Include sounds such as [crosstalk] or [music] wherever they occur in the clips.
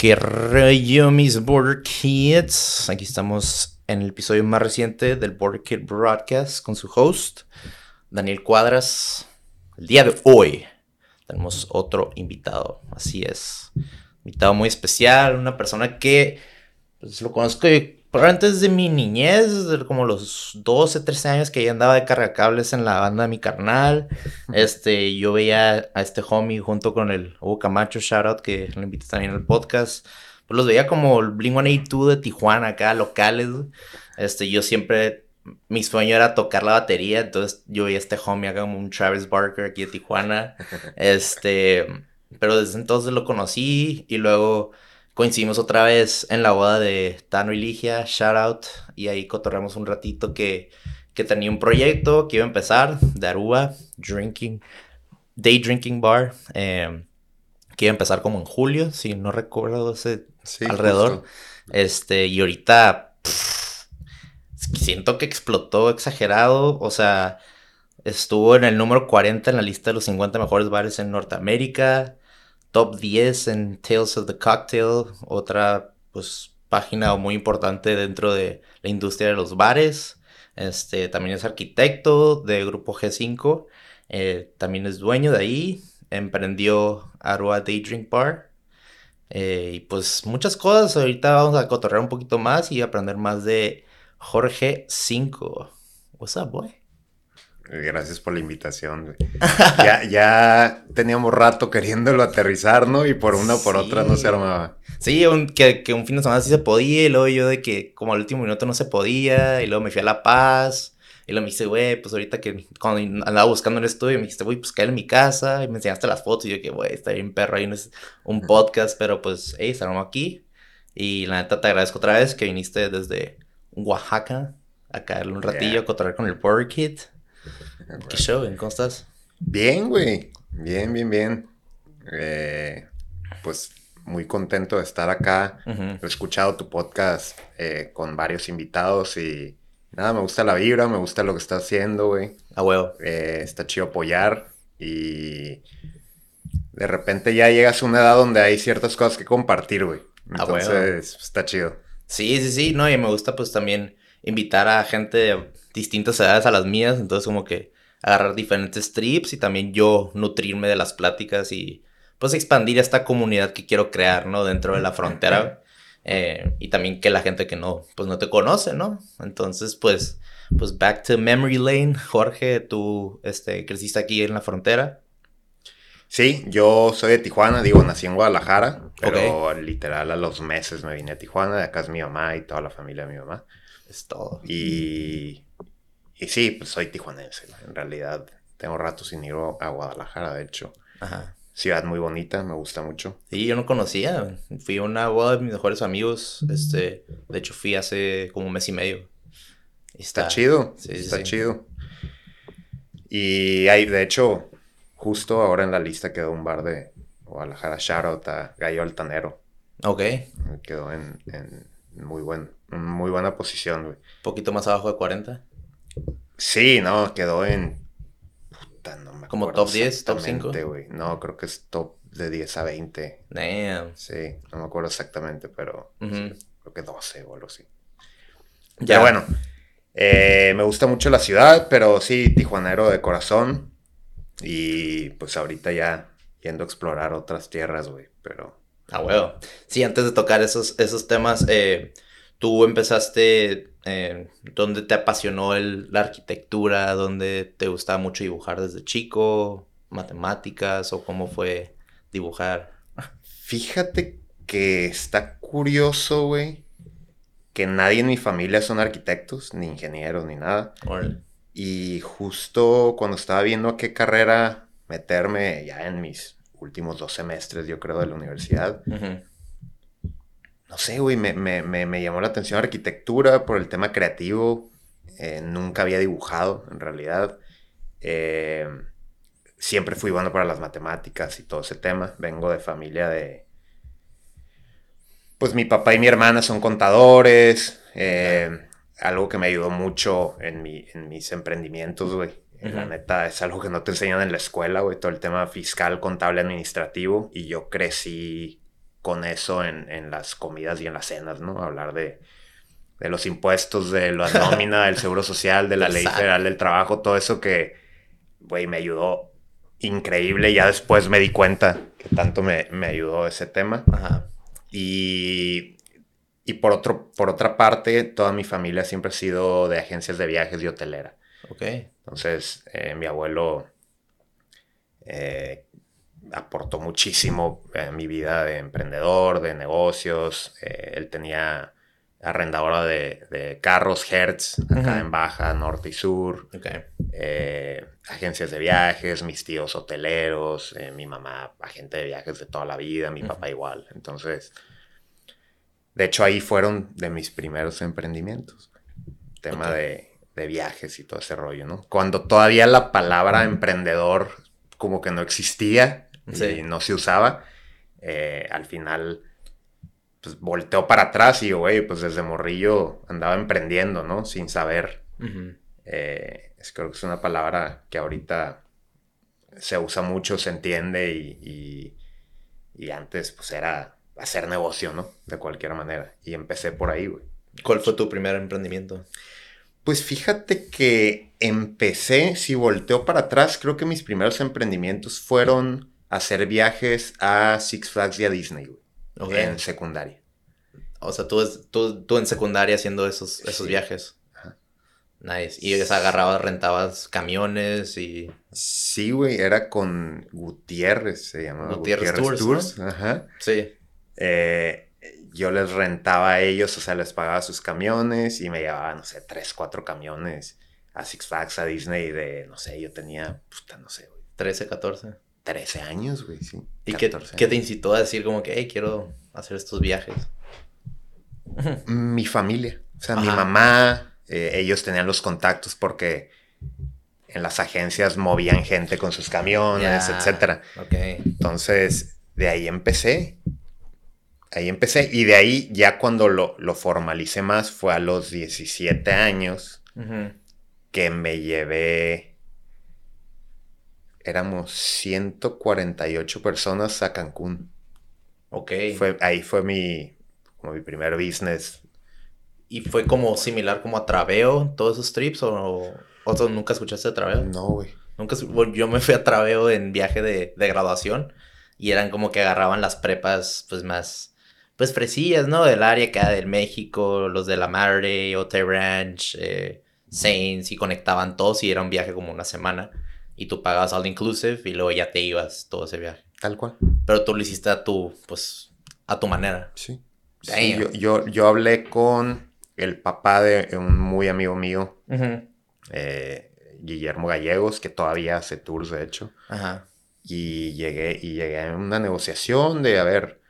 ¿Qué rollo, mis Border Kids? Aquí estamos en el episodio más reciente del Border Kid Broadcast con su host, Daniel Cuadras. El día de hoy tenemos otro invitado, así es. Invitado muy especial, una persona que pues, lo conozco pero antes de mi niñez, como los 12, 13 años que ya andaba de cargacables en la banda de mi carnal, este, yo veía a este homie junto con el Hugo Camacho, shoutout, que lo invité también al podcast, pues los veía como el Blink-182 de Tijuana, acá, locales, este, yo siempre, mi sueño era tocar la batería, entonces yo veía este homie acá como un Travis Barker aquí de Tijuana, [laughs] este, pero desde entonces lo conocí y luego coincidimos otra vez en la boda de Tano y Ligia, shout out, y ahí cotorreamos un ratito que, que tenía un proyecto que iba a empezar de Aruba, Drinking, Day Drinking Bar, em, que iba a empezar como en julio, si no recuerdo ese alrededor. Este, y ahorita siento que explotó exagerado, o sea, estuvo en el número 40 en la lista de los 50 mejores bares en Norteamérica top 10 en Tales of the Cocktail, otra pues página muy importante dentro de la industria de los bares. Este, también es arquitecto de Grupo G5, eh, también es dueño de ahí, emprendió Arua Day Drink Bar. Eh, y pues muchas cosas, ahorita vamos a cotorrear un poquito más y aprender más de Jorge 5. What's up, boy? Gracias por la invitación. [laughs] ya, ya teníamos rato queriéndolo aterrizar, ¿no? Y por una o por otra no se armaba. Sí, que, un fin de semana sí se podía, y luego yo de que como al último minuto no se podía, y luego me fui a La Paz, y luego me dice, güey, pues ahorita que cuando andaba buscando el estudio, me dijiste, güey, pues cae en mi casa, y me enseñaste las fotos, y yo que, güey, está bien perro, ahí no es un podcast, pero pues, hey, armó aquí. Y la neta te agradezco otra vez que viniste desde Oaxaca a caerle un ratillo a cotorrear con el Power Kid. [laughs] ¿Qué show? ¿Cómo estás? Bien, güey. Bien, bien, bien. Eh, pues muy contento de estar acá. He escuchado tu podcast eh, con varios invitados y nada, me gusta la vibra, me gusta lo que estás haciendo, güey. Ah, huevo. Eh, está chido apoyar y de repente ya llegas a una edad donde hay ciertas cosas que compartir, güey. Entonces, está chido. Sí, sí, sí, no, y me gusta pues también invitar a gente de distintas edades a las mías, entonces como que agarrar diferentes trips y también yo nutrirme de las pláticas y pues expandir esta comunidad que quiero crear, ¿no? Dentro de la frontera. [laughs] Eh, y también que la gente que no, pues no te conoce, ¿no? Entonces, pues, pues back to memory lane. Jorge, tú, este, creciste aquí en la frontera. Sí, yo soy de Tijuana, digo, nací en Guadalajara, pero literal a los meses me vine a Tijuana, de acá es mi mamá y toda la familia de mi mamá. Es todo. Y y sí, pues soy tijuanense. En realidad, tengo rato sin ir a Guadalajara, de hecho. Ajá. Ciudad muy bonita, me gusta mucho. Sí, yo no conocía. Fui a una boda de mis mejores amigos. Este, de hecho, fui hace como un mes y medio. está, chido. Sí, está chido. Y hay, de hecho, justo ahora en la lista quedó un bar de Guadalajara. Shoutout a Gallo Altanero. Ok. Quedó en, muy, buen, muy buena posición, güey. Un poquito más abajo de 40. Sí, no, quedó en. ¿Como top 10, top 5? No, creo que es top de 10 a 20. Damn. Sí, no me acuerdo exactamente, pero creo que 12 o algo así. Ya bueno, eh, me gusta mucho la ciudad, pero sí, tijuanero de corazón. Y pues ahorita ya yendo a explorar otras tierras, güey, pero. Ah, bueno. Sí, antes de tocar esos, esos temas, eh, tú empezaste eh, ¿Dónde te apasionó la arquitectura? ¿Dónde te gustaba mucho dibujar desde chico? ¿Matemáticas? ¿O cómo fue dibujar? Fíjate que está curioso, güey, que nadie en mi familia son arquitectos, ni ingenieros, ni nada. Y justo cuando estaba viendo a qué carrera meterme ya en mis últimos dos semestres, yo creo, de la universidad, no sé, güey, me, me, me, llamó la atención la arquitectura por el tema creativo. Eh, nunca había dibujado, en realidad. Eh, siempre fui bueno para las matemáticas y todo ese tema. Vengo de familia de... Pues mi papá y mi hermana son contadores. Eh, algo que me ayudó mucho en, en mis emprendimientos, güey. La neta, es algo que no te enseñan en la escuela, güey. Todo el tema fiscal, contable, administrativo. Y yo crecí con eso en, en las comidas y en las cenas, ¿no? Hablar de, de los impuestos, de la [laughs] nómina, del seguro social, de la ley federal del trabajo, todo eso que, güey, me ayudó increíble. Ya después me di cuenta que tanto me, me ayudó ese tema. Ajá. Y, y por, otro, por otra parte, toda mi familia siempre ha sido de agencias de viajes y hotelera. Ok. Entonces, eh, mi abuelo eh, aportó muchísimo en mi vida de emprendedor, de negocios. Eh, él tenía arrendadora de, carros Hertz, acá en Baja, Norte y Sur. Okay. agencias de viajes, mis tíos hoteleros, mi mamá agente de viajes de toda la vida, mi papá igual. Entonces, de hecho ahí fueron de mis primeros emprendimientos. Tema de de viajes y todo ese rollo, ¿no? Cuando todavía la palabra emprendedor como que no existía y no se usaba, eh, al final pues volteó para atrás y, güey, pues desde morrillo andaba emprendiendo, ¿no? Sin saber. Eh, es, creo que es una palabra que ahorita se usa mucho, se entiende y, y antes pues era hacer negocio, ¿no? De cualquier manera. Y empecé por ahí, güey. ¿Cuál fue tu primer emprendimiento? Pues fíjate que empecé, si volteo para atrás, creo que mis primeros emprendimientos fueron hacer viajes a Six Flags y a Disney, güey. En secundaria. O sea, tú, tú, en secundaria haciendo esos, esos viajes. Nice. Y agarrabas, rentabas camiones y. Sí, güey, era con Gutiérrez, se llamaba. Gutiérrez, Tours. Ajá. Sí. Eh, yo les rentaba a ellos, o sea, les pagaba sus camiones y me llevaba, no sé, tres, cuatro camiones a Six Flags, a Disney de, no sé, yo tenía, puta, no sé, güey. 13, 14. 13 años, güey, sí. ¿Y qué, qué, te incitó a decir como que, hey, quiero hacer estos viajes? Mi familia, o sea, mi mamá, eh, ellos tenían los contactos porque en las agencias movían gente con sus camiones, etc. etcétera. Ok. Entonces, de ahí empecé ahí empecé. Y de ahí, ya cuando lo, lo formalicé más, fue a los 17 años que me llevé. Éramos 148 personas a Cancún. Ok. Fue, ahí fue mi, como mi primer business. ¿Y fue como similar como a Traveo, todos esos trips? ¿O, o nunca escuchaste Traveo? No, güey. Nunca, yo me fui a Traveo en viaje de, de graduación y eran como que agarraban las prepas pues más pues fresillas, ¿no? Del área acá del México, los de la Madre, Hotel Ranch, eh, Saints, y conectaban todos y era un viaje como una semana. Y tú pagabas all inclusive y luego ya te ibas todo ese viaje. Tal cual. Pero tú lo hiciste a tu, pues, a tu manera. Sí. yo, yo, hablé con el papá de un muy amigo mío, eh, Guillermo Gallegos, que todavía hace tours, de hecho. Ajá. Y llegué, y llegué a una negociación de, a ver,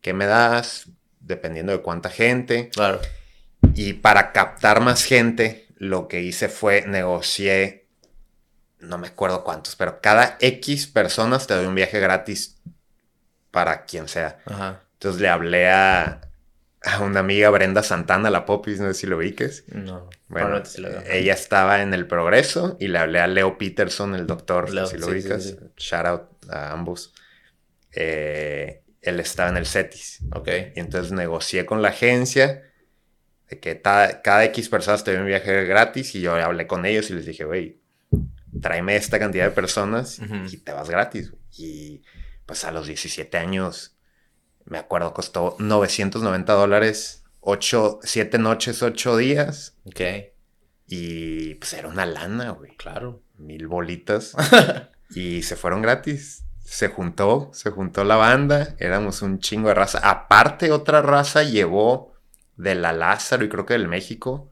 ¿qué me das? Dependiendo de cuánta gente. Claro. Y para captar más gente, lo que hice fue negocié, no me acuerdo cuántos, pero cada X personas te doy un viaje gratis para quien sea. Ajá. Entonces le hablé a, una amiga, Brenda Santana, la Popis, no sé si lo ubiques. No. Bueno, ella estaba en el progreso y le hablé a Leo Peterson, el doctor, si lo ubicas. Shout out a ambos. Eh, él estaba en el CETIS. Ok. Y entonces negocié con la agencia de que cada X personas te un viaje gratis y yo hablé con ellos y les dije, güey, tráeme esta cantidad de personas y te vas gratis. Y pues a los 17 años, me acuerdo, costó 990 dólares, 8, 7 noches, 8 días. Ok. Y pues era una lana, güey. Claro. Mil bolitas. [laughs] y se fueron gratis se juntó, se juntó la banda, éramos un chingo de raza. Aparte, otra raza llevó de la Lázaro y creo que del México.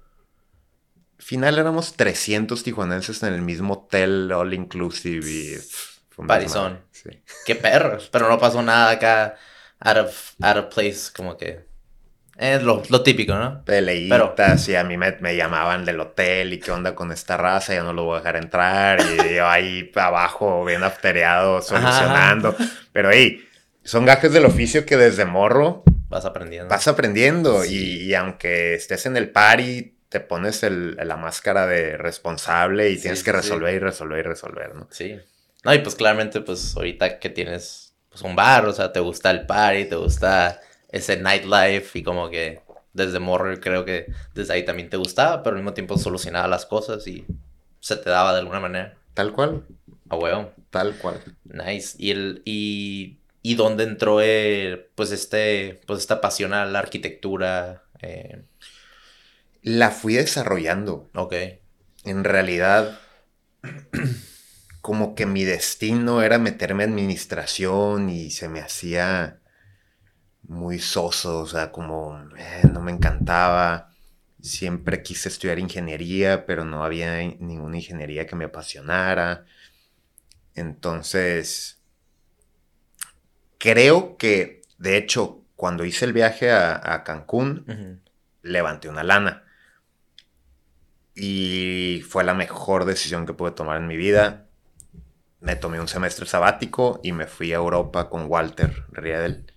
Final éramos 300 tijuanenses en el mismo hotel, all inclusive. Y, Parizón. Sí. Qué perros, pero no pasó nada acá out of, out of place, como que Es lo, típico, ¿no? Peleitas y a mí me, me, llamaban del hotel y qué onda con esta raza, ya no lo voy a dejar entrar y [laughs] yo ahí abajo bien aftereado solucionando. Pero hey, son gajes del oficio que desde morro vas aprendiendo. Vas aprendiendo y, aunque estés en el party te pones el, la máscara de responsable y tienes que resolver y resolver y resolver, ¿no? Sí. No, y pues claramente pues ahorita que tienes pues un bar, o sea, te gusta el party, te gusta ese nightlife y como que desde morro creo que desde ahí también te gustaba, pero al mismo tiempo solucionaba las cosas y se te daba de alguna manera. Tal cual. A huevo. Tal cual. Nice. Y el y, y dónde entró eh, pues este pues esta pasión a la arquitectura. Eh? La fui desarrollando. Ok. En realidad como que mi destino era meterme en administración y se me hacía muy soso, o sea, como eh, no me encantaba. Siempre quise estudiar ingeniería, pero no había ninguna ingeniería que me apasionara. Entonces, creo que, de hecho, cuando hice el viaje a, Cancún, levanté una lana. Y fue la mejor decisión que pude tomar en mi vida. Me tomé un semestre sabático y me fui a Europa con Walter Riedel.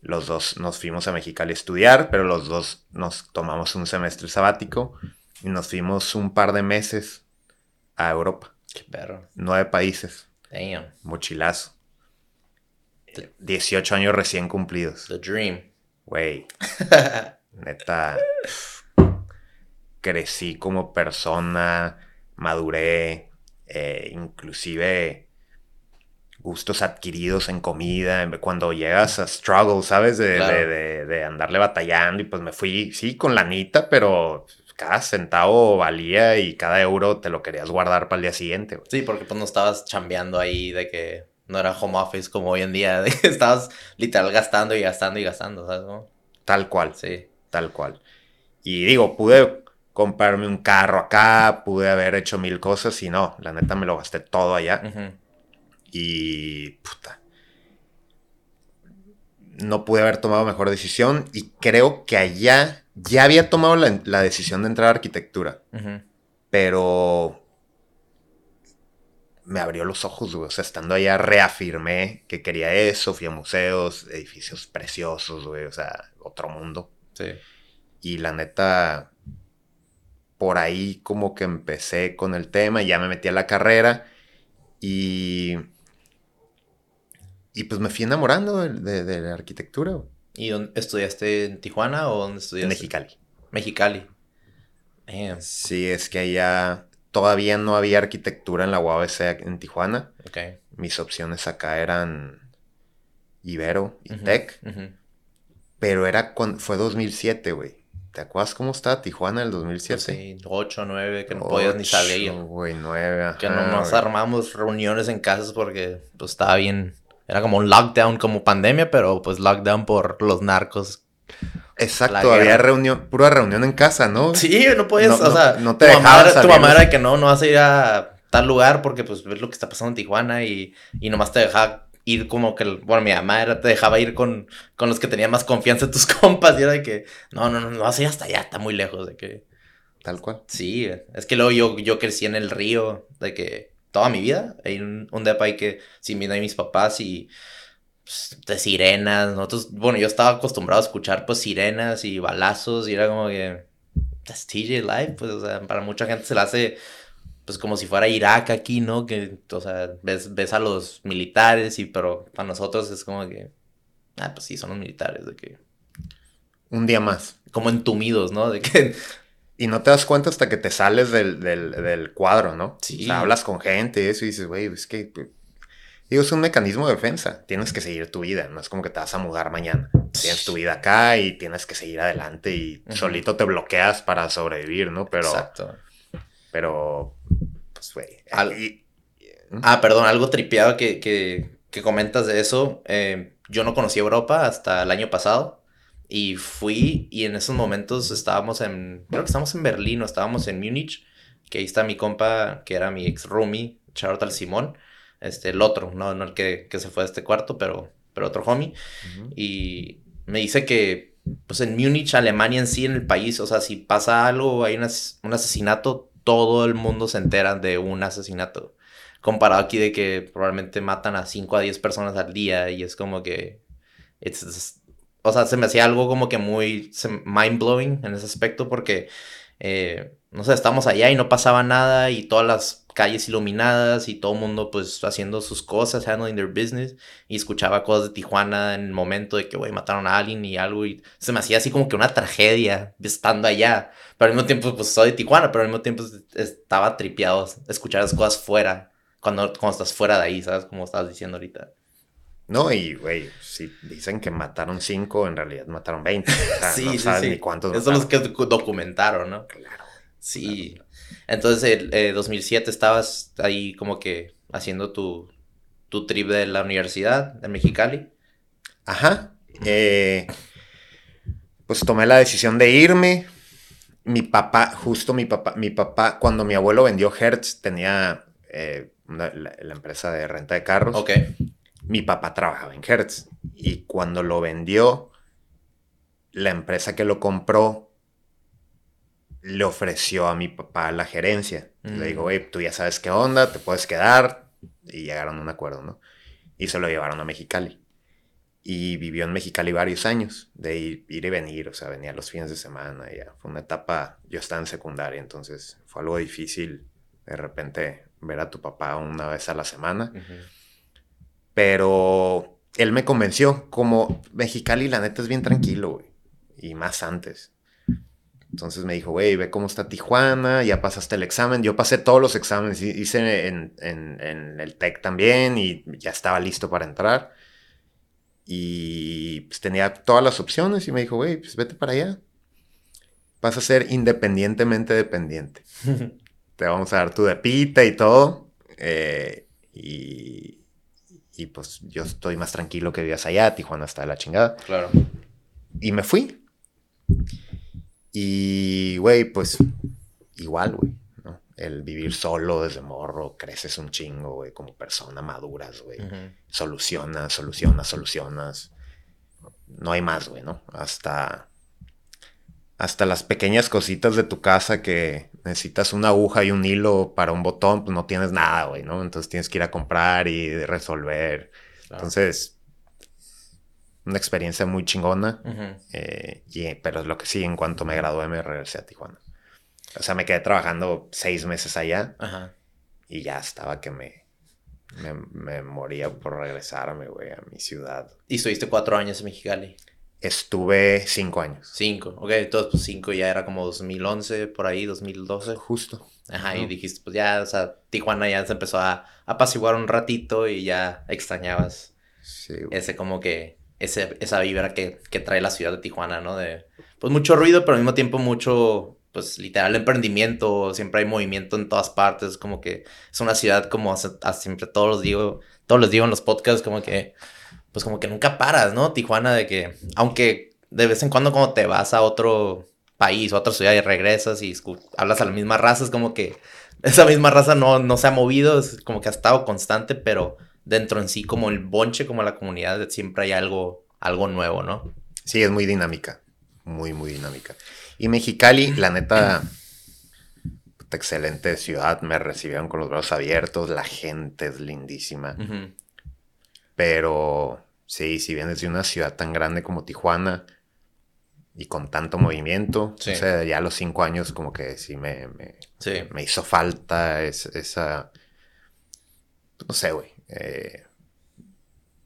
Los dos nos fuimos a Mexicali a estudiar, pero los dos nos tomamos un semestre sabático y nos fuimos un par de meses a Europa. Qué perro. Nueve países. Damn. Mochilazo. 18 años recién cumplidos. The dream. Güey. [laughs] Neta. Crecí como persona, maduré, eh, inclusive gustos adquiridos en comida, cuando llegas a struggle, ¿sabes? De, de, andarle batallando y pues me fui, sí, con la nita, pero cada centavo valía y cada euro te lo querías guardar para el día siguiente. Sí, porque pues no estabas chambeando ahí de que no era home office como hoy en día, de que [laughs] estabas literal gastando y gastando y gastando, ¿sabes? Tal cual. Sí. Tal cual. Y digo, pude comprarme un carro acá, pude haber hecho mil cosas y no, la neta me lo gasté todo allá. Y puta. No pude haber tomado mejor decisión y creo que allá ya había tomado la, decisión de entrar a arquitectura. Pero me abrió los ojos, güey. O sea, estando allá reafirmé que quería eso. Fui a museos, edificios preciosos, güey. O sea, otro mundo. Sí. Y la neta, por ahí como que empecé con el tema. Ya me metí a la carrera. Y y pues me fui enamorando de, la arquitectura. ¿Y dónde estudiaste en Tijuana o dónde estudiaste? En Mexicali. Mexicali. Sí, es que allá todavía no había arquitectura en la UABC en Tijuana. Okay. Mis opciones acá eran Ibero y Tech. Pero era cuando, fue 2007, güey. ¿Te acuerdas cómo estaba Tijuana en el 2007? sí, 8, 9, que no podías ni salir. güey, 9. Que no nos armamos reuniones en casas porque pues, estaba bien era como un lockdown, como pandemia, pero pues lockdown por los narcos. Exacto, había reunión, pura reunión en casa, ¿no? Sí, no podías, o sea, no te tu, mamá, tu mamá era que no, no vas a ir a tal lugar porque pues ves lo que está pasando en Tijuana y, y nomás te dejaba ir como que, bueno, mi mamá era, te dejaba ir con, con los que tenían más confianza en tus [laughs] compas y era de que, no, no, no, no vas a ir hasta allá, está muy lejos de que... Tal cual. Sí, es que luego yo, yo crecí en el río, de que toda mi vida. Hay un, un depa ahí que sin viene mis papás y pues, de sirenas. Nosotros, bueno, yo estaba acostumbrado a escuchar pues sirenas y balazos y era como que, that's TJ Life, pues, o sea, para mucha gente se le hace pues como si fuera Irak aquí, ¿no? Que, o sea, ves, ves a los militares y, pero para nosotros es como que, ah, pues sí, son los militares, de que... Un día más. Como entumidos, ¿no? De que y no te das cuenta hasta que te sales del, del, cuadro, ¿no? Sí. O sea, hablas con gente y eso y dices, güey, es que... Digo, es un mecanismo de defensa. Tienes que seguir tu vida. No es como que te vas a mudar mañana. Tienes tu vida acá y tienes que seguir adelante y solito te bloqueas para sobrevivir, ¿no? Pero... Exacto. Pero... Pues, güey. Ah, perdón, algo tripeado que, que, que comentas de eso. Eh, yo no conocí Europa hasta el año pasado. Y fui y en esos momentos estábamos en, creo que estábamos en Berlín o estábamos en Múnich, que ahí está mi compa, que era mi ex roomie, Charlotte Simón, este, el otro, no, no el que, que, se fue de este cuarto, pero, pero otro homie. Y me dice que pues en Múnich, Alemania en sí, en el país, o sea, si pasa algo, hay un, asesinato, todo el mundo se entera de un asesinato. Comparado aquí de que probablemente matan a 5 a 10 personas al día y es como que... o sea, se me hacía algo como que muy mind blowing en ese aspecto porque, eh, no sé, estamos allá y no pasaba nada y todas las calles iluminadas y todo el mundo pues haciendo sus cosas, handling their business y escuchaba cosas de Tijuana en el momento de que, güey, mataron a alguien y algo y se me hacía así como que una tragedia estando allá, pero al mismo tiempo pues soy de Tijuana, pero al mismo tiempo estaba tripeado escuchar las cosas fuera, cuando, cuando estás fuera de ahí, ¿sabes? Como estabas diciendo ahorita. No, y güey, si dicen que mataron cinco, en realidad mataron 20. [laughs] sí, no sabes sí, ni cuántos. Esos son los que documentaron, ¿no? Claro. Sí. Entonces, en 2007 estabas ahí como que haciendo tu, tu trip de la universidad de Mexicali. Ajá. Eh, pues tomé la decisión de irme. Mi papá, justo mi papá, mi papá, cuando mi abuelo vendió Hertz, tenía eh, la, empresa de renta de carros. Ok. Mi papá trabajaba en Hertz. Y cuando lo vendió, la empresa que lo compró le ofreció a mi papá la gerencia. Le digo, mm. güey, tú ya sabes qué onda, te puedes quedar. Y llegaron a un acuerdo, ¿no? Y se lo llevaron a Mexicali. Y vivió en Mexicali varios años, de ir, y venir, o sea, venía los fines de semana. Ya fue una etapa, yo estaba en secundaria, entonces fue algo difícil de repente ver a tu papá una vez a la semana. Pero él me convenció, como Mexicali, la neta es bien tranquilo, güey. Y más antes. Entonces me dijo, güey, ve cómo está Tijuana, ya pasaste el examen. Yo pasé todos los exámenes, hice en, el TEC también y ya estaba listo para entrar. Y pues tenía todas las opciones y me dijo, güey, pues vete para allá. Vas a ser independientemente dependiente. [laughs] Te vamos a dar tu depita y todo. Eh, y, y pues yo estoy más tranquilo que vivas allá. Tijuana está de la chingada. Claro. Y me fui. Y, güey, pues igual, güey, ¿no? El vivir solo desde morro, creces un chingo, güey, como persona, maduras, güey. Solucionas, solucionas, solucionas. No hay más, güey, ¿no? Hasta, hasta las pequeñas cositas de tu casa que necesitas una aguja y un hilo para un botón, pues no tienes nada, güey, ¿no? Entonces tienes que ir a comprar y resolver. Entonces, una experiencia muy chingona. Eh, y, pero lo que sí, en cuanto me gradué, me regresé a Tijuana. O sea, me quedé trabajando seis meses allá. Y ya estaba que me, me, moría por regresarme, güey, a mi ciudad. ¿Y estuviste cuatro años en Mexicali? Estuve cinco años. Cinco, ok. Entonces, pues cinco ya era como 2011, por ahí, 2012. Justo. Ajá, y dijiste, pues ya, o sea, Tijuana ya se empezó a apaciguar un ratito y ya extrañabas sí, ese como que ese, esa vibra que, que, trae la ciudad de Tijuana, ¿no? De, pues mucho ruido, pero al mismo tiempo mucho, pues literal emprendimiento, siempre hay movimiento en todas partes, como que es una ciudad como siempre todos los digo, todos los digo en los podcasts, como que, pues como que nunca paras, ¿no? Tijuana de que, aunque de vez en cuando como te vas a otro país o otra ciudad y regresas y hablas a la misma raza, es como que esa misma raza no, no se ha movido, es como que ha estado constante, pero dentro en sí, como el bonche, como la comunidad, siempre hay algo, algo nuevo, ¿no? Sí, es muy dinámica. Muy, muy dinámica. Y Mexicali, la neta, excelente ciudad. Me recibieron con los brazos abiertos. La gente es lindísima. Pero sí, si vienes de una ciudad tan grande como Tijuana y con tanto movimiento, o sea, ya a los cinco años como que sí me, me, hizo falta esa... No sé, güey. Eh,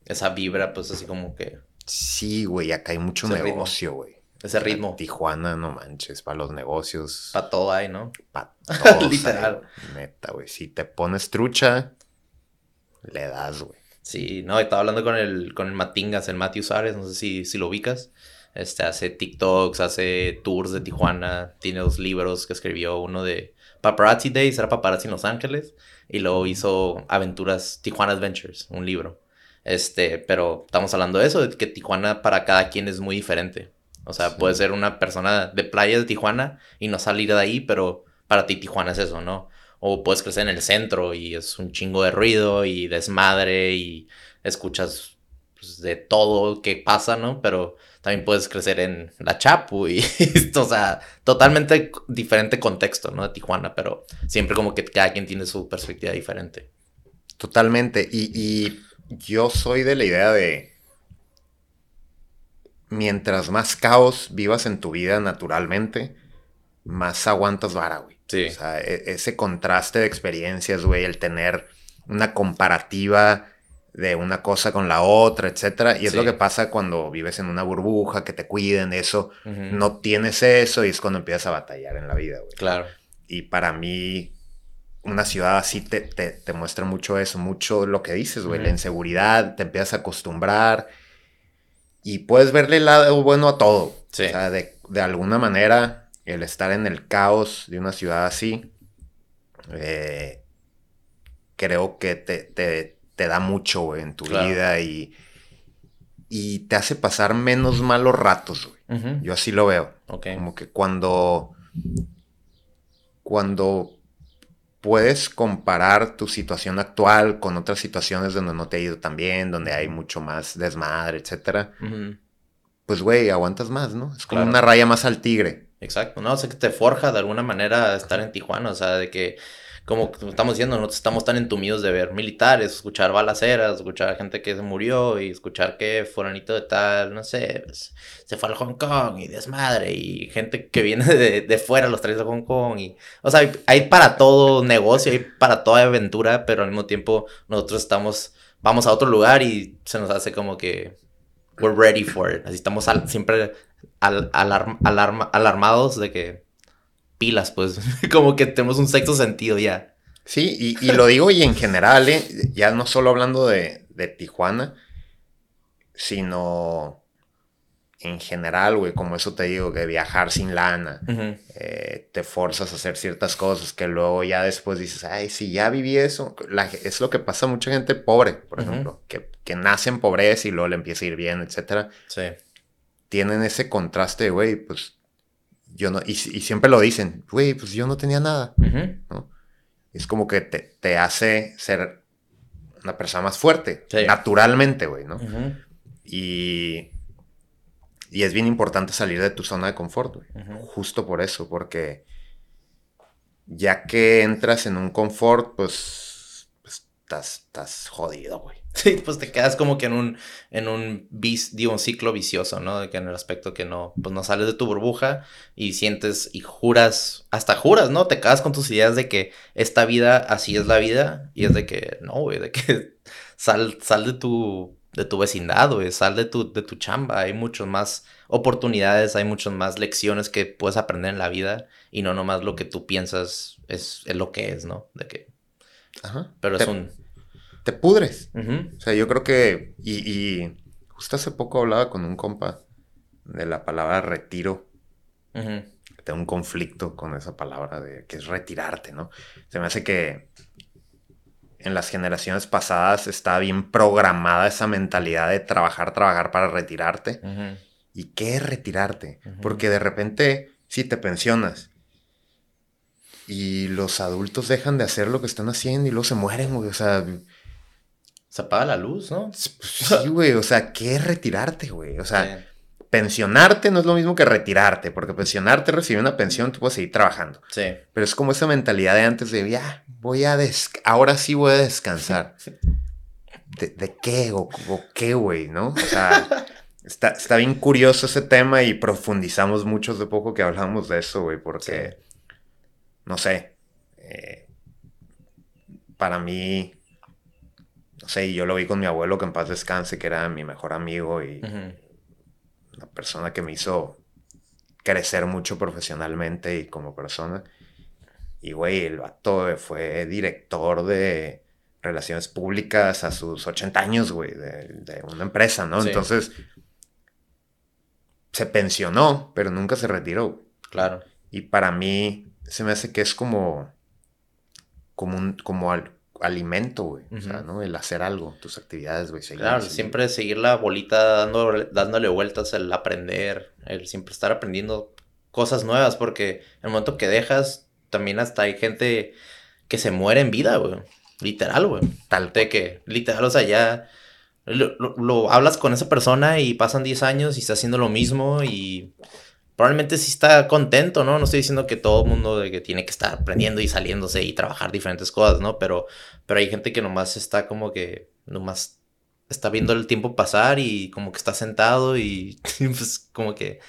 Esa vibra, pues así como que. Sí, güey, acá hay mucho negocio, güey. Ese ritmo. Tijuana, no manches, para los negocios. Para todo hay, ¿no? Para [laughs] todo. Literal. neta, güey. Si te pones trucha, le das, güey. Sí, no, estaba hablando con el, con el Matingas, el Matthew Suárez, no sé si, si lo ubicas. Este, hace TikToks, hace tours de Tijuana, tiene dos libros que escribió, uno de Paparazzi Days, era Paparazzi en Los Ángeles, y luego hizo Aventuras, Tijuana Adventures, un libro. Este, pero estamos hablando de eso, de que Tijuana para cada quien es muy diferente. O sea, puede ser una persona de playa de Tijuana y no salir de ahí, pero para ti Tijuana es eso, ¿no? O puedes crecer en el centro y es un chingo de ruido y desmadre y escuchas pues, de todo que pasa, ¿no? Pero también puedes crecer en La Chapu y, [laughs] o sea, totalmente diferente contexto, ¿no? De Tijuana, pero siempre como que cada quien tiene su perspectiva diferente. Totalmente. Y, yo soy de la idea de, mientras más caos vivas en tu vida naturalmente, más aguantas vara, güey. Sí. O sea, e, ese contraste de experiencias, güey, el tener una comparativa de una cosa con la otra, etcétera. Y es lo que pasa cuando vives en una burbuja, que te cuiden, eso. No tienes eso y es cuando empiezas a batallar en la vida, güey. Claro. Y para mí, una ciudad así te, te, muestra mucho eso, mucho lo que dices, güey. La inseguridad, te empiezas a acostumbrar y puedes verle el lado bueno a todo. Sí. O sea, de, de, alguna manera, el estar en el caos de una ciudad así, eh, creo que te, te te da mucho, en tu vida y, y te hace pasar menos malos ratos, güey. Yo así lo veo. Como que cuando, cuando puedes comparar tu situación actual con otras situaciones donde no te ha ido tan bien, donde hay mucho más desmadre, etcétera, pues, güey, aguantas más, ¿no? Es como una raya más al tigre. Exacto, ¿no? O sea, que te forja de alguna manera estar en Tijuana, o sea, de que como estamos diciendo, no estamos tan entumidos de ver militares, escuchar balaceras, escuchar gente que se murió y escuchar que fulanito de tal, no sé, se fue al Hong Kong y desmadre y gente que viene de, de fuera los trae a Hong Kong y, o sea, hay, para todo negocio, hay para toda aventura, pero al mismo tiempo nosotros estamos, vamos a otro lugar y se nos hace como que we're ready for it, así estamos siempre al, alarmados de que pilas, pues. [laughs] como que tenemos un sexto sentido ya. Sí, y, lo digo y en general, ¿eh? ya no solo hablando de, Tijuana, sino en general, güey, como eso te digo, que viajar sin lana, eh, te forzas a hacer ciertas cosas que luego ya después dices, ay, si ya viví eso, es lo que pasa a mucha gente pobre, por ejemplo, que, que, nace en pobreza y luego le empieza a ir bien, etcétera. Sí. Tienen ese contraste, güey, pues yo no, y, siempre lo dicen, güey, pues yo no tenía nada, ¿no? Es como que te, hace ser una persona más fuerte, naturalmente, güey, ¿no? Y, y es bien importante salir de tu zona de confort, güey. Justo por eso, porque ya que entras en un confort, pues estás, estás jodido, güey. [laughs] Sí, pues te quedas como que en un, en un, digo, un ciclo vicioso, ¿no? De que en el aspecto que no, pues no sales de tu burbuja y sientes y juras, hasta juras, ¿no? Te quedas con tus ideas de que esta vida así es la vida y es de que, no, güey, de que [laughs] sal, sal de tu, de tu vecindad, güey, sal de tu, de tu chamba, hay muchas más oportunidades, hay muchas más lecciones que puedes aprender en la vida y no nomás lo que tú piensas es, es lo que es, ¿no? De que... Ajá. Pero es un te pudres. O sea, yo creo que, y, justo hace poco hablaba con un compa de la palabra retiro. Tengo un conflicto con esa palabra de que es retirarte, ¿no? Se me hace que en las generaciones pasadas está bien programada esa mentalidad de trabajar, trabajar para retirarte. ¿Y qué es retirarte? Porque de repente, si te pensionas y los adultos dejan de hacer lo que están haciendo y luego se mueren, güey. O sea, se apaga la luz, ¿no? Sí, güey, o sea, ¿qué es retirarte, güey? O sea, pensionarte no es lo mismo que retirarte, porque pensionarte, recibir una pensión, tú puedes seguir trabajando. Sí. Pero es como esa mentalidad de antes de, ya, voy a, ahora sí voy a descansar. [laughs] ¿De, qué o, qué, güey, no? O sea, [laughs] está, está, bien curioso ese tema y profundizamos mucho de poco que hablamos de eso, güey, porque, no sé, eh, para mí no sé, yo lo vi con mi abuelo que en paz descanse, que era mi mejor amigo y una persona que me hizo crecer mucho profesionalmente y como persona. Y, güey, el vato fue director de relaciones públicas a sus 80 años, güey, de, una empresa, ¿no? Entonces, se pensionó, pero nunca se retiró. Claro. Y para mí, se me hace que es como, como, un, como al, alimento, güey. O sea, ¿no? El hacer algo, tus actividades, güey. Claro, siempre seguir la bolita dando, dándole vueltas, el aprender, el siempre estar aprendiendo cosas nuevas, porque el momento que dejas, también hasta hay gente que se muere en vida, güey. Literal, güey. Tal. De que, literal, o sea, ya lo, hablas con esa persona y pasan 10 años y está haciendo lo mismo y probablemente sí está contento, ¿no? No estoy diciendo que todo el mundo que tiene que estar aprendiendo y saliéndose y trabajar diferentes cosas, ¿no? Pero, pero hay gente que nomás está como que, nomás está viendo el tiempo pasar y como que está sentado y [laughs] pues como que,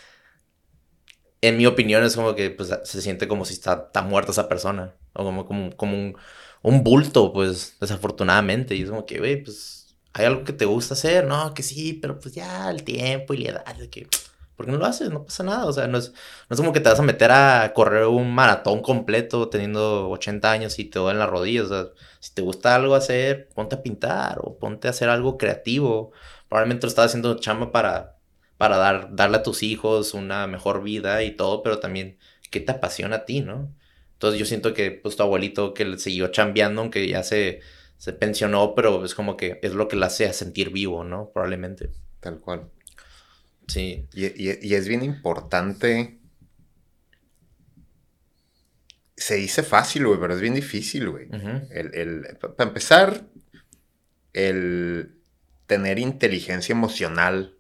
en mi opinión es como que pues, se siente como si está, está muerta esa persona o como, como, como un, un bulto, pues desafortunadamente. Y es como que, güey, pues hay algo que te gusta hacer, no, que sí, pero pues ya el tiempo y la edad, que ¿Por qué no lo haces? No pasa nada. O sea, no es, no es como que te vas a meter a correr un maratón completo teniendo 80 años y te en las rodillas. O sea, si te gusta algo hacer, ponte a pintar o ponte a hacer algo creativo. Probablemente lo estás haciendo chamba para, para dar, darle a tus hijos una mejor vida y todo, pero también, ¿qué te apasiona a ti, no? Entonces yo siento que pues tu abuelito que le siguió chambeando, aunque ya se, se pensionó, pero es como que es lo que le hace sentir vivo, ¿no? Probablemente. Tal cual. Sí. Y, es bien importante. Se dice fácil, güey, pero es bien difícil, güey. para empezar, el tener inteligencia emocional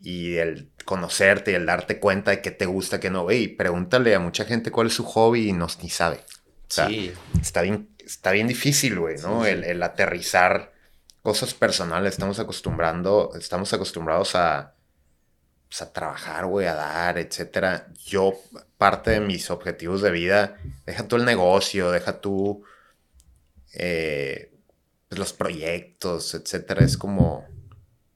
y el conocerte y el darte cuenta de qué te gusta, qué no, güey. Pregúntale a mucha gente cuál es su hobby y no ni sabe. sí. Está bien, está bien difícil, güey, ¿no? El, el, aterrizar cosas personales. Estamos acostumbrando, estamos acostumbrados a, pues, a trabajar, güey, a dar, etcétera. Yo, parte de mis objetivos de vida, deja tú el negocio, deja tú eh, pues, los proyectos, etcétera. Es como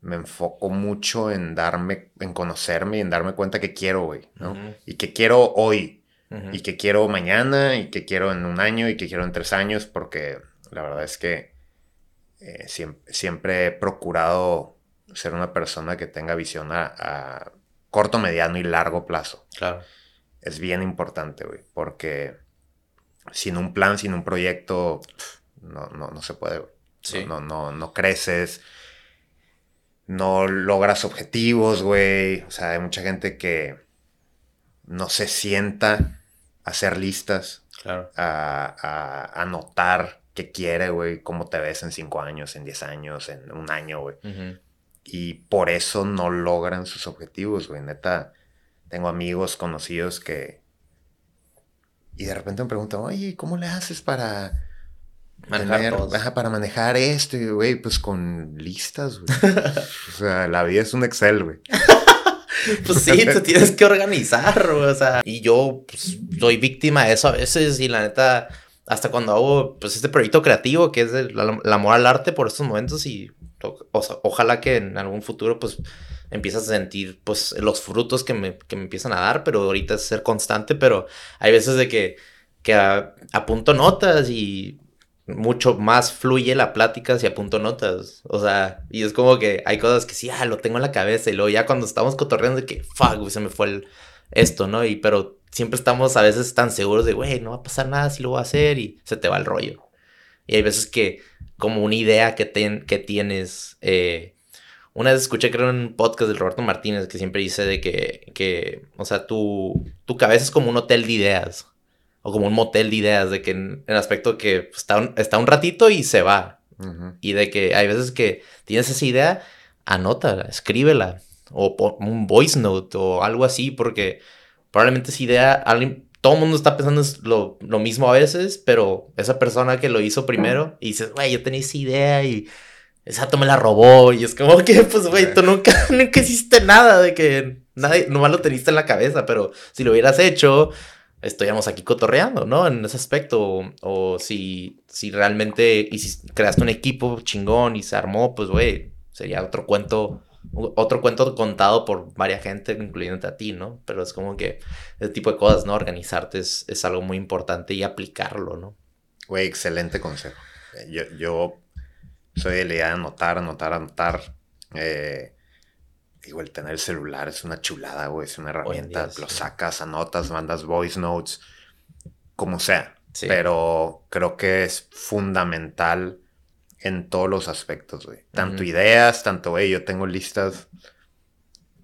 me enfoco mucho en darme, en conocerme y en darme cuenta que quiero, güey, ¿no? Y que quiero hoy, y que quiero mañana, y que quiero en un año, y que quiero en tres años, porque la verdad es que eh, siempre he procurado ser una persona que tenga visión a, corto, mediano y largo plazo. Claro. Es bien importante, güey, porque sin un plan, sin un proyecto, no, no, se puede, güey. No, no, no, creces, no logras objetivos, güey. O sea, hay mucha gente que no se sienta a hacer listas, claro. a, a, anotar qué quiere, güey, cómo te ves en cinco años, en diez años, en un año, güey y por eso no logran sus objetivos, güey. Neta, tengo amigos conocidos que... Y de repente me preguntan, oye, ¿cómo le haces para manejar, para manejar esto? Y, güey, pues con listas, güey. [laughs] o sea, la vida es un Excel, güey. [laughs] pues sí, te tienes que organizar, güey. O sea, y yo pues, soy víctima de eso a veces y la neta, hasta cuando hago pues este proyecto creativo que es el, amor al arte por estos momentos y ojalá que en algún futuro pues empiezas a sentir pues los frutos que me, que me empiezan a dar, pero ahorita es ser constante, pero hay veces de que, que apunto notas y mucho más fluye la plática si apunto notas. O sea, y es como que hay cosas que sí, ah, lo tengo en la cabeza y luego ya cuando estamos cotorreando de que, fuck, se me fue esto, ¿no? Y pero siempre estamos a veces tan seguros de, güey, no va a pasar nada si lo voy a hacer y se te va el rollo. Y hay veces que como una idea que, que tienes. Eh, una vez escuché, creo, en un podcast de Roberto Martínez que siempre dice de que, que o sea, tu, tu cabeza es como un hotel de ideas. O como un motel de ideas, de que en el aspecto que está un, está un ratito y se va. Y de que hay veces que tienes esa idea, anótala, escríbela. O un voice note o algo así, porque probablemente esa idea alguien todo el mundo está pensando lo, lo, mismo a veces, pero esa persona que lo hizo primero y dices, güey, yo tenía esa idea y esa me la robó y es como que, pues, güey, tú nunca, [laughs] nunca hiciste nada de que nadie, nomás lo teniste en la cabeza, pero si lo hubieras hecho, estaríamos aquí cotorreando, ¿no? En ese aspecto, o, si, si realmente y si creaste un equipo chingón y se armó, pues, güey, sería otro cuento otro cuento contado por varias gente, incluyéndote a ti, ¿no? Pero es como que ese tipo de cosas, ¿no? Organizarte es, algo muy importante y aplicarlo, ¿no? Güey, excelente consejo. Yo, yo soy de la idea de anotar, anotar, anotar. Eh, digo, el tener el celular es una chulada, güey, es una herramienta. lo sacas, anotas, mandas voice notes, como sea. Pero creo que es fundamental en todos los aspectos, güey. Tanto ideas, tanto, güey, yo tengo listas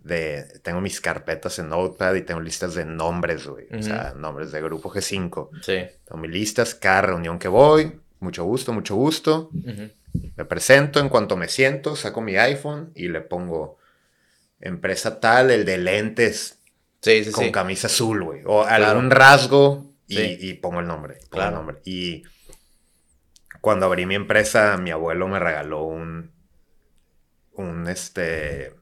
de... Tengo mis carpetas en Notepad y tengo listas de nombres, güey. O sea, nombres de grupo G5. Sí. Tengo mis listas, cada reunión que voy, mucho gusto, mucho gusto. Me presento en cuanto me siento, saco mi iPhone y le pongo empresa tal, el de lentes con camisa azul, güey. O algún rasgo y, pongo el nombre. Pongo el nombre. Y cuando abrí mi empresa, mi abuelo me regaló un, un este,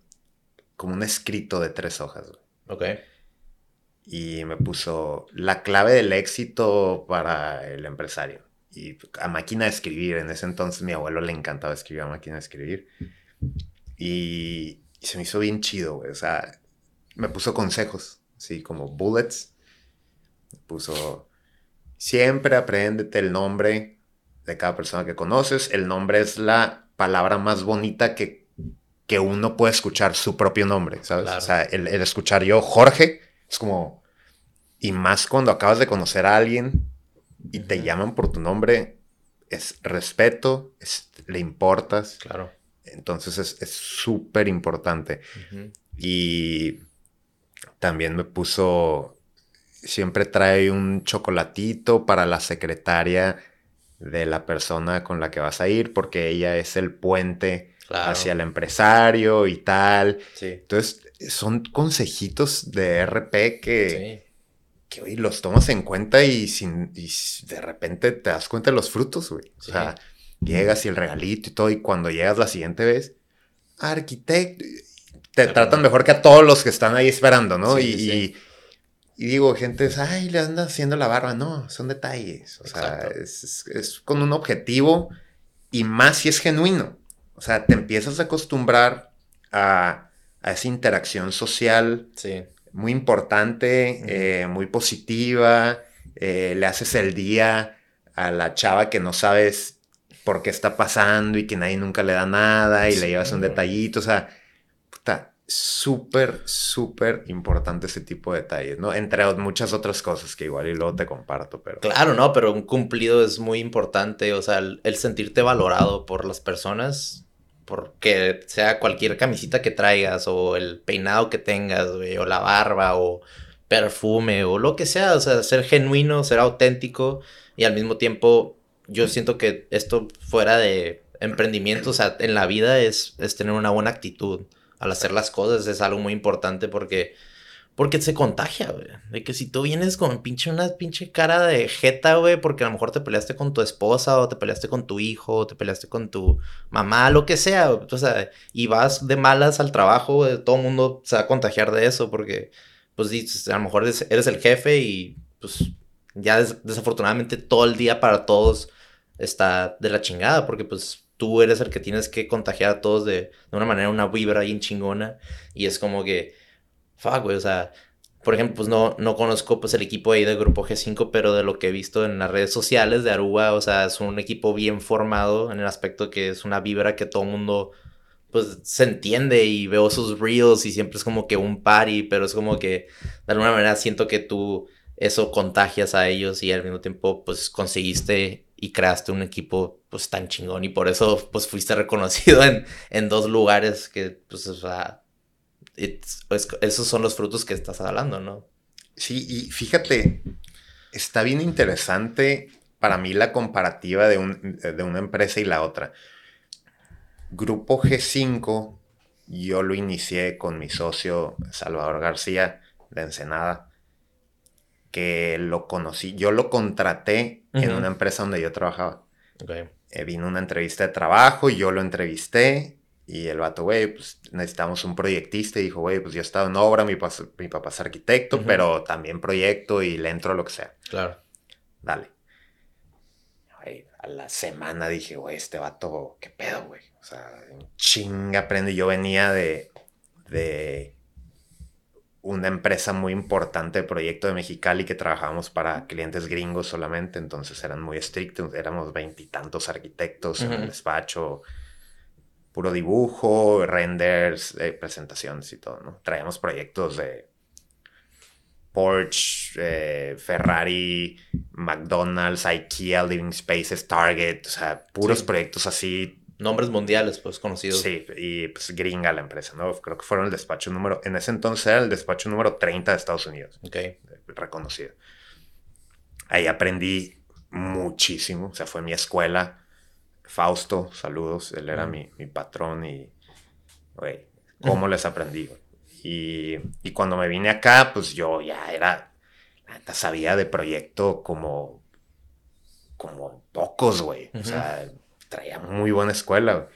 como un escrito de tres hojas. Ok. Y me puso la clave del éxito para el empresario. Y a máquina de escribir. En ese entonces mi abuelo le encantaba escribir a máquina de escribir. Y, se me hizo bien chido, güey. O sea, me puso consejos, así como bullets. Me puso, siempre apréndete el nombre de cada persona que conoces. El nombre es la palabra más bonita que que uno puede escuchar su propio nombre, ¿sabes? O sea, el, escuchar yo, Jorge, es como... Y más cuando acabas de conocer a alguien y te llaman por tu nombre, es respeto, es, le importas. Claro. Entonces es súper importante. Y también me puso, siempre trae un chocolatito para la secretaria de la persona con la que vas a ir, porque ella es el puente hacia el empresario y tal. Entonces, son consejitos de RP que, que hoy los tomas en cuenta y, sin, de repente te das cuenta de los frutos, güey. O sea, llegas y el regalito y todo, y cuando llegas la siguiente vez, arquitecto, te tratan mejor que a todos los que están ahí esperando, ¿no? y, y, digo, gente, ay, le andan haciendo la barba. No, son detalles. O sea, es, es, con un objetivo y más si es genuino. O sea, te empiezas a acostumbrar a, esa interacción social muy importante, eh, muy positiva. Eh, le haces el día a la chava que no sabes por qué está pasando y que nadie nunca le da nada y le llevas un detallito. O sea, puta, súper, súper importante ese tipo de detalles, ¿no? Entre muchas otras cosas que igual y luego te comparto, pero... Claro, no, pero un cumplido es muy importante, o sea, el sentirte valorado por las personas porque sea cualquier camisita que traigas o el peinado que tengas, o la barba o perfume o lo que sea, o sea, ser genuino, ser auténtico y al mismo tiempo yo siento que esto fuera de emprendimiento, o sea, en la vida es, es tener una buena actitud al hacer las cosas, es algo muy importante porque porque se contagia, güey. De que si tú vienes con pinche una pinche cara de jeta, güey, porque a lo mejor te peleaste con tu esposa o te peleaste con tu hijo o te peleaste con tu mamá, lo que sea, o sea, y vas de malas al trabajo, todo el mundo se va a contagiar de eso porque, pues, a lo mejor eres, el jefe y, pues, ya desafortunadamente todo el día para todos está de la chingada porque, pues, tú eres el que tienes que contagiar a todos de, de una manera, una vibra bien chingona. Y es como que fuck, güey, o sea, por ejemplo, pues no, no conozco pues el equipo ahí del grupo G5, pero de lo que he visto en las redes sociales de Aruba, o sea, es un equipo bien formado en el aspecto que es una vibra que todo mundo pues se entiende y veo sus reels y siempre es como que un party, pero es como que de alguna manera siento que tú eso contagias a ellos y al mismo tiempo pues conseguiste y creaste un equipo pues tan chingón y por eso pues fuiste reconocido en, en dos lugares que pues o sea esos son los frutos que estás hablando, ¿no? Sí, y fíjate, está bien interesante para mí la comparativa de, una empresa y la otra. Grupo G5, yo lo inicié con mi socio Salvador García de Ensenada, que lo conocí, yo lo contraté en una empresa donde yo trabajaba. Eh, vino una entrevista de trabajo, y yo lo entrevisté y el vato, güey, pues necesitamos un proyectista. Y dijo, güey, pues yo he estado en obra, mi, mi papá es arquitecto, pero también proyecto y le entro a lo que sea. Claro. Dale. a la semana dije, güey, este vato, ¿qué pedo, güey? O sea, chinga aprende. Yo venía de, de una empresa muy importante de proyecto de Mexicali que trabajábamos para clientes gringos solamente, entonces eran muy estrictos, éramos veintitantos arquitectos en el despacho puro dibujo, renders, eh, presentaciones y todo, ¿no? Traíamos proyectos de Porsche, eh, Ferrari, McDonald's, IKEA, Living Spaces, Target, o sea, puros proyectos así. Nombres mundiales, pues, conocidos. Sí, y pues gringa la empresa, ¿no? Creo que fueron el despacho número, en ese entonces era el despacho número 30 de Estados Unidos. Ok. Reconocido. Ahí aprendí muchísimo, o sea, fue mi escuela Fausto, saludos, él era mi, mi patrón y, güey, cómo les aprendí. Y, y, cuando me vine acá, pues yo ya era, sabía de proyecto como, como pocos, güey. O sea, traía muy buena escuela, güey.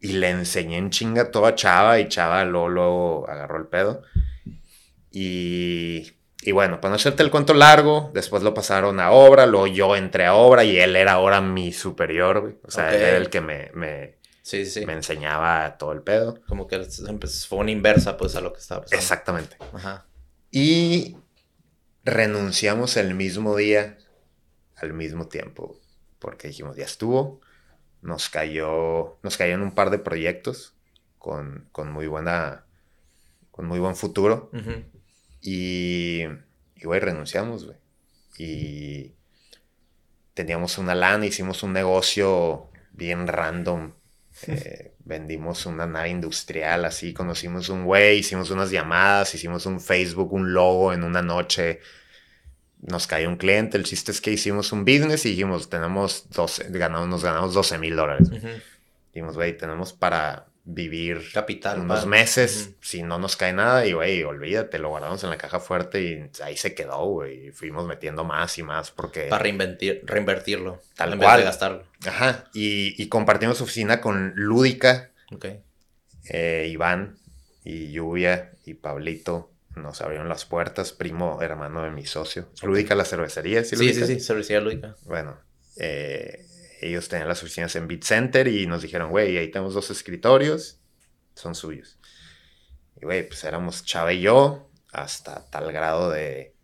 Y le enseñé en chinga todo a Chava y Chava luego, luego agarró el pedo. Y, y, bueno, para no hacerte el cuento largo, después lo pasaron a obra, luego yo entré a obra y él era ahora mi superior, güey. O sea, él era el que me, me, sí, sí. me enseñaba todo el pedo. Como que fue una inversa, pues, a lo que estaba pasando. Exactamente. Ajá. Y renunciamos el mismo día, al mismo tiempo, porque dijimos, ya estuvo. Nos cayó, nos un par de proyectos con, con muy buena, con muy buen futuro. Y, y, güey, renunciamos, güey. Y teníamos una lana, hicimos un negocio bien random. [laughs] Eh, vendimos una nave industrial, así, conocimos un güey, hicimos unas llamadas, hicimos un Facebook, un logo en una noche. Nos cayó un cliente, el chiste es que hicimos un business y dijimos, tenemos 12, ganamos, nos ganamos 12 mil dólares. Dijimos, güey, tenemos para vivir Capital, unos meses si no nos cae nada y güey, olvídate, lo guardamos en la caja fuerte y ahí se quedó, güey, y fuimos metiendo más y más porque... Para reinventir, reinvertirlo, tal en cual. Vez de gastarlo. Ajá, y, y, compartimos oficina con Lúdica, okay. Eh, Iván y Lluvia y Pablito. Nos abrieron las puertas, primo hermano de mi socio. Lúdica la cervecería, ¿sí? Sí, sí, sí, cervecería Lúdica. Bueno, eh, ellos tenían las oficinas en Beat Center y nos dijeron, güey, ahí tenemos dos escritorios, son suyos. Y, güey, pues éramos Chava y yo, hasta tal grado de...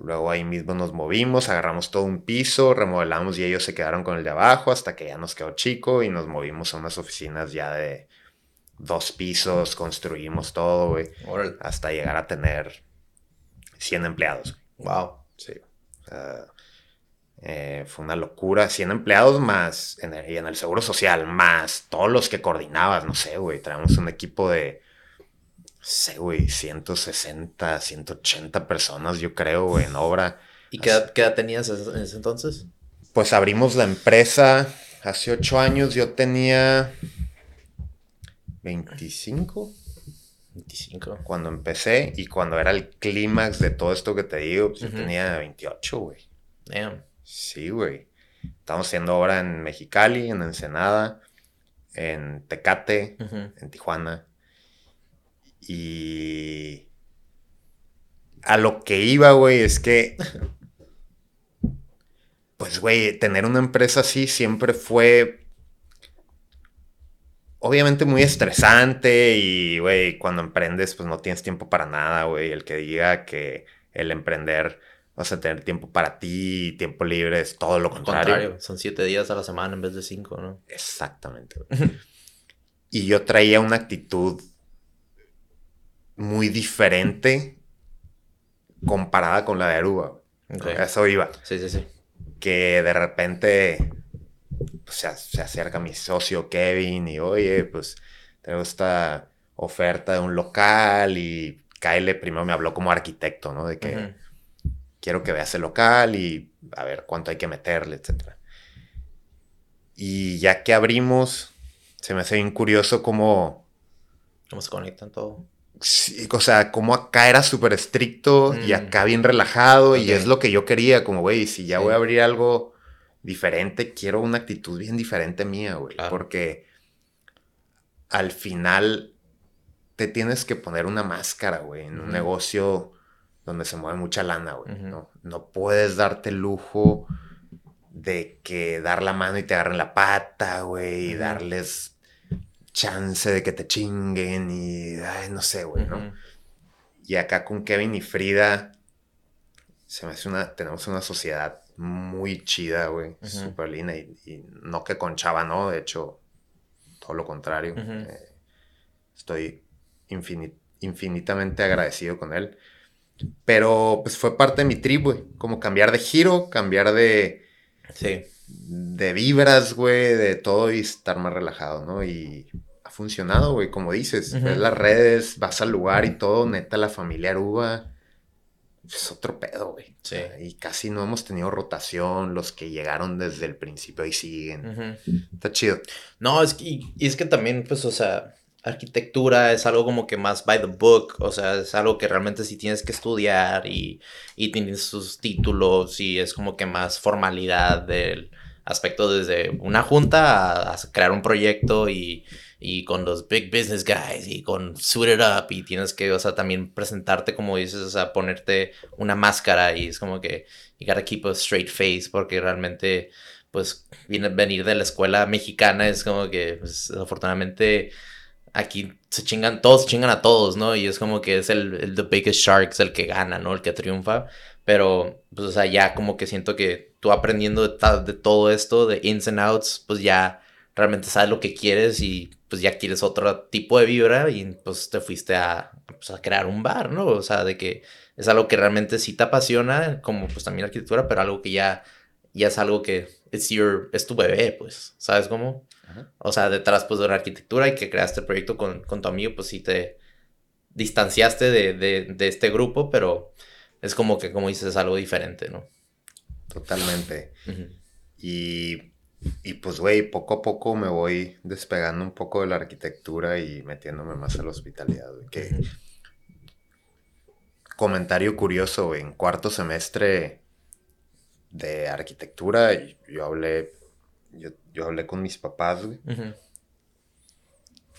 Luego ahí mismo nos movimos, agarramos todo un piso, remodelamos y ellos se quedaron con el de abajo hasta que ya nos quedó chico y nos movimos a unas oficinas ya de dos pisos, construimos todo, güey. Hasta llegar a tener 100 empleados. Wow. Sí. Eh, fue una locura. 100 empleados más en el seguro social, más todos los que coordinabas, no sé, güey. Traemos un equipo de, no sé, güey, 160, 180 personas, yo creo, güey, en obra. ¿Y qué edad, tenías en ese entonces? Pues abrimos la empresa hace ocho años. Yo tenía 25. 25. Cuando empecé y cuando era el clímax de todo esto que te digo, pues yo tenía 28, güey. Damn. Sí, güey. Estamos haciendo obra en Mexicali, en Ensenada, en Tecate, en Tijuana. Y a lo que iba, güey, es que, pues, güey, tener una empresa así siempre fue, obviamente, muy estresante y, güey, cuando emprendes, pues no tienes tiempo para nada, güey. El que diga que el emprender vas a tener tiempo para ti, tiempo libre, es todo lo contrario. Son siete días a la semana en vez de cinco, ¿no? Exactamente. y yo traía una actitud muy diferente comparada con la de Aruba. Eso iba. Sí, sí, sí. Que de repente pues, se, se, acerca mi socio Kevin y oye, pues tengo esta oferta de un local y Kyle primero me habló como arquitecto, ¿no? De que quiero que veas el local y a ver cuánto hay que meterle, etc. Y ya que abrimos, se me hace bien curioso cómo... Cómo se conectan todo. Sí, o sea, como acá era súper estricto y mm. acá bien relajado y es lo que yo quería, como, güey, si ya voy a abrir algo diferente, quiero una actitud bien diferente mía, güey, porque al final te tienes que poner una máscara, güey, en un negocio donde se mueve mucha lana, güey. ¿no? no puedes darte el lujo de que dar la mano y te agarren la pata, güey, y darles chance de que te chinguen y, ay, no sé, güey, ¿no? Y acá con Kevin y Frida, se me hace una, tenemos una sociedad muy chida, güey, súper linda, y, no que con Chava, ¿no? De hecho, todo lo contrario. Eh, estoy infinitamente agradecido con él. Pero pues fue parte de mi trip, güey. Como cambiar de giro, cambiar de. Sí. De vibras, güey, de todo y estar más relajado, ¿no? Y ha funcionado, güey, como dices. Ves las redes, vas al lugar y todo, neta, la familia Aruba. Es otro pedo, güey. Sí. y casi no hemos tenido rotación, los que llegaron desde el principio y siguen. Está chido. No, es que, y es que también, pues, o sea, arquitectura es algo como que más by the book, o sea, es algo que realmente sí tienes que estudiar y, y tienes sus títulos y es como que más formalidad del aspecto desde una junta a crear un proyecto y y con los big business guys y con suit it up y tienes que, o sea, también presentarte como dices, o sea, ponerte una máscara y es como que you gotta keep a straight face porque realmente, pues, venir de la escuela mexicana es como que, pues, afortunadamente aquí se chingan, todos se chingan a todos, ¿no? Y es como que es el, el the biggest shark, es el que gana, ¿no? El que triunfa. Pero, pues, o sea, ya como que siento que tú aprendiendo de, de todo esto, de ins and outs, pues ya realmente sabes lo que quieres y pues ya quieres otro tipo de vibra y pues te fuiste a, pues, a crear un bar, ¿no? O sea, de que es algo que realmente sí te apasiona, como pues también la arquitectura, pero algo que ya, ya es algo que es, your, es tu bebé, pues, ¿sabes cómo? O sea, detrás pues de la arquitectura y que creaste el proyecto con, con tu amigo, pues sí te distanciaste de, de, de este grupo, pero es como que, como dices, es algo diferente, ¿no? Totalmente. Y y pues, güey, poco a poco me voy despegando un poco de la arquitectura y metiéndome más a la hospitalidad, güey. Que... Comentario curioso, güey. En cuarto semestre de arquitectura, yo hablé, yo, hablé con mis papás, güey.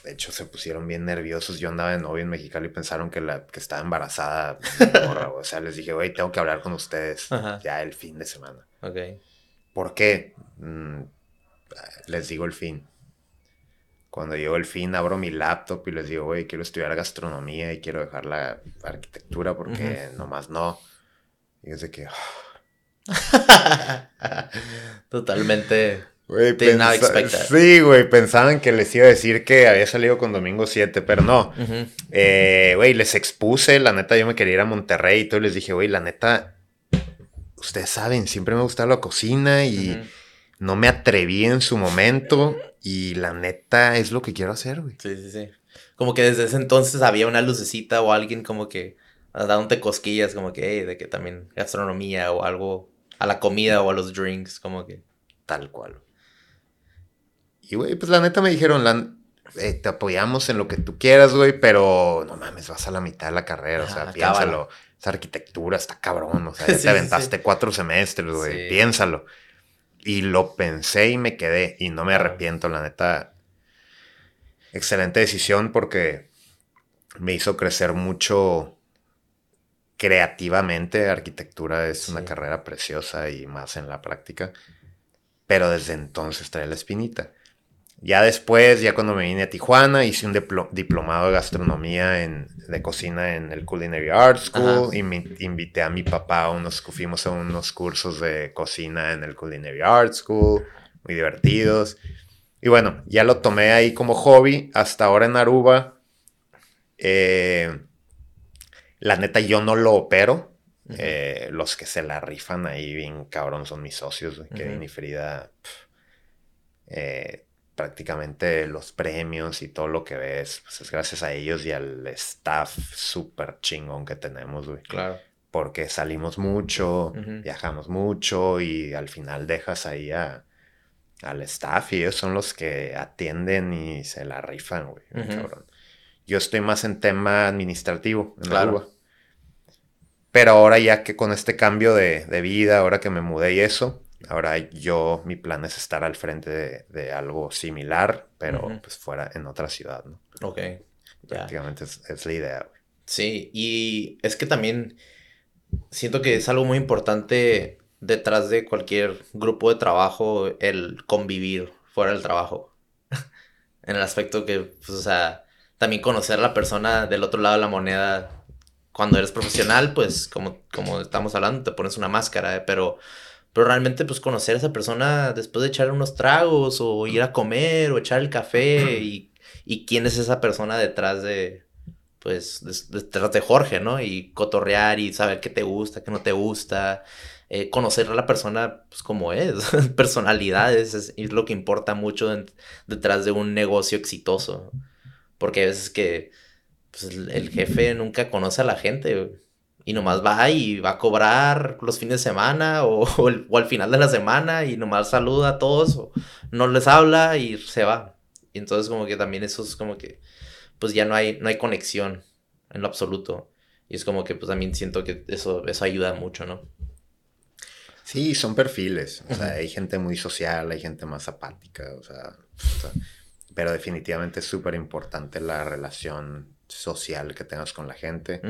De hecho, se pusieron bien nerviosos. Yo andaba de novio en Mexicali y pensaron que, la, que estaba embarazada. [laughs] o sea, les dije, güey, tengo que hablar con ustedes ya el fin de semana. Ok. ¿Por qué? Mm, les digo el fin. Cuando llego el fin, abro mi laptop y les digo, güey, quiero estudiar gastronomía y quiero dejar la arquitectura porque nomás no. Y es de que. [laughs] Totalmente. sí, güey, pensaban que les iba a decir que había salido con Domingo 7, pero no. Eh, güey, les expuse, la neta, yo me quería ir a Monterrey y todo, y les dije, güey, la neta, ustedes saben, siempre me gusta la cocina y no me atreví en su momento y la neta es lo que quiero hacer, güey. Sí, sí, sí. Como que desde ese entonces había una lucecita o alguien como que dándote cosquillas, como que, hey, de que también gastronomía o algo a la comida o a los drinks, como que. Tal cual. Y, güey, pues la neta me dijeron, la, eh, te apoyamos en lo que tú quieras, güey, pero no mames, vas a la mitad de la carrera, o sea, piénsalo. Esa arquitectura está cabrón, o sea, ya [laughs] te aventaste cuatro semestres, güey, piénsalo. Y lo pensé y me quedé. Y no me arrepiento, la neta. Excelente decisión porque me hizo crecer mucho creativamente. Arquitectura es una carrera preciosa y más en la práctica. Pero desde entonces trae la espinita. Ya después, ya cuando me vine a Tijuana, hice un diplomado de gastronomía en, de cocina en el Culinary Art School y me invité a mi papá a unos, fuimos a unos cursos de cocina en el Culinary Art School, muy divertidos. Y bueno, ya lo tomé ahí como hobby. Hasta ahora en Aruba, eh, la neta yo no lo opero. Eh, los que se la rifan ahí bien cabrón son mis socios, Kevin y Frida. Eh, prácticamente los premios y todo lo que ves, pues es gracias a ellos y al staff súper chingón que tenemos, güey. Claro. Porque salimos mucho, viajamos mucho y al final dejas ahí a, al staff y ellos son los que atienden y se la rifan, güey. Yo estoy más en tema administrativo, en claro. Pero ahora ya que con este cambio de, de vida, ahora que me mudé y eso, Ahora yo, mi plan es estar al frente de, algo similar, pero pues fuera en otra ciudad, ¿no? Ok. Prácticamente es, la idea. Sí, y es que también siento que es algo muy importante detrás de cualquier grupo de trabajo el convivir fuera del trabajo. [laughs] en el aspecto que, pues, o sea, también conocer a la persona del otro lado de la moneda. Cuando eres profesional, pues, como, como estamos hablando, te pones una máscara, ¿eh? pero pero realmente, pues conocer a esa persona después de echar unos tragos o ir a comer o echar el café y, y quién es esa persona detrás de, pues, detrás de Jorge, ¿no? Y cotorrear y saber qué te gusta, qué no te gusta. Eh, conocer a la persona, pues, como es. [laughs] Personalidades es, es, lo que importa mucho detrás de un negocio exitoso. Porque a veces que pues, el, jefe nunca conoce a la gente. Y nomás va y va a cobrar los fines de semana o, [laughs] o, al final de la semana y nomás saluda a todos o no les habla y se va. Y entonces como que también eso es como que pues ya no hay, no hay conexión en lo absoluto. Y es como que pues también siento que eso, eso ayuda mucho, ¿no? Sí, son perfiles. O sea, hay gente muy social, hay gente más apática, o sea, pero definitivamente es súper importante la relación social que tengas con la gente.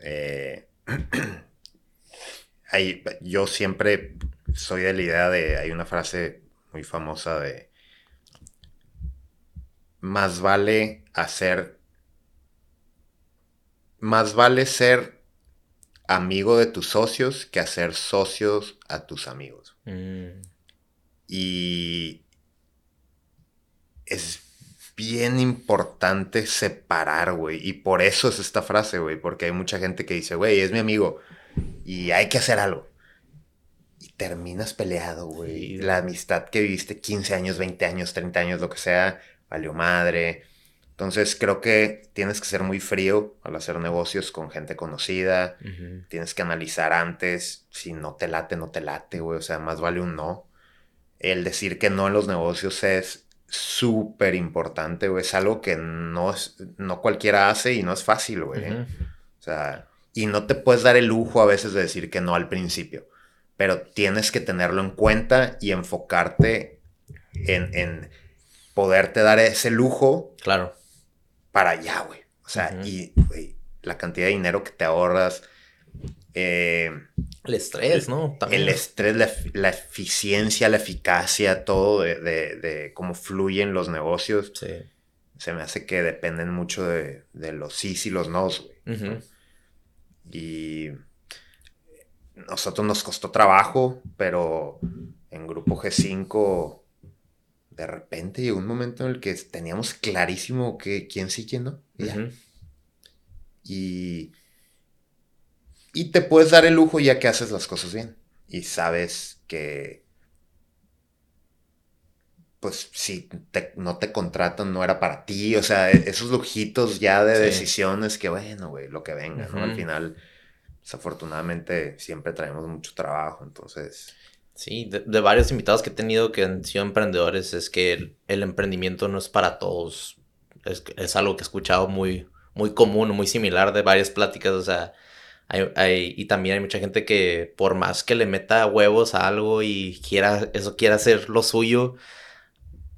Eh, [clears throat] yo siempre soy de la idea de, hay una frase muy famosa de, más vale hacer, más vale ser amigo de tus socios que hacer socios a tus amigos. Mm. Y es bien importante separar, güey. Y por eso es esta frase, güey. Porque hay mucha gente que dice, güey, es mi amigo. Y hay que hacer algo. Y terminas peleado, güey. La amistad que viviste 15 años, 20 años, 30 años, lo que sea, valió madre. Entonces creo que tienes que ser muy frío al hacer negocios con gente conocida. Tienes que analizar antes si no te late, no te late, güey. O sea, más vale un no. El decir que no en los negocios es súper importante, güey. Es algo que no, no cualquiera hace y no es fácil, güey. ¿eh? O sea, y no te puedes dar el lujo a veces de decir que no al principio. Pero tienes que tenerlo en cuenta y enfocarte en, en poderte dar ese lujo. Claro. Para allá, güey. O sea, y la cantidad de dinero que te ahorras. Eh, el estrés, ¿no? El estrés, la, eficiencia, la eficacia, todo de, cómo fluyen los negocios. Sí. Se me hace que dependen mucho de, los sí y los no, güey. Y nosotros nos costó trabajo, pero en Grupo G5 de repente llegó un momento en el que teníamos clarísimo que quién sí, quién no. Y, y te puedes dar el lujo ya que haces las cosas bien. Y sabes que, pues si no te contratan no era para ti. O sea, e, esos lujitos ya de decisiones que, bueno, güey, lo que venga, ¿no? Al final, desafortunadamente, siempre traemos mucho trabajo. Entonces... Sí, de, varios invitados que he tenido que han sido emprendedores, es que el, emprendimiento no es para todos. Es, es, algo que he escuchado muy, muy común, muy similar de varias pláticas. O sea, hay, y también hay mucha gente que por más que le meta huevos a algo y quiera, eso quiera hacer lo suyo,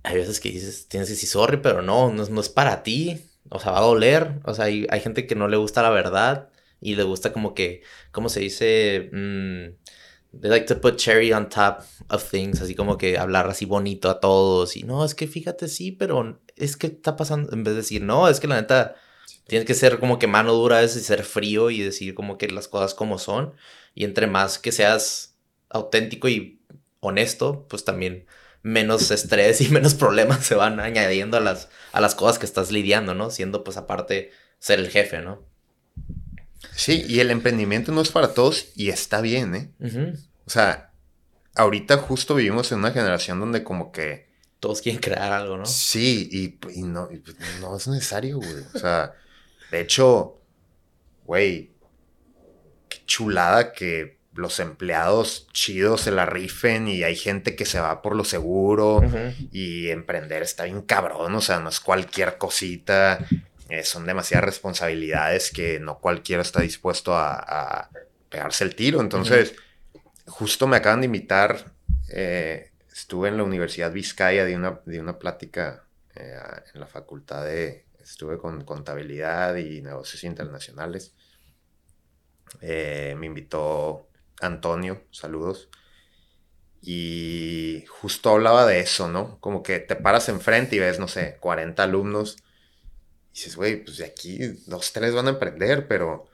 hay veces que dices, tienes que decir sorry, pero no, no, es para ti. O sea, va a doler. O sea, hay, hay, gente que no le gusta la verdad y le gusta como que, ¿cómo se dice? Mm, They like to put cherry on top of things, así como que hablar así bonito a todos. Y no, es que fíjate, sí, pero es que está pasando. En vez de decir, no, es que la neta tienes que ser como que mano dura, es ser frío y decir como que las cosas como son. Y entre más que seas auténtico y honesto, pues también menos estrés y [laughs] menos problemas se van añadiendo a las, a las cosas que estás lidiando, ¿no? Siendo pues aparte ser el jefe, ¿no? Sí, y el emprendimiento no es para todos y está bien, ¿eh? O sea, ahorita justo vivimos en una generación donde como que... Todos quieren crear algo, ¿no? Sí, y, no, pues, no es necesario, güey. O sea, de hecho, güey, qué chulada que los empleados chidos se la rifen y hay gente que se va por lo seguro y emprender está bien cabrón, o sea, no es cualquier cosita eh, son demasiadas responsabilidades que no cualquiera está dispuesto a, pegarse el tiro. Entonces, justo me acaban de invitar, eh, estuve en la Universidad Vizcaya de una, de una plática eh, en la facultad de, estuve con contabilidad y negocios internacionales. me invitó Antonio, saludos. Y justo hablaba de eso, ¿no? Como que te paras enfrente y ves, no sé, 40 alumnos y dices, güey, pues de aquí dos, tres van a emprender, pero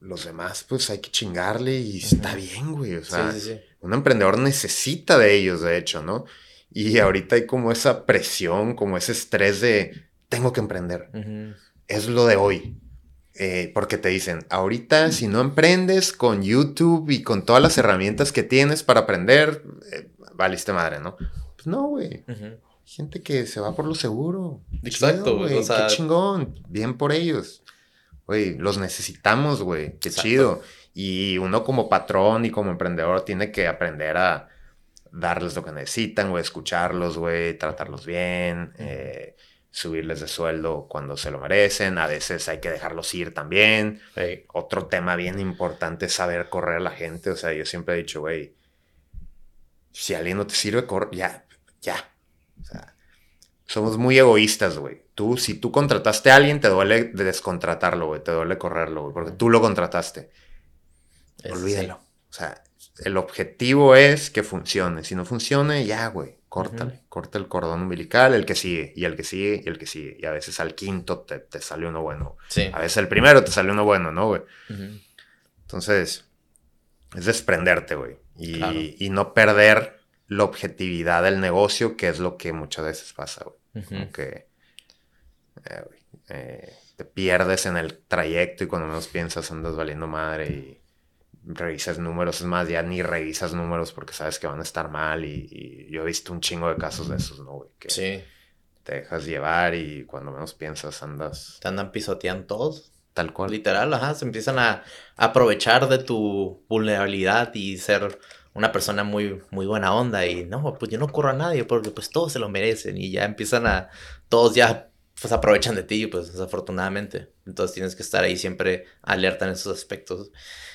los demás, pues hay que chingarle y está bien, güey. O sea, un emprendedor necesita de ellos, de hecho, ¿no? Y ahorita hay como esa presión, como ese estrés de tengo que emprender. Es lo de hoy. Eh, porque te dicen, ahorita si no emprendes con YouTube y con todas las herramientas que tienes para aprender, eh, valiste madre, ¿no? Pues no, güey gente que se va por lo seguro. Exacto, güey. Qué chingón. Bien por ellos. güey, los necesitamos, güey, qué chido. Y uno como patrón y como emprendedor tiene que aprender a darles lo que necesitan, güey, escucharlos, güey, tratarlos bien, eh, subirles de sueldo cuando se lo merecen. A veces hay que dejarlos ir también. Otro tema bien importante es saber correr a la gente. O sea, yo siempre he dicho, güey, si alguien no te sirve, corre, ya, ya. O sea, somos muy egoístas, güey. Tú, si tú contrataste a alguien, te duele descontratarlo, güey. Te duele correrlo, güey, porque tú lo contrataste. Olvídalo. O sea, el objetivo es que funcione. Si no funcione, ya, güey, córtale. Corta el cordón umbilical, el que sigue, y el que sigue, y el que sigue. Y a veces al quinto te, te sale uno bueno. Sí. A veces el primero te sale uno bueno, ¿no, güey? Entonces, es desprenderte, güey. Y, y, no perder la objetividad del negocio, que es lo que muchas veces pasa, güey. Como que eh, eh, te pierdes en el trayecto y cuando menos piensas andas valiendo madre y revisas números, es más, ya ni revisas números porque sabes que van a estar mal y, yo he visto un chingo de casos de esos, ¿no, güey? Que sí. Te dejas llevar y cuando menos piensas andas... Te andan pisoteando todos. Tal cual. Literal, ajá, se empiezan a aprovechar de tu vulnerabilidad y ser una persona muy, muy buena onda y no, pues yo no corro a nadie porque pues todos se lo merecen y ya empiezan a, todos ya pues aprovechan de ti, pues desafortunadamente. Entonces tienes que estar ahí siempre alerta en esos aspectos.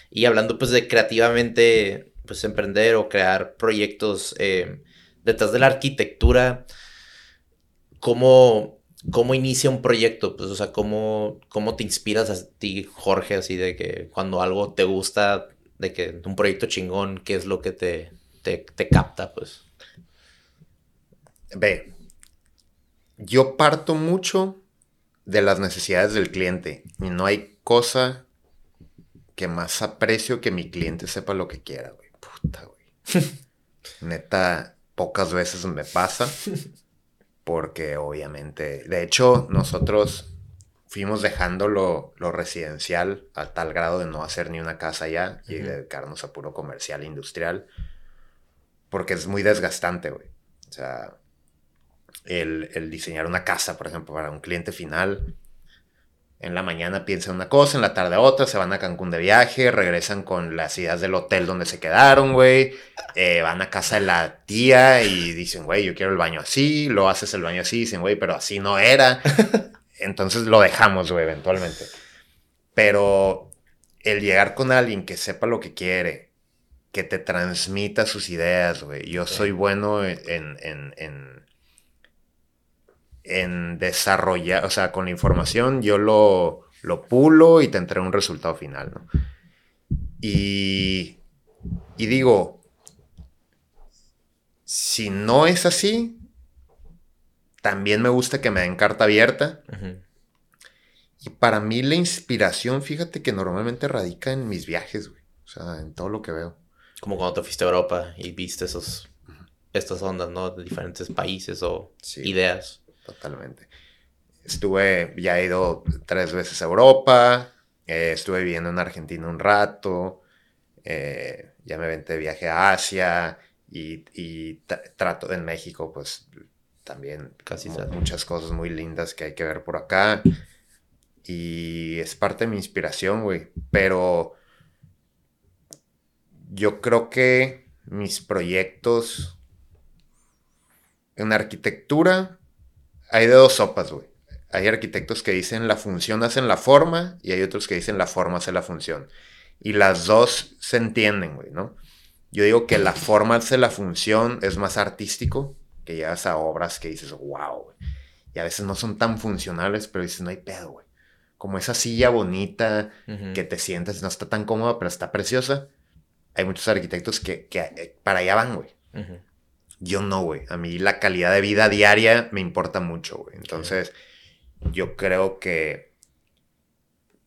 Y hablando pues de creativamente, pues emprender o crear proyectos eh, detrás de la arquitectura, ¿cómo, ¿cómo inicia un proyecto? Pues, o sea, ¿cómo, ¿cómo te inspiras a ti, Jorge, así de que cuando algo te gusta, de que un proyecto chingón, ¿qué es lo que te, te, te capta, pues? Ve, yo parto mucho de las necesidades del cliente y no hay cosa que más aprecio que mi cliente sepa lo que quiera, güey. Puta, güey. [laughs] Neta, pocas veces me pasa porque obviamente, de hecho, nosotros fuimos dejando lo, residencial a tal grado de no hacer ni una casa ya y dedicarnos a puro comercial industrial porque es muy desgastante, güey. O sea, el, diseñar una casa, por ejemplo, para un cliente final. En la mañana piensan una cosa, en la tarde otra, se van a Cancún de viaje, regresan con las ideas del hotel donde se quedaron, güey. Eh, van a casa de la tía y dicen, güey, yo quiero el baño así, lo haces el baño así, dicen, güey, pero así no era. [laughs] Entonces lo dejamos, güey, eventualmente. Pero el llegar con alguien que sepa lo que quiere, que te transmita sus ideas, güey. Yo soy bueno en en desarrollar, o sea, con la información yo lo, lo pulo y te entrego un resultado final, ¿no? Y, y digo, si no es así, también me gusta que me den carta abierta. Y para mí la inspiración, fíjate que normalmente radica en mis viajes, güey. O sea, en todo lo que veo. Como cuando te fuiste a Europa y viste esos, estas ondas, ¿no? De diferentes países o ideas. Totalmente. Estuve, ya he ido tres veces a Europa, eh, estuve viviendo en Argentina un rato, eh, ya me vente de viaje a Asia y, trato en México, pues también Casi muchas cosas muy lindas que hay que ver por acá. Y es parte de mi inspiración, güey. Pero yo creo que mis proyectos en arquitectura hay de dos sopas, güey. Hay arquitectos que dicen la función hace la forma y hay otros que dicen la forma hace la función. Y las dos se entienden, güey, ¿no? Yo digo que la forma hace la función es más artístico, que llegas a obras que dices, wow, güey. Y a veces no son tan funcionales, pero dices, no hay pedo, güey. Como esa silla bonita que te sientes, no está tan cómoda, pero está preciosa. Hay muchos arquitectos que, que eh, para allá van, güey. Yo no, güey. A mí la calidad de vida diaria me importa mucho, güey. Entonces, yo creo que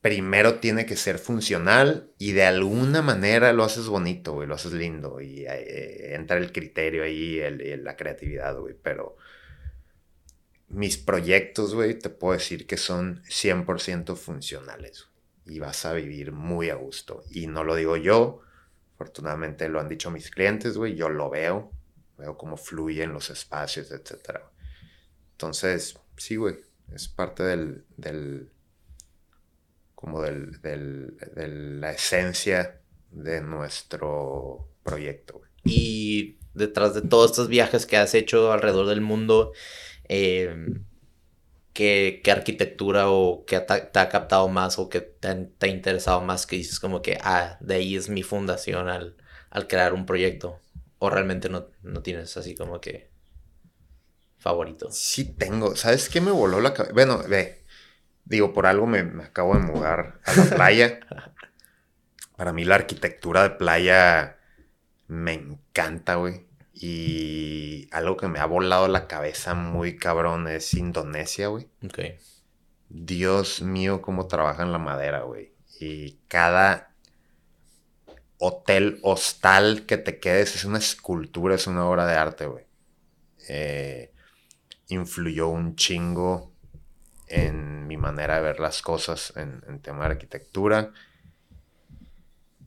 primero tiene que ser funcional y de alguna manera lo haces bonito, güey. Lo haces lindo y eh, entra el criterio ahí, el, la creatividad, güey. Pero mis proyectos, güey, te puedo decir que son 100% funcionales. Y vas a vivir muy a gusto. Y no lo digo yo. Afortunadamente lo han dicho mis clientes, güey. Yo lo veo veo cómo fluyen los espacios, etc. Entonces, sí, güey, es parte del, del como del, de la esencia de nuestro proyecto. Y detrás de todos estos viajes que has hecho alrededor del mundo, em, ¿qué, arquitectura o qué te, ha captado más o qué te, ha interesado más que dices como que, ah, de ahí es mi fundación al, crear un proyecto? ¿O realmente no, no tienes así como que favorito? Sí tengo. ¿Sabes qué me voló la cabeza? Bueno, ve, Digo, por algo me, acabo de mudar a la playa. [laughs] Para mí la arquitectura de playa me encanta, güey. Y algo que me ha volado la cabeza muy cabrón es Indonesia, güey. Ok. Dios mío, cómo trabajan la madera, güey. Y cada hotel, hostal que te quedes es una escultura, es una obra de arte, güey. Eh, influyó un chingo en mi manera de ver las cosas en, tema de arquitectura.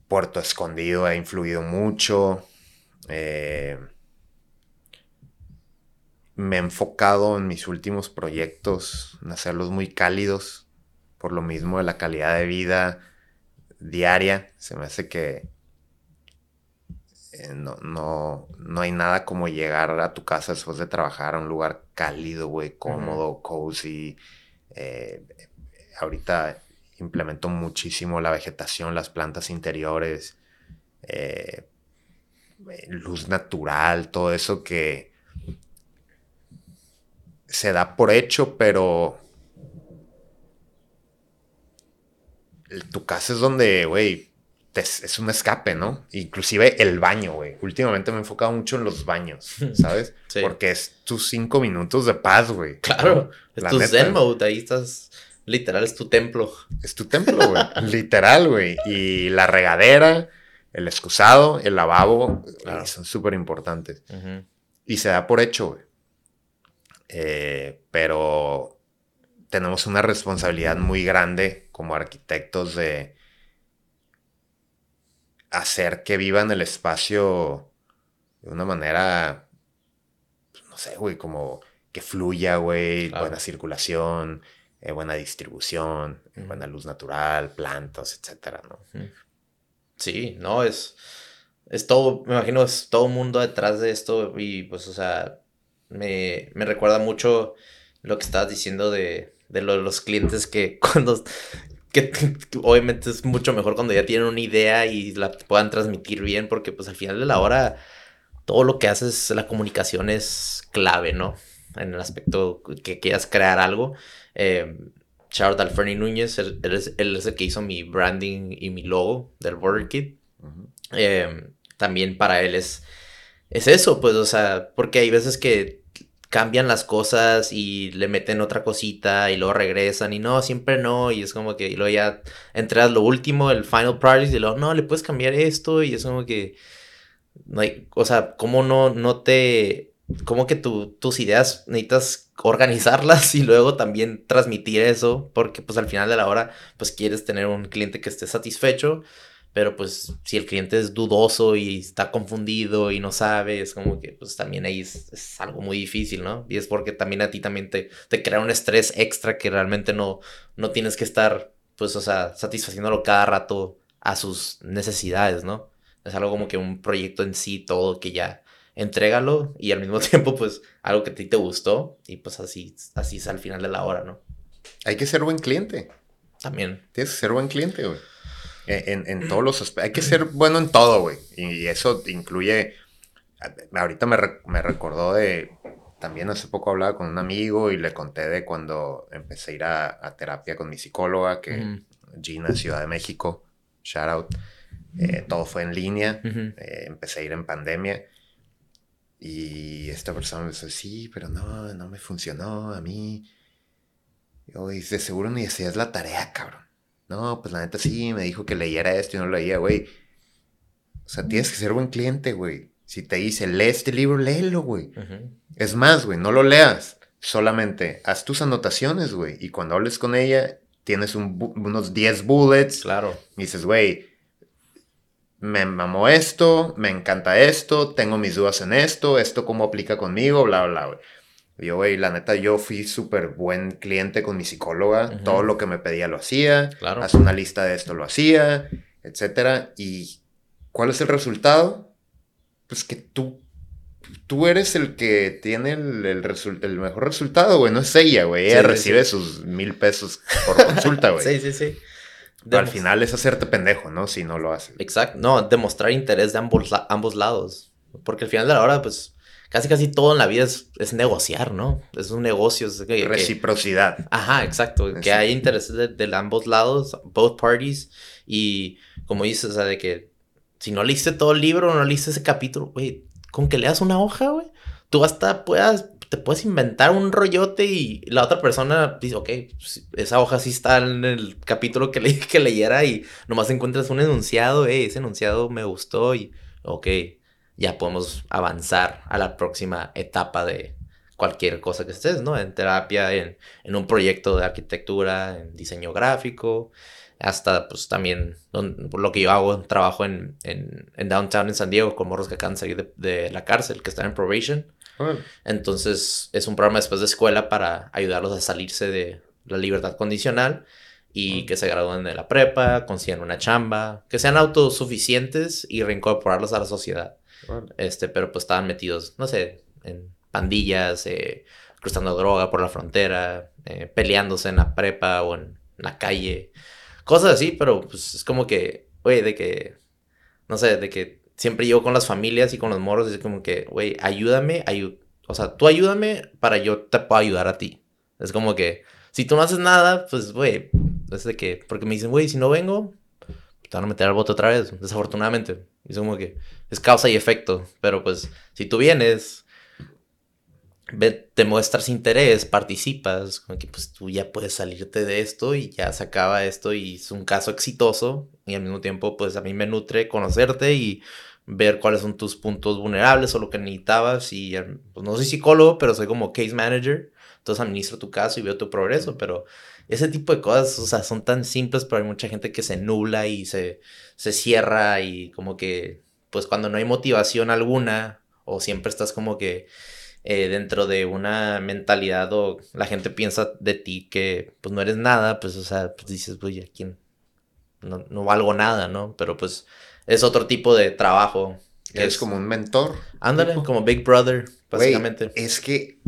Puerto Escondido ha influido mucho. Eh, me he enfocado en mis últimos proyectos en hacerlos muy cálidos, por lo mismo de la calidad de vida diaria. Se me hace que eh, no, no, hay nada como llegar a tu casa después de trabajar a un lugar cálido, güey, cómodo, cozy eh, ahorita implemento muchísimo la vegetación, las plantas interiores, eh, luz natural, todo eso que se da por hecho, pero tu casa es donde, güey, es un escape, ¿no? Inclusive el baño, güey. Últimamente me he enfocado mucho en los baños, [laughs] ¿sabes? Porque es tus cinco minutos de paz, güey. Claro, es tu zen mode, ahí estás, literal, es tu templo. Es tu templo, güey. [laughs] literal, güey. Y la regadera, el excusado, el lavabo, son súper importantes. Y se da por hecho, güey. Eh, pero tenemos una responsabilidad muy grande como arquitectos de hacer que vivan el espacio de una manera, pues, no sé, güey, como que fluya, güey, buena circulación, eh, buena distribución, buena luz natural, plantas, etcétera, ¿no? Sí, no, es, es todo, me imagino, es todo un mundo detrás de esto y pues, o sea, me, me recuerda mucho lo que estabas diciendo de, de los clientes que [laughs] cuando que, [laughs] obviamente es mucho mejor cuando ya tienen una idea y la puedan transmitir bien, porque pues al final de la hora todo lo que haces, la comunicación es clave, ¿no? En el aspecto que quieras crear algo. Eh, Charles Alferni Núñez, él, es, el que hizo mi branding y mi logo del Border Kit. Em, también para él es, es eso, pues, o sea, porque hay veces que cambian las cosas y le meten otra cosita y luego regresan y no, siempre no, y es como que y luego ya entras lo último, el final project y luego no, le puedes cambiar esto y es como que hay, o sea, cómo no, no te, como que tus ideas necesitas organizarlas y luego también transmitir eso, porque pues al final de la hora pues quieres tener un cliente que esté satisfecho pero pues si el cliente es dudoso y está confundido y no sabe, es como que pues también ahí es, algo muy difícil, ¿no? Y es porque también a ti también te, te, crea un estrés extra que realmente no, no tienes que estar, pues, o sea, satisfaciéndolo cada rato a sus necesidades, ¿no? Es algo como que un proyecto en sí, todo que ya entrégalo y al mismo [laughs] tiempo, pues, algo que a ti te gustó y pues así, así es al final de la hora, ¿no? Hay que ser buen cliente. También. Tienes que ser buen cliente, güey. En, en, todos los aspectos. Hay que ser bueno en todo, güey. Y eso incluye. Ahorita me, me, recordó de. También hace poco hablaba con un amigo y le conté de cuando empecé a ir a, terapia con mi psicóloga, que Gina, Ciudad de México. Shout out. Eh, todo fue en línea. Eh, empecé a ir en pandemia. Y esta persona me dice, sí, pero no, no me funcionó a mí. Y de seguro ni decías la tarea, cabrón. No, pues la neta sí, me dijo que leyera esto y no lo leía, güey. O sea, tienes que ser buen cliente, güey. Si te dice, lee este libro, léelo, güey. Es más, güey, no lo leas. Solamente haz tus anotaciones, güey. Y cuando hables con ella, tienes unos 10 bullets. Claro. Y dices, güey, me mamó esto, me encanta esto, tengo mis dudas en esto, esto cómo aplica conmigo, bla, bla, güey. Yo, güey, la neta, yo fui súper buen cliente con mi psicóloga. Todo lo que me pedía lo hacía. Claro. Haz una lista de esto, lo hacía, etcétera. ¿Y cuál es el resultado? Pues que tú, tú eres el que tiene el, el, mejor resultado, güey. No es ella, güey. Ella recibe sus mil pesos por consulta, [laughs] güey. sí, sí, sí. al final es hacerte pendejo, ¿no? Si no lo haces. Exacto. No, demostrar interés de ambos, ambos lados. Porque al final de la hora, pues casi casi todo en la vida es, negociar, ¿no? Es un negocio. Es Reciprocidad. ajá, exacto. Que hay intereses de, ambos lados, both parties. Y como dices, o sea, de que si no leíste todo el libro, no leíste ese capítulo, güey, con que leas una hoja, güey, tú hasta puedas, te puedes inventar un rollote y la otra persona dice, ok, pues, esa hoja sí está en el capítulo que leí [laughs] que leyera y nomás encuentras un enunciado, eh, ese enunciado me gustó y, ok, ya podemos avanzar a la próxima etapa de cualquier cosa que estés, ¿no? En terapia, en, un proyecto de arquitectura, en diseño gráfico, hasta pues también lo que yo hago, trabajo en, en, downtown en San Diego con morros que acaban de salir de, la cárcel, que están en probation. Entonces es un programa después de escuela para ayudarlos a salirse de la libertad condicional y que se gradúen de la prepa, consigan una chamba, que sean autosuficientes y reincorporarlos a la sociedad. Este, pero pues estaban metidos, no sé, en pandillas, eh, cruzando droga por la frontera, eh, peleándose en la prepa o en la calle. Cosas así, pero pues es como que, oye, de que, no sé, de que siempre yo con las familias y con los morros, es como que, güey, ayúdame, o sea, tú ayúdame para yo te pueda ayudar a ti. Es como que, si tú no haces nada, pues, güey, es de que, porque me dicen, güey, si no vengo, te van a meter al voto otra vez, desafortunadamente. Es como que es causa y efecto. Pero pues, si tú vienes, te muestras interés, participas, como que pues tú ya puedes salirte de esto y ya se acaba esto y es un caso exitoso. Y al mismo tiempo, pues a mí me nutre conocerte y ver cuáles son tus puntos vulnerables o lo que necesitabas. Y pues no soy psicólogo, pero soy como case manager. Entonces administro tu caso y veo tu progreso, pero ese tipo de cosas, o sea, son tan simples, pero hay mucha gente que se nubla y se, se cierra y como que, pues cuando no hay motivación alguna o siempre estás como que eh, dentro de una mentalidad o la gente piensa de ti que pues no eres nada, pues o sea, pues dices, oye, ¿quién? No, no valgo nada, ¿no? Pero pues es otro tipo de trabajo. Es, como un mentor. Ándale, como Big Brother, básicamente. es que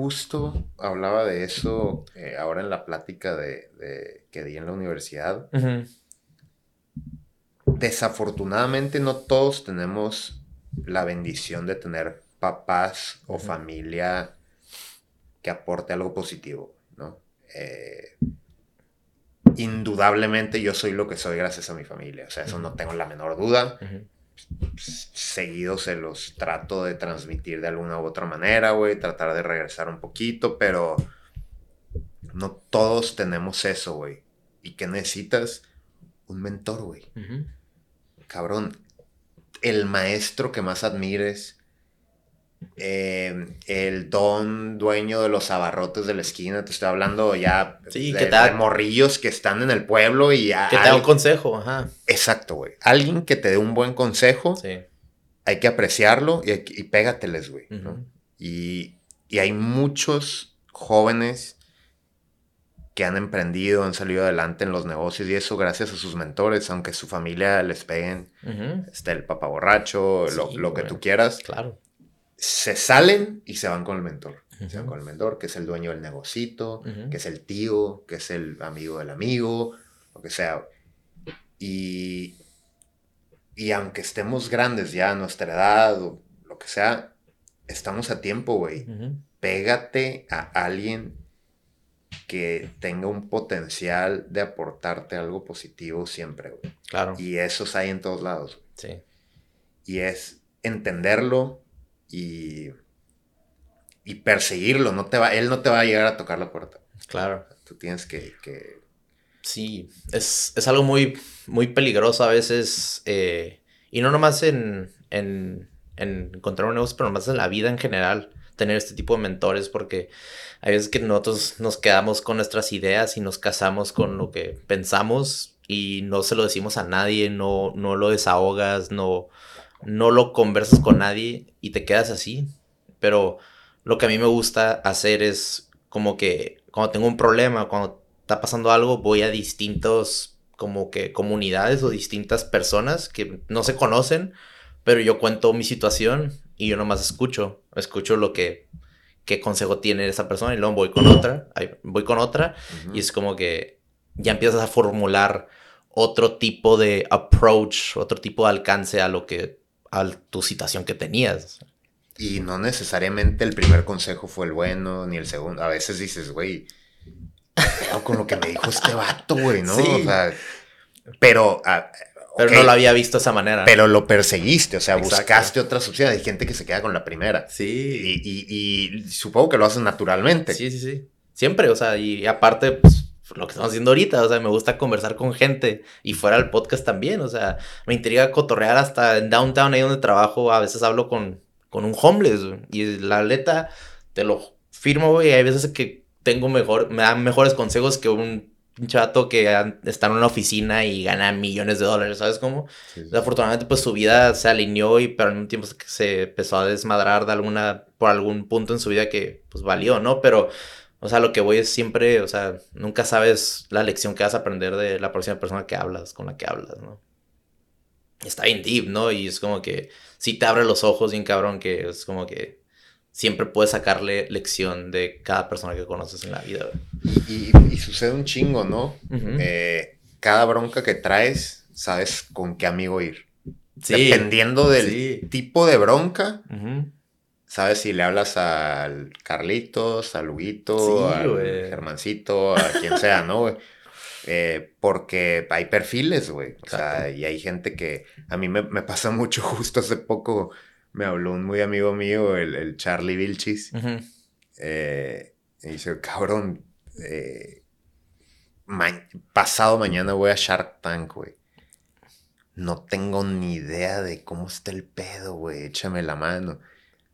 justo hablaba de eso eh, ahora en la plática de, que di en la universidad. Desafortunadamente no todos tenemos la bendición de tener papás o familia que aporte algo positivo, ¿no? Eh, indudablemente yo soy lo que soy gracias a mi familia, o sea, eso no tengo la menor duda seguido se los trato de transmitir de alguna u otra manera, güey, tratar de regresar un poquito, pero no todos tenemos eso, güey. ¿Y qué necesitas? Un mentor, güey. Cabrón, el maestro que más admires, eh, el don dueño de los abarrotes de la esquina, te estoy hablando ya de, morrillos que están en el pueblo y ya... Que te da un consejo, ajá. Exacto, güey. Alguien que te dé un buen consejo, sí. hay que apreciarlo y, y pégateles, güey. y, y hay muchos jóvenes que han emprendido, han salido adelante en los negocios y eso gracias a sus mentores, aunque su familia les peguen, este, el papá borracho, lo, lo, que tú quieras. Claro se salen y se van con el mentor. Se van con el mentor, que es el dueño del negocito, que es el tío, que es el amigo del amigo, lo que sea. Y, y aunque estemos grandes ya a nuestra edad o lo que sea, estamos a tiempo, güey. Pégate a alguien que tenga un potencial de aportarte algo positivo siempre, güey. Claro. Y esos hay en todos lados. Sí. Y es entenderlo, y, y perseguirlo. No te va, él no te va a llegar a tocar la puerta. Claro. Tú tienes que... que... Sí, es, es, algo muy, muy peligroso a veces. Eh, y no nomás en, en, en encontrar un negocio, pero nomás en la vida en general. Tener este tipo de mentores porque hay veces que nosotros nos quedamos con nuestras ideas y nos casamos con lo que pensamos y no se lo decimos a nadie, no, no lo desahogas, no, no lo conversas con nadie y te quedas así. Pero lo que a mí me gusta hacer es como que cuando tengo un problema, cuando está pasando algo, voy a distintos como que comunidades o distintas personas que no se conocen, pero yo cuento mi situación y yo nomás escucho, escucho lo que qué consejo tiene esa persona y luego voy con otra, voy con otra y es como que ya empiezas a formular otro tipo de approach, otro tipo de alcance a lo que a tu situación que tenías. Y no necesariamente el primer consejo fue el bueno, ni el segundo. A veces dices, güey, con lo que me dijo este vato, güey, ¿no? O sea, pero... Ah, pero no lo había visto de esa manera. Pero lo perseguiste, o sea, buscaste otras opciones. Hay gente que se queda con la primera. Sí. Y, supongo que lo haces naturalmente. Sí, sí, sí. Siempre, o sea, y aparte, pues, lo que estamos haciendo ahorita, o sea, me gusta conversar con gente y fuera del podcast también, o sea, me intriga cotorrear hasta en downtown, ahí donde trabajo, a veces hablo con, con un homeless, y la aleta, te lo firmo, güey, hay veces que tengo mejor, me dan mejores consejos que un chato que está en una oficina y gana millones de dólares, ¿sabes cómo? Afortunadamente, pues su vida se alineó y pero al mismo tiempo se empezó a desmadrar de alguna, por algún punto en su vida que, pues, valió, ¿no? Pero o sea, lo que voy es siempre, o sea, nunca sabes la lección que vas a aprender de la próxima persona que hablas, con la que hablas, ¿no? Está bien deep, ¿no? Y es como que sí te abre los ojos bien cabrón, que es como que siempre puedes sacarle lección de cada persona que conoces en la vida. Y, y, sucede un chingo, ¿no? Eh, cada bronca que traes, sabes con qué amigo ir. Sí. Dependiendo del tipo de bronca, ¿Sabes? Si le hablas al Carlitos, al Huguito, al Germancito, a quien sea, ¿no? Eh, porque hay perfiles, güey. O sea, y hay gente que a mí me, pasa mucho. [laughs] Justo hace poco me habló un muy amigo mío, el, Charlie Vilchis. Eh, y dice, cabrón, eh, pasado mañana voy a Shark Tank, güey. No tengo ni idea de cómo está el pedo, güey. Échame la mano.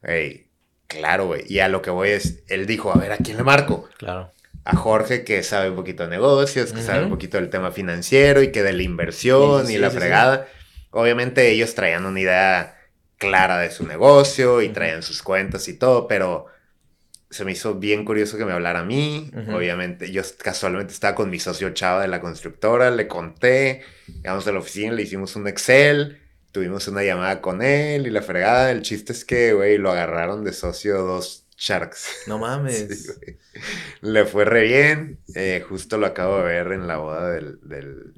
Hey, claro, güey. Y a lo que voy es, él dijo, a ver, ¿a quién le marco? Claro. A Jorge, que sabe un poquito de negocios, que sabe un poquito del tema financiero y que de la inversión y la fregada. Obviamente ellos traían una idea clara de su negocio y traían sus cuentas y todo, pero se me hizo bien curioso que me hablara a mí. Obviamente, yo casualmente estaba con mi socio Chava de la constructora, le conté, llegamos a la oficina, le hicimos un Excel tuvimos una llamada con él y la fregada. El chiste es que, güey, lo agarraron de socio dos Sharks. No [laughs] mames. Le fue re bien. Eh, justo lo acabo de ver en la boda del, del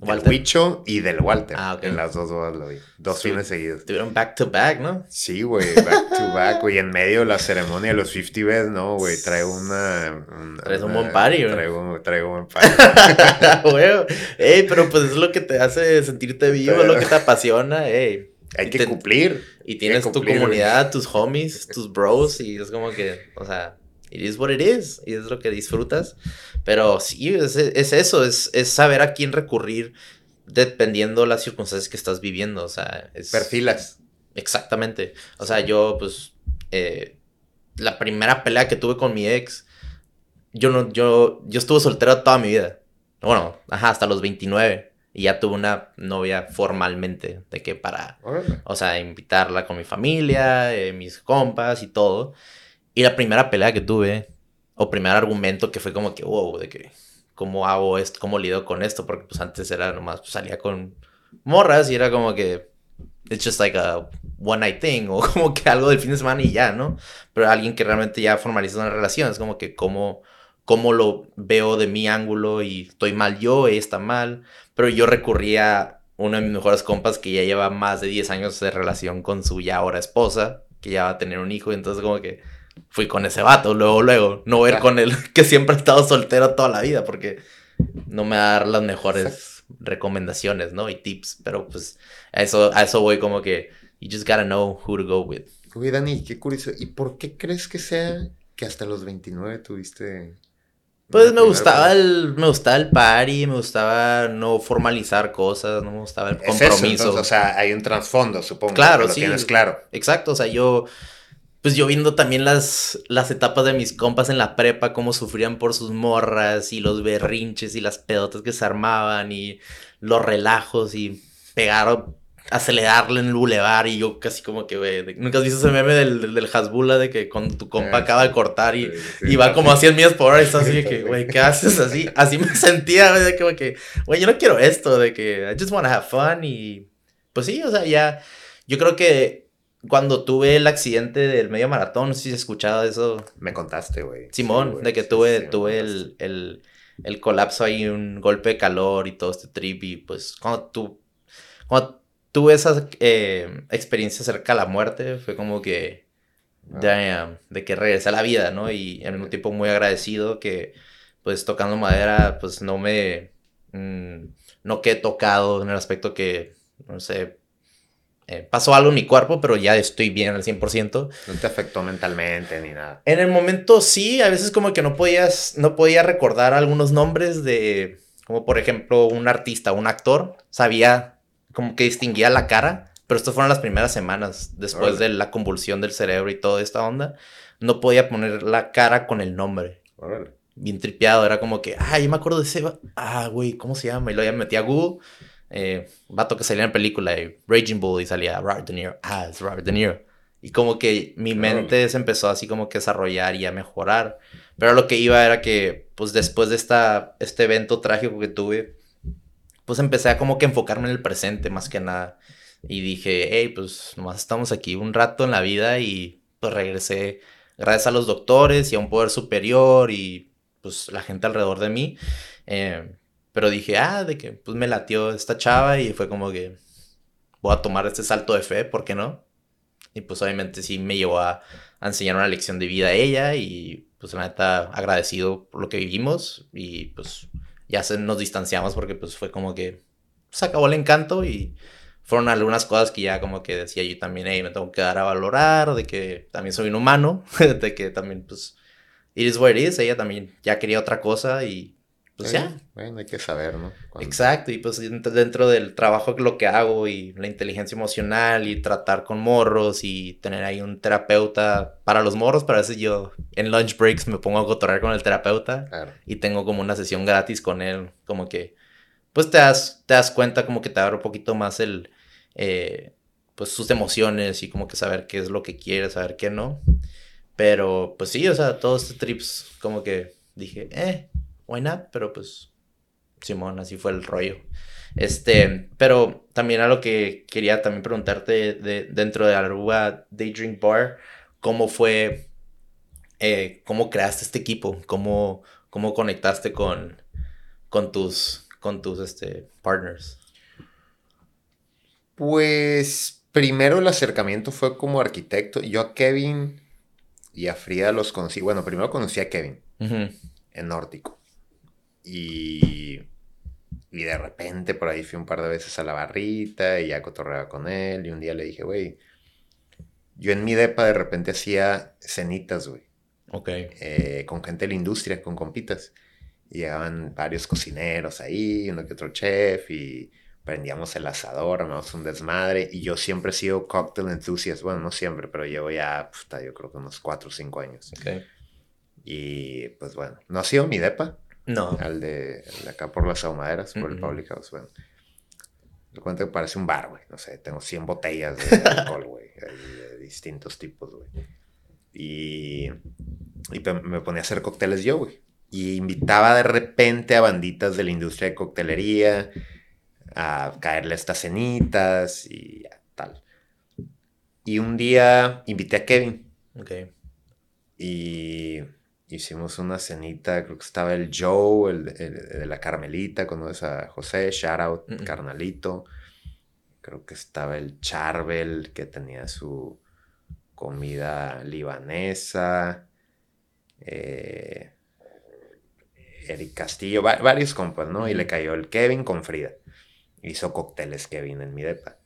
Huicho y del Walter. Ah, ok. En las dos bodas lo vi. Dos fines seguidos. Tuvieron back to back, ¿no? Sí, güey, back to back, güey. En medio de la ceremonia de los 50 beds, ¿no, güey? Traigo una. Traes un buen party, güey. Traigo, traigo un buen [laughs] party. güey. Ey, pero pues es lo que te hace sentirte vivo, es lo que te apasiona, ey. Hay que cumplir. Y tienes tu comunidad, tus homies, tus bros, y es como que, o sea, it is what it is, y es lo que disfrutas. Pero sí, es, eso, es, saber a quién recurrir dependiendo las circunstancias que estás viviendo, o sea, es... Perfilas. Exactamente. O sea, yo, pues, eh, la primera pelea que tuve con mi ex, yo no, yo, yo estuve soltero toda mi vida. Bueno, ajá, hasta los 29. Y ya tuve una novia formalmente, de que para, o sea, invitarla con mi familia, eh, mis compas y todo. Y la primera pelea que tuve, o primer argumento que fue como que, wow, de que, ¿cómo hago esto? ¿Cómo lido con esto? Porque pues antes era nomás, pues, salía con morras y era como que, it's just like a one night thing, [laughs] o como que algo del fin de semana y ya, ¿no? Pero alguien que realmente ya formaliza una relación, es como que, ¿cómo, cómo lo veo de mi ángulo y estoy mal yo, está mal? Pero yo recurría uno de mis mejores compas que ya lleva más de 10 años de relación con su ya ahora esposa, que ya va a tener un hijo, entonces como que fui con ese vato, luego, luego, no ver con él [laughs] que siempre ha estado soltero toda la vida, porque no me va a dar las mejores recomendaciones, ¿no? Y tips, pero pues a eso, a eso voy como que, you just gotta know who to go with. Uy, Dani, qué curioso. ¿Y por qué crees que sea que hasta los 29 tuviste... Pues me gustaba el, me gustaba el party, me gustaba no formalizar cosas, no me gustaba el compromiso. o sea, hay un trasfondo, supongo. Claro, que lo Tienes claro. Exacto, o sea, yo pues yo viendo también las, las etapas de mis compas en la prepa, cómo sufrían por sus morras y los berrinches y las pedotas que se armaban y los relajos y pegaron acelerarle en el bulevar y yo casi como que, güey, nunca has visto ese meme del, del, Hasbula de que cuando tu compa ah, acaba de cortar y, y va como a 100 millas por hora y está así de que, güey, ¿qué haces así? Así me [laughs] sentía, güey, de que, güey, yo no quiero esto, de que I just want to have fun y pues sí, o sea, ya, yo creo que cuando tuve el accidente del medio maratón, no sé si has escuchado eso. Me contaste, güey. Simón, de que tuve, tuve el, el, el, colapso ahí, un golpe de calor y todo este trip y pues cuando tú, cuando tuve esa eh, experiencia cerca de la muerte, fue como que, ah. de que regresé a la vida, ¿no? Y al mismo tiempo muy agradecido que, pues tocando madera, pues no me, mm, no quedé tocado en el aspecto que, no sé, eh, pasó algo en mi cuerpo, pero ya estoy bien al 100%. No te afectó mentalmente ni nada. En el momento sí, a veces como que no podías, no podía recordar algunos nombres de, como por ejemplo un artista, un actor, sabía como que distinguía la cara, pero estas fueron las primeras semanas después de la convulsión del cerebro y toda esta onda. No podía poner la cara con el nombre. Bien tripeado, era como que, ah, yo me acuerdo de ese, ah, güey, ¿cómo se llama? Y luego ya me metí a Google, eh, vato que salía en película, Raging Bull, y salía Robert De Niro, ah, es Robert De Niro. Y como que mi mente se empezó así como que a desarrollar y a mejorar. Pero lo que iba era que, pues después de esta, este evento trágico que tuve, pues empecé a como que enfocarme en el presente más que nada. Y dije, hey, pues nomás estamos aquí un rato en la vida y pues regresé gracias a los doctores y a un poder superior y pues la gente alrededor de mí. Eh, pero dije, ah, de que pues me latió esta chava y fue como que voy a tomar este salto de fe, ¿por qué no? Y pues obviamente sí me llevó a, enseñar una lección de vida a ella y pues la neta agradecido por lo que vivimos y pues ya se, nos distanciamos porque pues fue como que se acabó el encanto y fueron algunas cosas que ya como que decía yo también, hey, me tengo que dar a valorar, de que también soy un humano, [laughs] de que también pues it is what it is, ella también ya quería otra cosa y pues ya. Bueno, hay que saber, ¿no? Exacto, y pues dentro del trabajo lo que hago y la inteligencia emocional y tratar con morros y tener ahí un terapeuta para los morros, pero a veces yo en lunch breaks me pongo a cotorrear con el terapeuta y tengo como una sesión gratis con él, como que pues te das, te das cuenta como que te abre un poquito más el, eh, pues sus emociones y como que saber qué es lo que quiere, saber qué no. Pero pues sí, o sea, todos estos trips como que dije, eh, why not? Pero pues, Simón, así fue el rollo. Este, pero también a lo que quería también preguntarte de, dentro de Aruba Daydream Bar, ¿cómo fue, eh, cómo creaste este equipo? ¿Cómo, cómo conectaste con, con tus, con tus este, partners? Pues primero el acercamiento fue como arquitecto. Yo a Kevin y a Frida los conocí. Bueno, primero conocí a Kevin en Nórtico. Y, y de repente por ahí fui un par de veces a la barrita y ya cotorreaba con él. Y un día le dije, güey, yo en mi depa de repente hacía cenitas, güey. Ok. Eh, con gente de la industria, con compitas. Y llegaban varios cocineros ahí, uno que otro chef, y prendíamos el asador, armamos un desmadre. Y yo siempre he sido cocktail enthusiast. Bueno, no siempre, pero llevo ya, puta, yo creo que unos 4 o 5 años. Ok. Y pues bueno, no ha sido mi depa, no. Al de, acá por las ahumaderas, por el Public House. Bueno, me cuento que parece un bar, güey. No sé, tengo 100 botellas de [laughs] alcohol, güey. De distintos tipos, güey. Y, y me ponía a hacer cócteles yo, güey. Y invitaba de repente a banditas de la industria de coctelería a caerle estas cenitas y tal. Y un día invité a Kevin. Ok. Y hicimos una cenita, creo que estaba el Joe, el, de la Carmelita, conoces a José, shout out, carnalito. Creo que estaba el Charbel, que tenía su comida libanesa. Eh, Eric Castillo, varios compas, ¿no? Y le cayó el Kevin con Frida. Hizo cócteles Kevin en mi depa.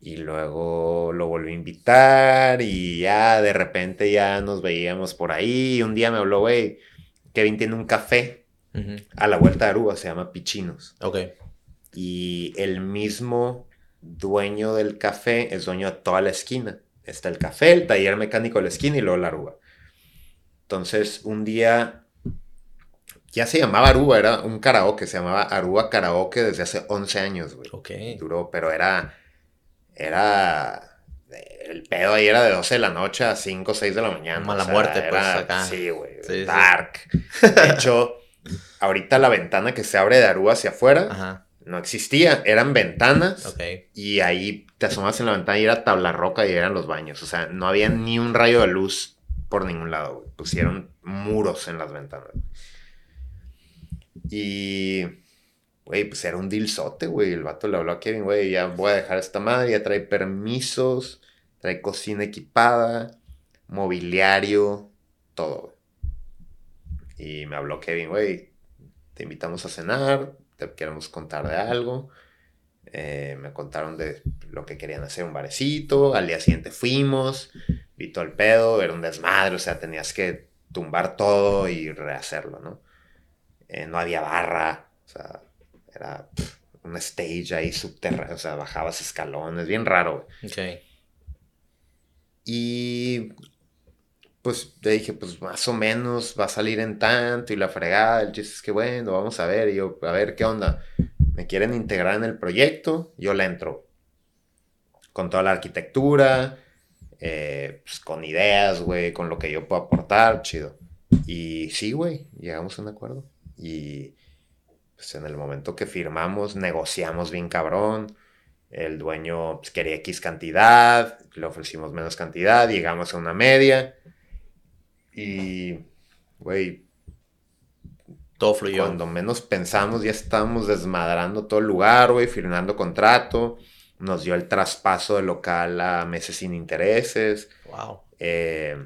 Y luego lo volví a invitar y ya de repente ya nos veíamos por ahí. Y un día me habló, güey, Kevin tiene un café a la vuelta de Aruba, se llama Pichinos. Ok. Y el mismo dueño del café es dueño de toda la esquina. Está el café, el taller mecánico de la esquina y luego la Aruba. Entonces, un día ya se llamaba Aruba, era un karaoke, se llamaba Aruba Karaoke desde hace 11 años, güey. Ok. Duró, pero era era el pedo ahí era de 12 de la noche a 5 o 6 de la mañana. Mala muerte, pues, acá. Sí, güey. dark. De [laughs] hecho, ahorita la ventana que se abre de Aruba hacia afuera no existía. Eran ventanas. Y ahí te asomas en la ventana y era tabla roca y eran los baños. O sea, no había ni un rayo de luz por ningún lado. Pusieron muros en las ventanas. Y. Güey, pues era un dilzote, güey. El vato le habló a Kevin, güey, ya voy a dejar esta madre, ya trae permisos Trae cocina equipada, mobiliario, todo. Y me habló Kevin, güey, te invitamos a cenar, te queremos contar de algo. Eh, me contaron de lo que querían hacer, un barecito. Al día siguiente fuimos, vi todo el pedo, era un desmadre, o sea, tenías que tumbar todo y rehacerlo, ¿no? Eh, no había barra, o sea, era un stage ahí subterráneo, o sea, bajabas escalones, bien raro. Ok. Y pues le dije, pues más o menos va a salir en tanto y la fregada. El chiste es que bueno, vamos a ver. Y yo, a ver, ¿qué onda? ¿Me quieren integrar en el proyecto? Yo le entro. Con toda la arquitectura, eh, pues con ideas, güey, con lo que yo puedo aportar, chido. Y sí, güey, llegamos a un acuerdo. Y pues en el momento que firmamos, negociamos bien cabrón. El dueño pues, quería X cantidad, le ofrecimos menos cantidad, llegamos a una media. Y, güey, todo fluyó. Cuando menos pensamos, ya estábamos desmadrando todo el lugar, güey, firmando contrato. Nos dio el traspaso del local a meses sin intereses. Wow. Eh,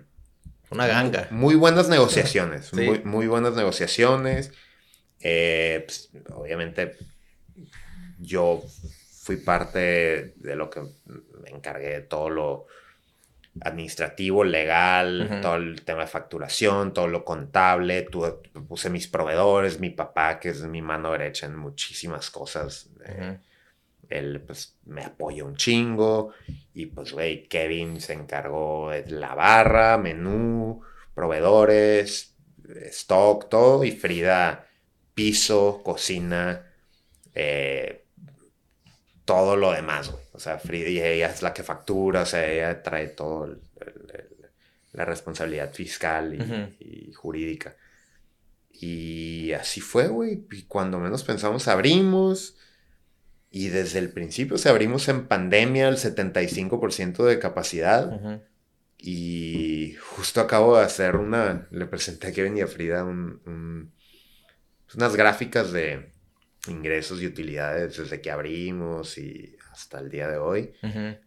una ganga. Muy buenas negociaciones. [laughs] Muy, buenas negociaciones. Eh, pues, obviamente, yo fui parte de lo que me encargué de todo lo administrativo, legal, todo el tema de facturación, todo lo contable, puse mis proveedores, mi papá, que es mi mano derecha en muchísimas cosas. Eh, él pues me apoya un chingo. Y pues güey, Kevin se encargó de la barra, menú, proveedores, stock, todo. Y Frida piso, cocina, eh, todo lo demás, güey. O sea, y ella es la que factura, o sea, ella trae todo la responsabilidad fiscal y, jurídica. Y así fue, güey. Y cuando menos pensamos, abrimos. Y desde el principio, se abrimos en pandemia al 75% de capacidad. Y justo acabo de hacer una, le presenté a Kevin y a Frida un, unas gráficas de, ingresos y utilidades desde que abrimos y hasta el día de hoy.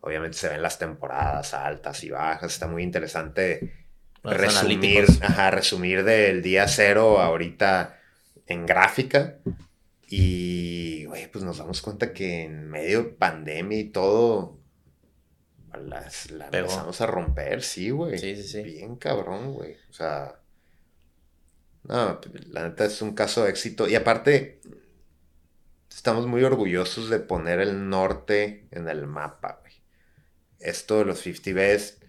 Obviamente se ven las temporadas altas y bajas. Está muy interesante resumir, resumir del día cero ahorita en gráfica. Y, güey, pues nos damos cuenta que en medio de pandemia y todo, las, la empezamos a romper, sí, güey. Sí, sí, sí. Bien cabrón, güey. O sea, no, la neta es un caso de éxito. Y aparte, estamos muy orgullosos de poner el norte en el mapa, güey. Esto de los 50 Best,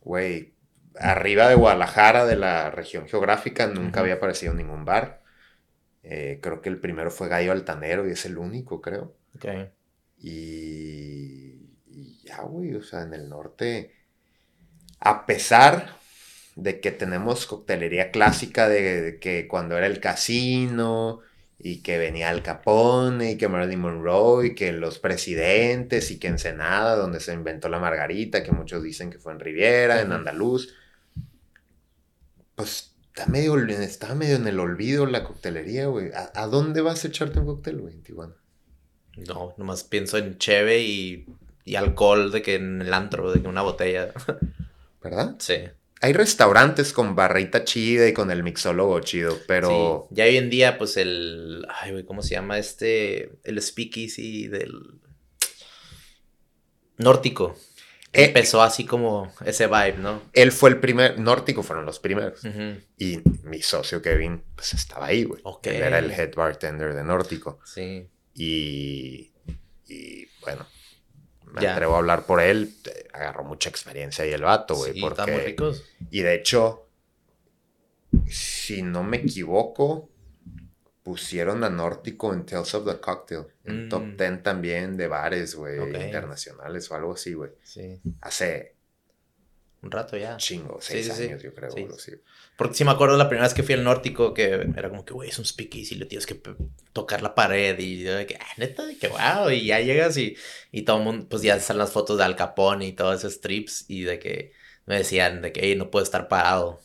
güey, arriba de Guadalajara, de la región geográfica, nunca había aparecido ningún bar. Eh, creo que el primero fue Gallo Altanero y es el único, creo. Ok. Y, y ya, güey, o sea, en el norte, a pesar de que tenemos coctelería clásica de que cuando era el casino y que venía Al Capone y que Marilyn Monroe y que los presidentes y que Ensenada, donde se inventó la margarita, que muchos dicen que fue en Riviera, en Andaluz. Pues está medio, está medio en el olvido la coctelería, güey. ¿A, dónde vas a echarte un cóctel, güey, en Tijuana? No, nomás pienso en cheve y, y alcohol de que en el antro, de que una botella. ¿Verdad? Sí hay restaurantes con barrita chida y con el mixólogo chido, pero... ya hoy en día, pues el... Ay, güey, ¿cómo se llama este? El speakeasy del... Nórtico. Eh, Empezó así como ese vibe, ¿no? Él fue el primer... Nórtico fueron los primeros. Y mi socio Kevin, pues estaba ahí, güey. Él era el head bartender de Nórtico. Sí. Y... Y bueno, me atrevo a hablar por él, agarró mucha experiencia ahí el vato, güey. Sí, porque... muy ricos. Y de hecho, si no me equivoco, pusieron a Nórtico en Tales of the Cocktail. En top 10 mm. también de bares, güey, internacionales o algo así, güey. Sí. Hace un rato ya. Chingo, seis años, yo creo. Sí. Porque sí me acuerdo la primera vez que fui al Nórtico que era como que, güey, es un speakeasy, le tienes que tocar la pared y yo de que, ah, neta, de que wow, y ya llegas y, y todo el mundo, pues ya están las fotos de Al Capone y todos esos trips y de que me decían de que, hey, no puedo estar parado.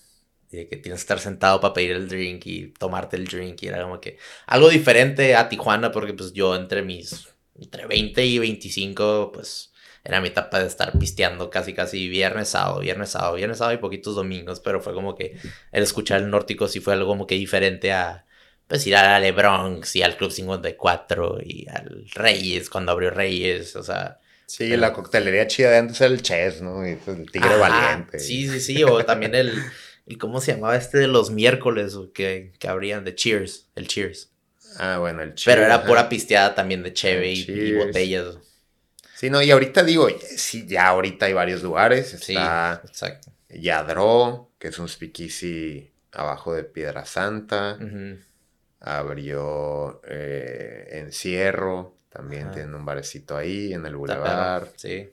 Y de que tienes que estar sentado para pedir el drink y tomarte el drink. Y era como que algo diferente a Tijuana porque pues yo entre mis, entre 20 y 25, pues era mi etapa de estar pisteando casi casi viernes, sábado, viernes, sábado, viernes, sábado y poquitos domingos, pero fue como que el escuchar el nórtico sí fue algo como que diferente a pues ir a la Bronx y al Club 54 y al Reyes cuando abrió Reyes, o sea... Sí, la coctelería chida de antes era el Chess, ¿no? Y pues, el Tigre Valiente. Sí, sí, sí, o también el, el, ¿cómo se llamaba este de los miércoles que, que abrían de Cheers? El Cheers. Ah, bueno, el Cheers. Pero era pura pisteada también de cheve y, y, botellas. Sí, no, y ahorita digo, sí, ya ahorita hay varios lugares. Está sí, exacto. Yadro, que es un speakeasy abajo de Piedra Santa. Abrió eh, Encierro, también tiene un barecito ahí en el Boulevard. Sí.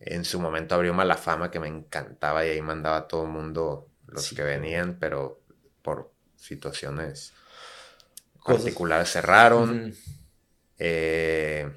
En su momento abrió Malafama, que me encantaba y ahí mandaba a todo el mundo los que venían, pero por situaciones particulares cerraron. eh,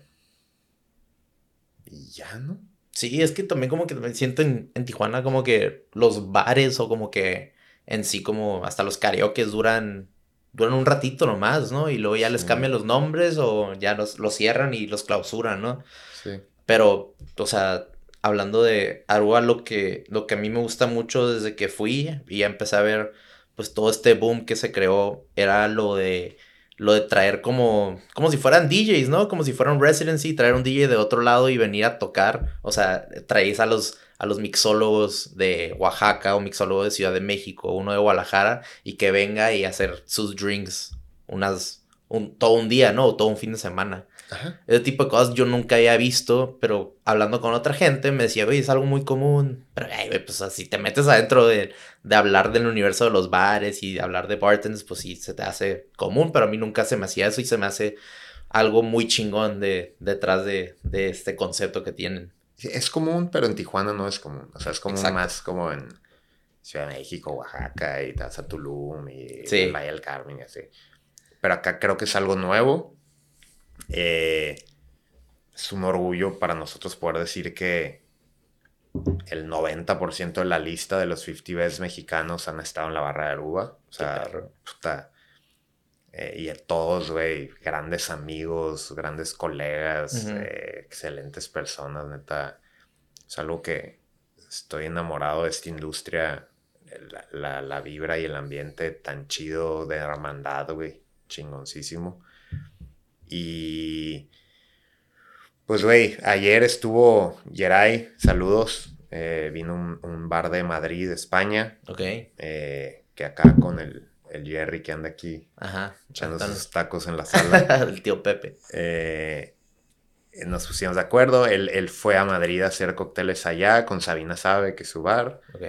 y ya, ¿no? Sí, es que también como que me siento en, Tijuana como que los bares o como que en sí como hasta los karaoke duran duran un ratito nomás, ¿no? Y luego ya les cambian los nombres o ya los, cierran y los clausuran, ¿no? Sí. Pero, o sea, hablando de Aruba, lo que, lo que a mí me gusta mucho desde que fui y ya empecé a ver, pues todo este boom que se creó era lo de lo de traer como, como si fueran DJs, ¿no? Como si fuera un residency, traer un DJ de otro lado y venir a tocar. O sea, traéis a los, a los mixólogos de Oaxaca o mixólogos de Ciudad de México, uno de Guadalajara, y que venga y hacer sus drinks unas, un, todo un día, ¿no? O todo un fin de semana. Ese tipo de cosas yo nunca había visto, pero hablando con otra gente me decía, güey, es algo muy común. Pero, güey, pues si te metes adentro de, de, hablar del universo de los bares y de hablar de bartenders, pues sí, se te hace común, pero a mí nunca se me hacía eso y se me hace algo muy chingón de, detrás de, de este concepto que tienen. es común, pero en Tijuana no es común. O sea, es como más como en Ciudad de México, Oaxaca y a Tulum y sí. Valle del Carmen y así. Pero acá creo que es algo nuevo eh, es un orgullo para nosotros poder decir que el 90% de la lista de los 50 best mexicanos han estado en la barra de Aruba. O sea, puta, eh, y todos, güey, grandes amigos, grandes colegas, eh, excelentes personas, neta. Es algo que estoy enamorado de esta industria, la, la vibra y el ambiente tan chido de hermandad, güey, chingoncísimo. Y pues, güey, ayer estuvo Geray, saludos. Eh, vino un, bar de Madrid, España. Ok. Eh, que acá con el, el, Jerry que anda aquí Ajá, echando sus tacos en la sala. [laughs] el tío Pepe. Eh, nos pusimos de acuerdo. Él, él, fue a Madrid a hacer cócteles allá con Sabina Sabe, que es su bar. Ok.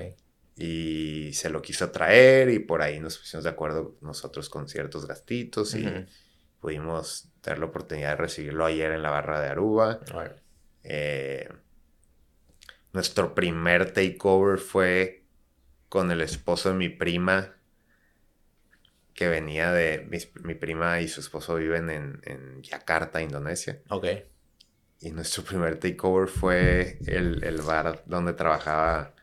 Y se lo quiso traer y por ahí nos pusimos de acuerdo nosotros con ciertos gastitos y pudimos tener la oportunidad de recibirlo ayer en la barra de Aruba. Eh, nuestro primer takeover fue con el esposo de mi prima, que venía de. Mi, prima y su esposo viven en, en, Yakarta, Indonesia. Ok. Y nuestro primer takeover fue el, bar donde trabajaba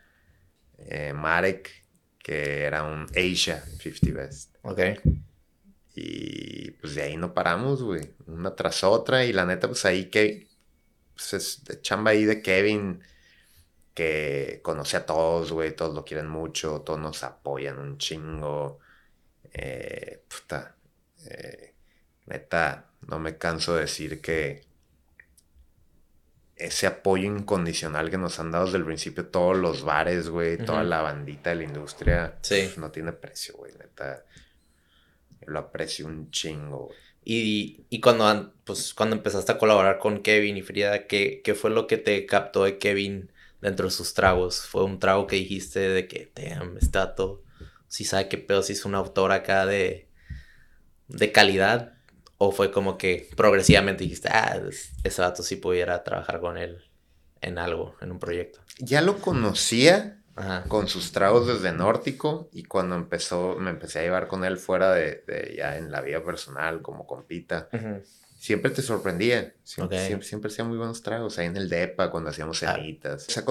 eh, Marek, que era un Asia 50 Best. Ok. Y pues de ahí no paramos, güey. Una tras otra. Y la neta, pues ahí que. Pues es de chamba ahí de Kevin. Que conoce a todos, güey. Todos lo quieren mucho. Todos nos apoyan un chingo. Eh, puta. Eh, neta, no me canso de decir que. Ese apoyo incondicional que nos han dado desde el principio todos los bares, güey, toda la bandita de la industria, sí. Pues, no tiene precio, güey, neta lo aprecio un chingo. Y, y cuando, pues, cuando empezaste a colaborar con Kevin y Frida, ¿qué, ¿qué fue lo que te captó de Kevin dentro de sus tragos? ¿Fue un trago que dijiste de que, damn, está todo, si sabe qué pedo, si es un autor acá de, de calidad? ¿O fue como que progresivamente dijiste, ah, ese vato sí pudiera trabajar con él en algo, en un proyecto? Ya lo conocía con sus tragos desde Nórtico y cuando empezó, me empecé a llevar con él fuera de, ya en la vida personal, como compita. Siempre te sorprendía. Siempre, siempre, hacía muy buenos tragos. Ahí en el DEPA, cuando hacíamos ah. cenitas. O sea,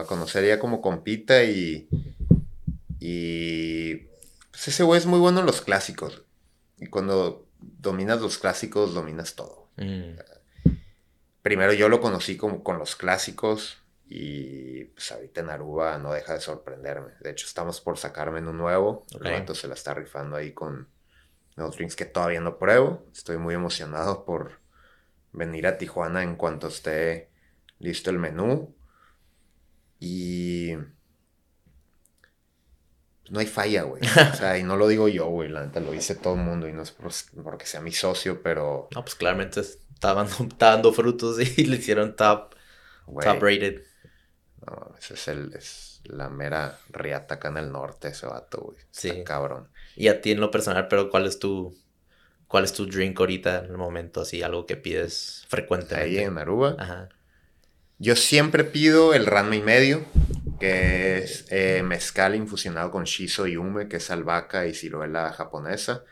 a conocer como compita y. Y. Pues ese güey es muy bueno en los clásicos. Y cuando dominas los clásicos, dominas todo. Mm. Primero yo lo conocí como con los clásicos y pues ahorita en Aruba no deja de sorprenderme. De hecho, estamos por sacarme en un nuevo. El se la está rifando ahí con los drinks que todavía no pruebo. Estoy muy emocionado por venir a Tijuana en cuanto esté listo el menú. Y pues, no hay falla, güey. O [laughs] sea, y no lo digo yo, güey. La neta lo dice todo el mundo y no es porque sea mi socio, pero. No, pues claramente está dando, frutos y [laughs] le hicieron top, top rated. No, ese es el, es la mera riata acá en el norte, ese vato, güey. Sí. cabrón. Y a ti en lo personal, pero ¿cuál es tu, cuál es tu drink ahorita en el momento? Así, algo que pides frecuentemente. Ahí en Aruba. Ajá. Yo siempre pido el Ranma y medio, que es eh, mezcal infusionado con shiso y ume, que es albahaca y ciruela japonesa.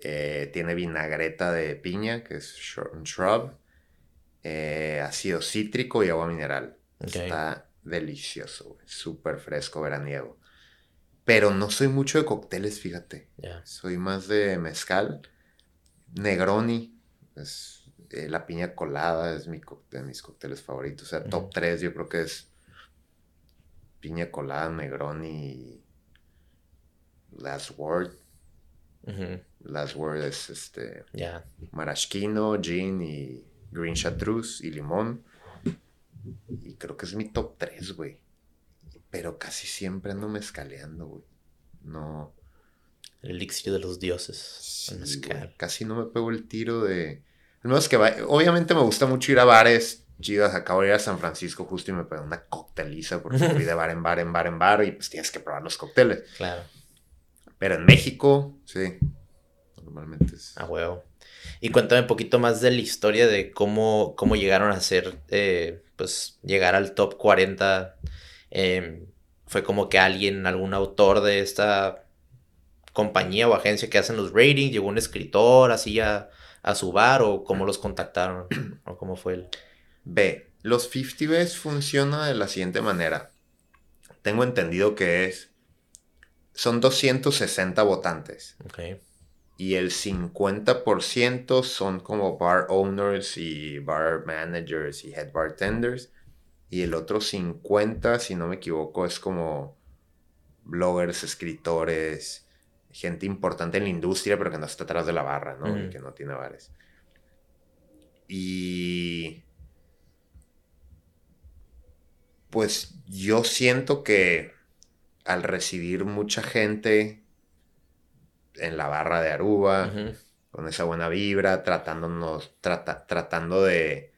Eh, tiene vinagreta de piña, que es shrub. Eh, ácido cítrico y agua mineral. Está delicioso, súper fresco, veraniego. Pero no soy mucho de cócteles, fíjate. Soy más de mezcal. Negroni, es, eh, la piña colada es mi de mis cócteles favoritos. O sea, top 3 yo creo que es piña colada, Negroni Last Word. Last Word es este. Maraschino, gin y green chartreuse y limón. Y creo que es mi top 3, güey. Pero casi siempre ando mezcaleando, güey. No. El elixir de los dioses. casi no me pego el tiro de. Al menos que Obviamente me gusta mucho ir a bares chidas. Acabo de ir a San Francisco justo y me pegué una cocteliza porque fui de bar en bar, en bar, en bar y pues tienes que probar los cócteles. Claro. Pero en México, sí. Normalmente es. A huevo. Y cuéntame un poquito más de la historia de cómo, cómo llegaron a ser, eh, pues, llegar al top 40. Em, fue como que alguien, algún autor de esta compañía o agencia que hacen los ratings, llegó un escritor así a, su bar o cómo los contactaron [clears throat] o cómo fue el... B. Los 50 Best funciona de la siguiente manera. Tengo entendido que es... Son 260 votantes. Okay y el 50% son como bar owners y bar managers y head bartenders. Y el otro 50, si no me equivoco, es como bloggers, escritores, gente importante en la industria, pero que no está atrás de la barra, ¿no? Y que no tiene bares. Y... Pues yo siento que al recibir mucha gente en la barra de Aruba, con esa buena vibra, tratándonos, tratando de,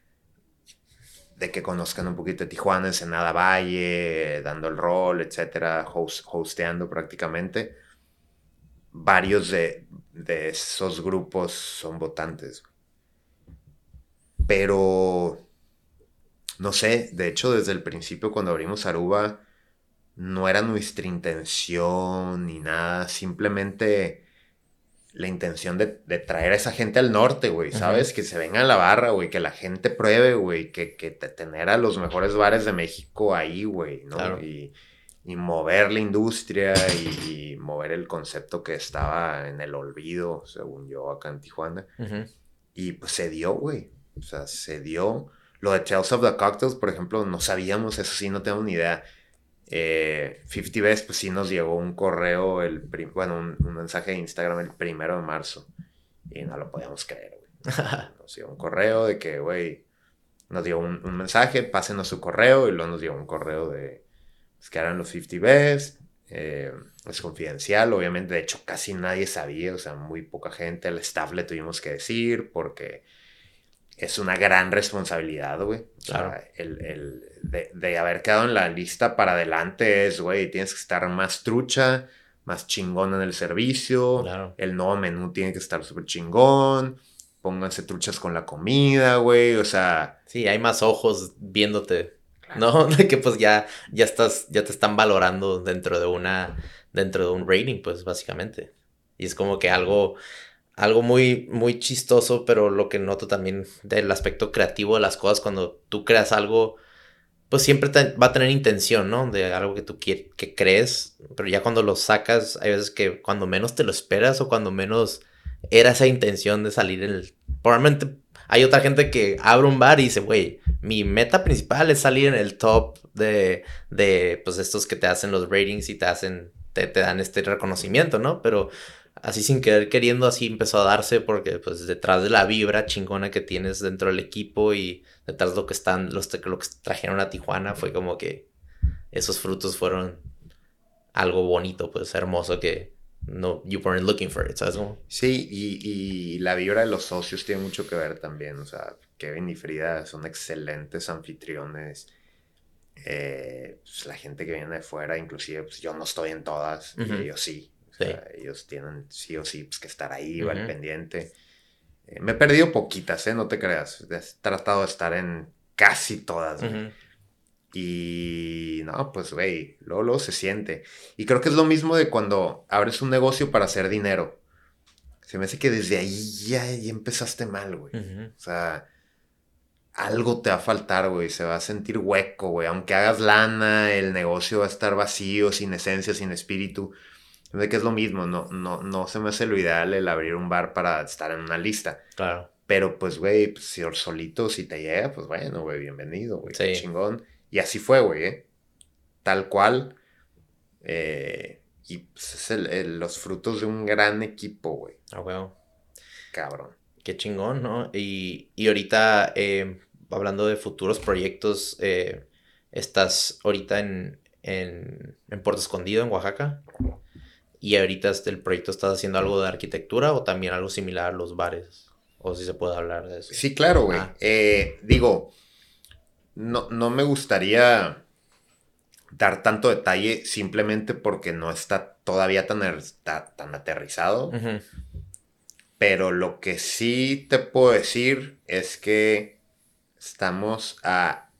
de que conozcan un poquito de Tijuana, Ensenada Valle, dando el rol, etcétera, hosteando prácticamente. Varios de, de esos grupos son votantes. Pero, no sé, de hecho desde el principio cuando abrimos Aruba, no era nuestra intención ni nada, simplemente la intención de, traer a esa gente al norte, güey, ¿sabes? Que se venga a la barra, güey, que la gente pruebe, güey, que, que tener a los mejores bares de México ahí, güey, ¿no? Y, mover la industria y, mover el concepto que estaba en el olvido, según yo, acá en Tijuana. Y pues se dio, güey. O sea, se dio. Lo de Tales of the Cocktails, por ejemplo, no sabíamos, eso sí, no tengo ni idea. Eh, 50 Best, pues sí nos llegó un correo, el bueno, un, mensaje de Instagram el primero de marzo. Y no lo podíamos creer, güey. [laughs] Nos dio un correo de que, güey, nos dio un, mensaje, pásenos su correo. Y luego nos dio un correo de pues, que eran los 50 Best. Eh, es confidencial, obviamente. De hecho, casi nadie sabía, o sea, muy poca gente. Al staff le tuvimos que decir porque es una gran responsabilidad, güey. Claro. el, el de, haber quedado en la lista para adelante es, güey, tienes que estar más trucha, más chingón en el servicio. El nuevo menú tiene que estar súper chingón. Pónganse truchas con la comida, güey. O sea. Sí, hay más ojos viéndote. ¿No? [laughs] De que pues ya, ya estás, ya te están valorando dentro de una, dentro de un rating, pues, básicamente. Y es como que algo, algo muy, muy chistoso, pero lo que noto también del aspecto creativo de las cosas, cuando tú creas algo pues siempre va a tener intención, ¿no? De algo que tú que crees, pero ya cuando lo sacas, hay veces que cuando menos te lo esperas o cuando menos era esa intención de salir en el... Probablemente hay otra gente que abre un bar y dice, güey, mi meta principal es salir en el top de, de, pues, estos que te hacen los ratings y te hacen, te, te dan este reconocimiento, ¿no? Pero así sin querer queriendo, así empezó a darse porque pues detrás de la vibra chingona que tienes dentro del equipo y detrás de lo que están, los lo que trajeron a Tijuana fue como que esos frutos fueron algo bonito, pues hermoso que no, you weren't looking for it, ¿sabes? Sí, y, la vibra de los socios tiene mucho que ver también, o sea, Kevin y Frida son excelentes anfitriones. Eh, pues, la gente que viene de fuera, inclusive pues, yo no estoy en todas, y ellos sí ellos tienen sí o sí pues, que estar ahí o al pendiente. Eh, me he perdido poquitas, ¿eh? No te creas. He tratado de estar en casi todas. Y no, pues, güey, luego, se siente. Y creo que es lo mismo de cuando abres un negocio para hacer dinero. Se me hace que desde ahí ya, empezaste mal, güey. O sea, algo te va a faltar, güey. Se va a sentir hueco, güey. Aunque hagas lana, el negocio va a estar vacío, sin esencia, sin espíritu. De que es lo mismo, no, no, no se me hace lo ideal el abrir un bar para estar en una lista. Claro. Pero pues, güey, pues, si solito, si te llega, pues bueno, güey, bienvenido, güey, sí. chingón. Y así fue, güey, ¿eh? Tal cual. Eh, y pues es el, los frutos de un gran equipo, güey. Ah, güey. Cabrón. Qué chingón, ¿no? Y, y ahorita, eh, hablando de futuros proyectos, eh, estás ahorita en, en, en Puerto Escondido, en Oaxaca. Y ahorita este, el proyecto está haciendo algo de arquitectura o también algo similar a los bares. O si se puede hablar de eso. Sí, claro, güey. Ah. Eh, digo, no, no me gustaría dar tanto detalle simplemente porque no está todavía tan, er, tan aterrizado. Pero lo que sí te puedo decir es que estamos a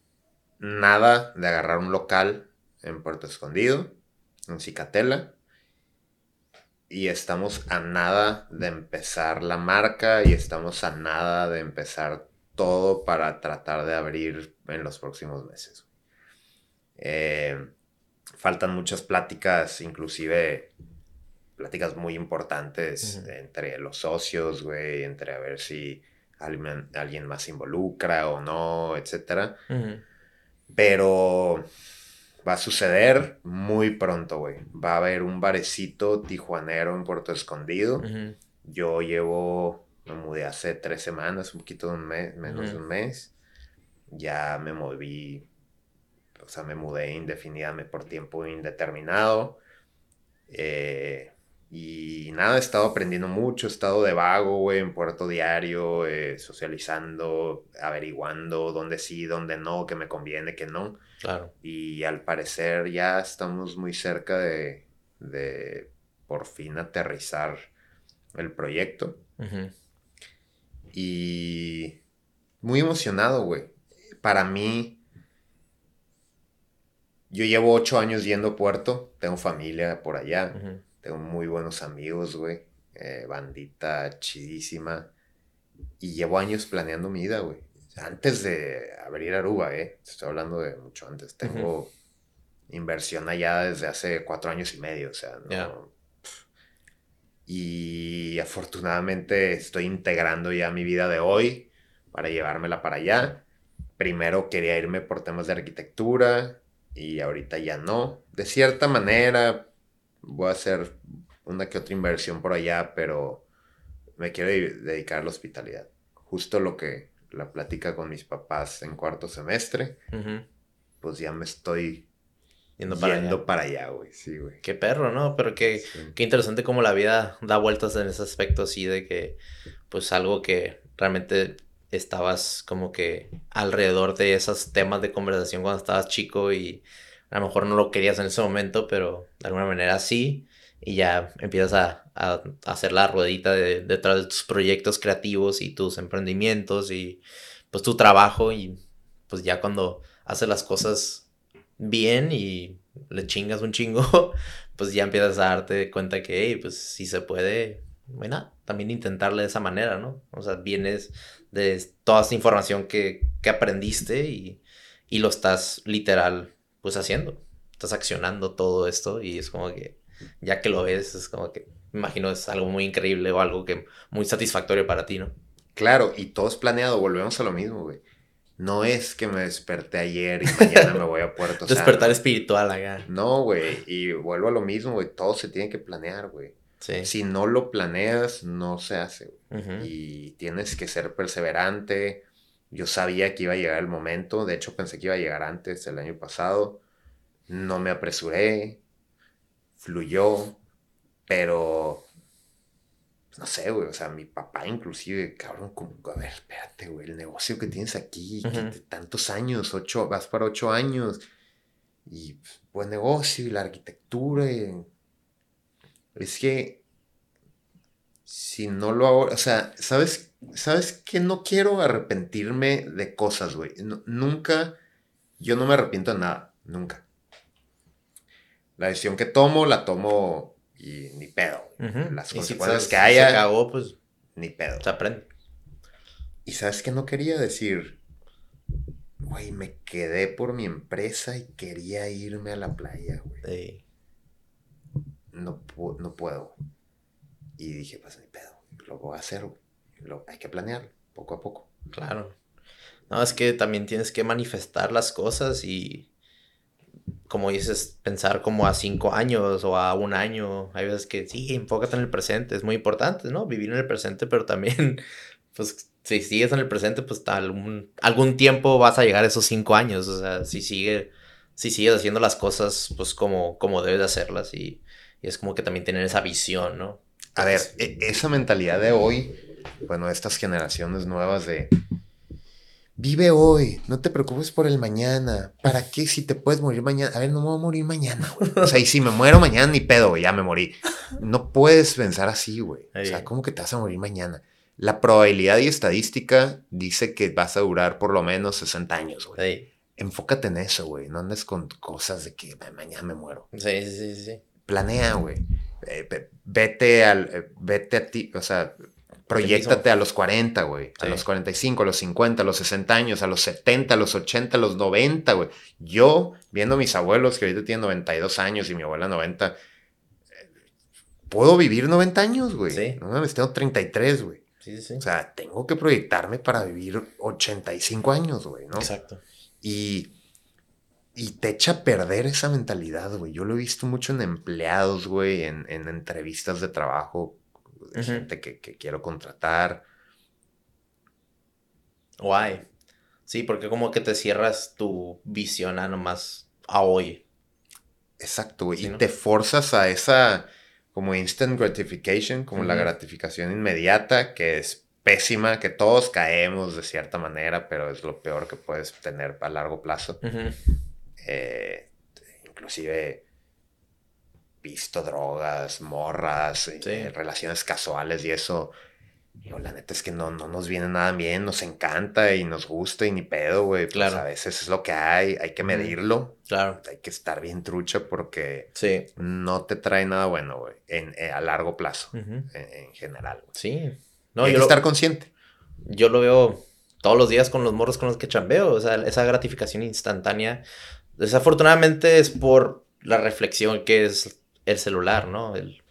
nada de agarrar un local en Puerto Escondido, en Cicatela y estamos a nada de empezar la marca y estamos a nada de empezar todo para tratar de abrir en los próximos meses. Eh, faltan muchas pláticas, inclusive pláticas muy importantes entre los socios, güey, entre a ver si alguien, alguien más involucra o no, etc. Pero va a suceder muy pronto, güey. Va a haber un barecito tijuanero en Puerto Escondido. Yo llevo, me mudé hace tres semanas, un poquito de un mes, menos de un mes. Ya me moví, o sea, me mudé indefinidamente por tiempo indeterminado. Eh, y nada, he estado aprendiendo mucho, he estado de vago, güey, en Puerto Diario, eh, socializando, averiguando dónde sí, dónde no, qué me conviene, qué no. Claro. Y al parecer ya estamos muy cerca de, de por fin aterrizar el proyecto. Y muy emocionado, güey. Para mí, yo llevo ocho años yendo a Puerto, tengo familia por allá, tengo muy buenos amigos, güey. Eh, bandita chidísima. Y llevo años planeando mi vida, güey antes de abrir Aruba, ¿eh? Estoy hablando de mucho antes. Tengo inversión allá desde hace cuatro años y medio, o sea, no... Y afortunadamente estoy integrando ya mi vida de hoy para llevármela para allá. Primero quería irme por temas de arquitectura y ahorita ya no. De cierta manera voy a hacer una que otra inversión por allá, pero me quiero dedicar a la hospitalidad. Justo lo que la plática con mis papás en cuarto semestre, pues ya me estoy yendo para allá, güey. Sí, güey. Qué perro, ¿no? Pero qué, qué interesante cómo la vida da vueltas en ese aspecto así de que, pues algo que realmente estabas como que alrededor de esos temas de conversación cuando estabas chico y a lo mejor no lo querías en ese momento, pero de alguna manera sí. Y ya empiezas a, a, hacer la ruedita de, detrás de tus proyectos creativos y tus emprendimientos y pues tu trabajo y pues ya cuando haces las cosas bien y le chingas un chingo, [laughs] pues ya empiezas a darte cuenta que, hey, pues si se puede, bueno, también intentarle de esa manera, ¿no? O sea, vienes de toda esta información que, que aprendiste y, y lo estás literal, pues haciendo. Estás accionando todo esto y es como que, ya que lo ves, es como que, me imagino, es algo muy increíble o algo que muy satisfactorio para ti, ¿no? Claro, y todo es planeado, volvemos a lo mismo, güey. No es que me desperté ayer y mañana me voy a Puerto Santo. [laughs] Despertar espiritual acá. No, güey. Y vuelvo a lo mismo, güey. Todo se tiene que planear, güey. Sí. Si no lo planeas, no se hace. Y tienes que ser perseverante. Yo sabía que iba a llegar el momento. De hecho, pensé que iba a llegar antes, el año pasado. No me apresuré. Fluyó. Pero no sé, güey, o sea, mi papá inclusive, cabrón, como, a ver, espérate, güey, el negocio que tienes aquí, tantos años, ocho, vas para ocho años, y pues, buen negocio, y la arquitectura, es que si no lo hago, o sea, ¿sabes, ¿sabes que no quiero arrepentirme de cosas, güey? nunca, yo no me arrepiento de nada, nunca. La decisión que tomo, la tomo y ni pedo. Las consecuencias que haya. Se acabó, pues. Ni pedo. Se aprende. Y sabes que no quería decir. Güey, me quedé por mi empresa y quería irme a la playa, güey. No, no puedo. Y dije, pues ni pedo. Lo voy a hacer, Lo, hay que planear poco a poco. Claro. No, es que también tienes que manifestar las cosas y como dices, pensar como a cinco años o a un año. Hay veces que sí, enfócate en el presente, es muy importante, ¿no? Vivir en el presente, pero también, [laughs] pues, si sigues en el presente, pues algún, algún tiempo vas a llegar a esos cinco años. O sea, si, sigue, si sigues haciendo las cosas, pues, como, como debes de hacerlas y, y es como que también tener esa visión, ¿no? A ver, e, esa mentalidad de hoy, bueno, estas generaciones nuevas de Vive hoy, no te preocupes por el mañana. ¿Para qué si te puedes morir mañana? A ver, no me voy a morir mañana, güey. O sea, y si me muero mañana, ni pedo, güey, ya me morí. No puedes pensar así, güey. O sea, ¿cómo que te vas a morir mañana? La probabilidad y estadística dice que vas a durar por lo menos 60 años, güey. Enfócate en eso, güey. No andes con cosas de que mañana me muero. Sí, sí, sí. Planea, güey. Eh, vete al, eh, vete a ti, o sea, Proyectate a los 40, güey. A los 45, a los 50, a los 60 años, a los 70, a los 80, a los 90, güey. Yo, viendo a mis abuelos que ahorita tienen 92 años y mi abuela 90, puedo vivir 90 años, güey. Sí. No mames, tengo 33, güey. Sí, sí. O sea, tengo que proyectarme para vivir 85 años, güey, ¿no? Exacto. Y, y te echa a perder esa mentalidad, güey. Yo lo he visto mucho en empleados, güey, en, en entrevistas de trabajo de gente que, quiero contratar. Guay. Sí, porque como que te cierras tu visión a nomás a hoy. Exacto, y te forzas a esa como instant gratification, como la gratificación inmediata, que es pésima, que todos caemos de cierta manera, pero es lo peor que puedes tener a largo plazo. Eh, inclusive visto drogas, morras, eh, relaciones casuales y eso. la neta es que no, no nos viene nada bien, nos encanta y nos gusta y ni pedo, güey. Pues claro. a veces es lo que hay, hay que medirlo. Claro. Hay que estar bien trucha porque sí. no te trae nada bueno, güey, en, eh, a largo plazo, en, general. Sí. No, hay que estar consciente. Yo lo veo todos los días con los morros con los que chambeo, o sea, esa gratificación instantánea. Desafortunadamente es por la reflexión que es el celular, ¿no? El,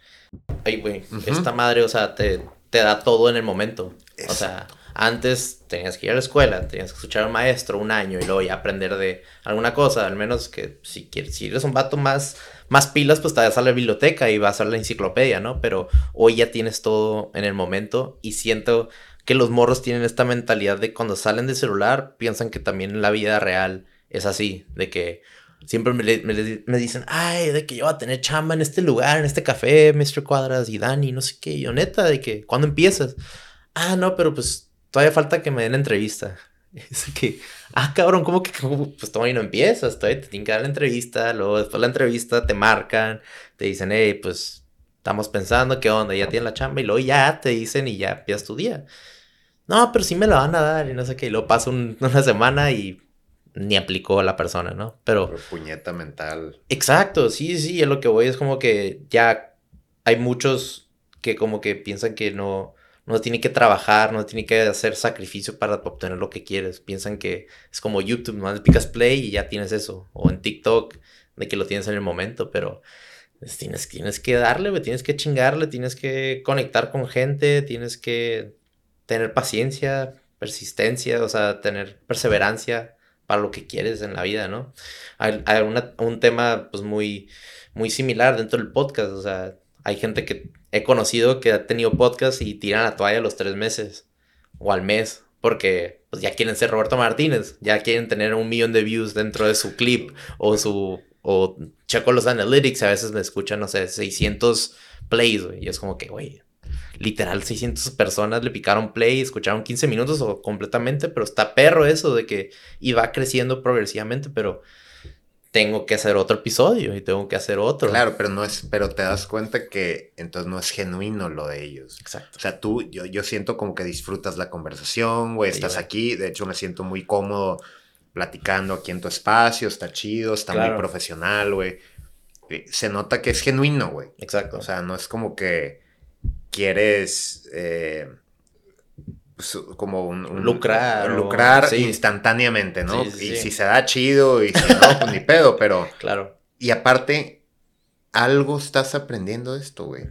ay, güey, esta madre, o sea, te, te, da todo en el momento. O sea, antes tenías que ir a la escuela, tenías que escuchar al maestro un año y luego ya aprender de alguna cosa, al menos que si quieres, si eres un vato más, más pilas, pues te vas a la biblioteca y vas a la enciclopedia, ¿no? Pero hoy ya tienes todo en el momento y siento que los morros tienen esta mentalidad de cuando salen del celular, piensan que también en la vida real es así, de que siempre me, me, dicen, ay, de que yo voy a tener chamba en este lugar, en este café, Mr. Cuadras y Dani, no sé qué. yo, neta, de que, ¿cuándo empiezas? Ah, no, pero pues todavía falta que me den la entrevista. [laughs] Es que, ah, cabrón, ¿cómo que pues todavía no empiezas? Todavía te tienen que dar la entrevista, luego después de la entrevista te marcan, te dicen, hey, pues estamos pensando, ¿qué onda? Ya tienes la chamba y luego ya te dicen y ya empiezas tu día. No, pero sí me la van a dar y no sé qué. Y luego pasa [laughs] una semana y ni aplicó a la persona, ¿no? Pero... pero... puñeta mental. Exacto, sí, sí, es lo que voy, es como que ya hay muchos que como que piensan que no, no tiene que trabajar, no tiene que hacer sacrificio para obtener lo que quieres. Piensan que es como YouTube, más picas play y ya tienes eso. O en TikTok, de que lo tienes en el momento, pero pues, tienes, tienes que darle, tienes que chingarle, tienes que conectar con gente, tienes que tener paciencia, persistencia, o sea, tener perseverancia para lo que quieres en la vida, ¿no? Hay, un tema pues muy, muy similar dentro del podcast, o sea, hay gente que he conocido que ha tenido podcast y tiran la toalla a los tres meses o al mes porque pues, ya quieren ser Roberto Martínez, ya quieren tener un millón de views dentro de su clip o su o checo los analytics, a veces me escuchan, no sé, 600 plays, y es como que, güey, literal 600 personas le picaron play, escucharon 15 minutos o completamente, pero está perro eso de que iba creciendo progresivamente, pero tengo que hacer otro episodio y tengo que hacer otro. Claro, pero no es, pero te das cuenta que entonces no es genuino lo de ellos. Exacto. O sea, tú, yo, yo siento como que disfrutas la conversación, güey, estás aquí, de hecho me siento muy cómodo platicando aquí en tu espacio, está chido, está muy profesional, güey. Eh, se nota que es genuino, güey. Exacto. O sea, no es como que quieres... Eh, pues, como un, lucrar. lucrar instantáneamente, ¿no? y si se da chido y si no, pues ni pedo, pero. [laughs] Claro. Y aparte, algo estás aprendiendo de esto, güey.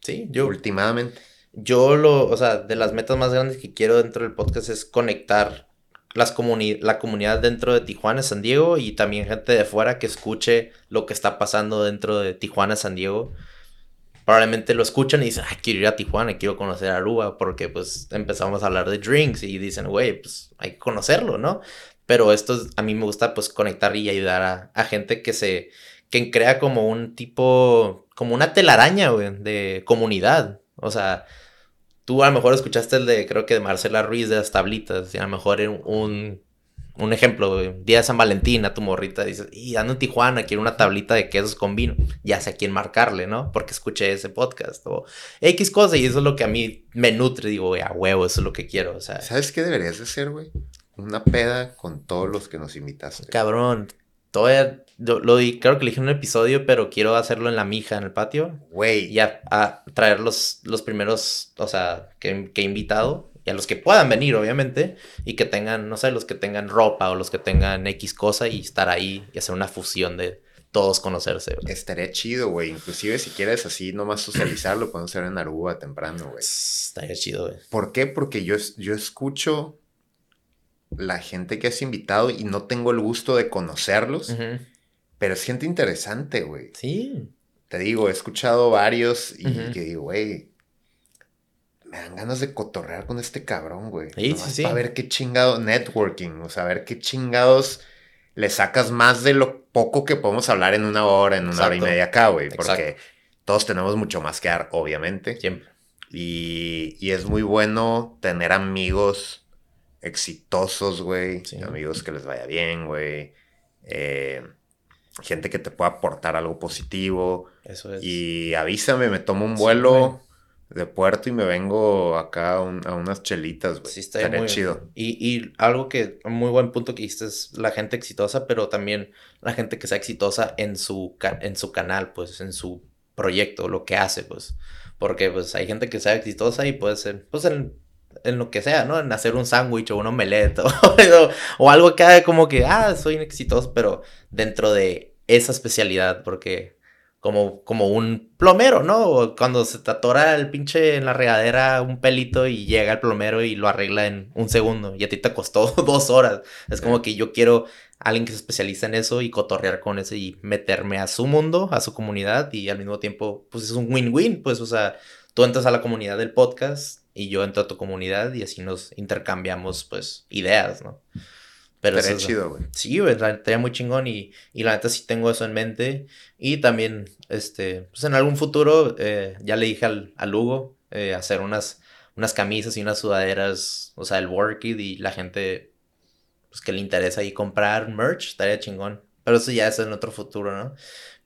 Sí, yo. Últimamente. Yo lo, o sea, de las metas más grandes que quiero dentro del podcast es conectar las la comunidad dentro de Tijuana, San Diego y también gente de fuera que escuche lo que está pasando dentro de Tijuana, San Diego probablemente lo escuchan y dicen, ay, quiero ir a Tijuana, quiero conocer a Aruba, porque pues empezamos a hablar de drinks y dicen, güey, pues hay que conocerlo, ¿no? Pero esto a mí me gusta pues conectar y ayudar a, gente que se, que crea como un tipo, como una telaraña, güey, de comunidad. O sea, tú a lo mejor escuchaste el de, creo que de Marcela Ruiz de las tablitas, y a lo mejor un, un ejemplo, día de San Valentín a tu morrita dices, y ando en Tijuana, quiero una tablita de quesos con vino. Ya sé a quién marcarle, ¿no? Porque escuché ese podcast o X cosa y eso es lo que a mí me nutre. Digo, güey, a huevo, eso es lo que quiero. O sea, ¿sabes qué deberías de hacer, güey? Una peda con todos los que nos invitaste. Cabrón, todavía lo, di, creo que le dije en un episodio, pero quiero hacerlo en la mija, en el patio. Güey. Y a, traer los, los primeros, o sea, que, que he invitado y a los que puedan venir, obviamente, y que tengan, no sé, los que tengan ropa o los que tengan X cosa y estar ahí y hacer una fusión de todos conocerse. Estaría chido, güey. Inclusive si quieres así nomás socializarlo, podemos hacer en Aruba temprano, güey. Estaría chido, güey. ¿Por qué? Porque yo, yo escucho la gente que has invitado y no tengo el gusto de conocerlos, pero es gente interesante, güey. Sí. Te digo, he escuchado varios y que digo, güey, me dan ganas de cotorrear con este cabrón, güey. Sí, sí, sí. Para ver qué chingado networking, o sea, ver qué chingados le sacas más de lo poco que podemos hablar en una hora, en una hora y media acá, güey. Porque todos tenemos mucho más que dar, obviamente. Siempre. Y, y es muy bueno tener amigos exitosos, güey. Amigos que les vaya bien, güey. Eh, gente que te pueda aportar algo positivo. Eso es. Y avísame, me tomo un vuelo de puerto y me vengo acá a, unas chelitas, güey. Sí, está muy chido. Y, y, algo que, un muy buen punto que dijiste es la gente exitosa, pero también la gente que sea exitosa en su, en su canal, pues, en su proyecto, lo que hace, pues. Porque, pues, hay gente que sea exitosa y puede ser, pues, en, en lo que sea, ¿no? En hacer un sándwich o un omelette [laughs] o, o, algo que haga como que, ah, soy exitoso, pero dentro de esa especialidad, porque como, como un plomero, ¿no? Cuando se te atora el pinche en la regadera un pelito y llega el plomero y lo arregla en un segundo y a ti te costó [laughs] dos horas. Es como que yo quiero alguien que se especializa en eso y cotorrear con eso y meterme a su mundo, a su comunidad y al mismo tiempo, pues es un win-win, pues, o sea, tú entras a la comunidad del podcast y yo entro a tu comunidad y así nos intercambiamos, pues, ideas, ¿no? Pero es chido, güey. Sí, güey, estaría muy chingón y, y, la neta sí tengo eso en mente. Y también, este, pues en algún futuro, eh, ya le dije al, al Hugo eh, hacer unas, unas camisas y unas sudaderas, o sea, el Workit y la gente, pues que le interesa ahí comprar merch, estaría chingón. Pero eso ya es en otro futuro, ¿no?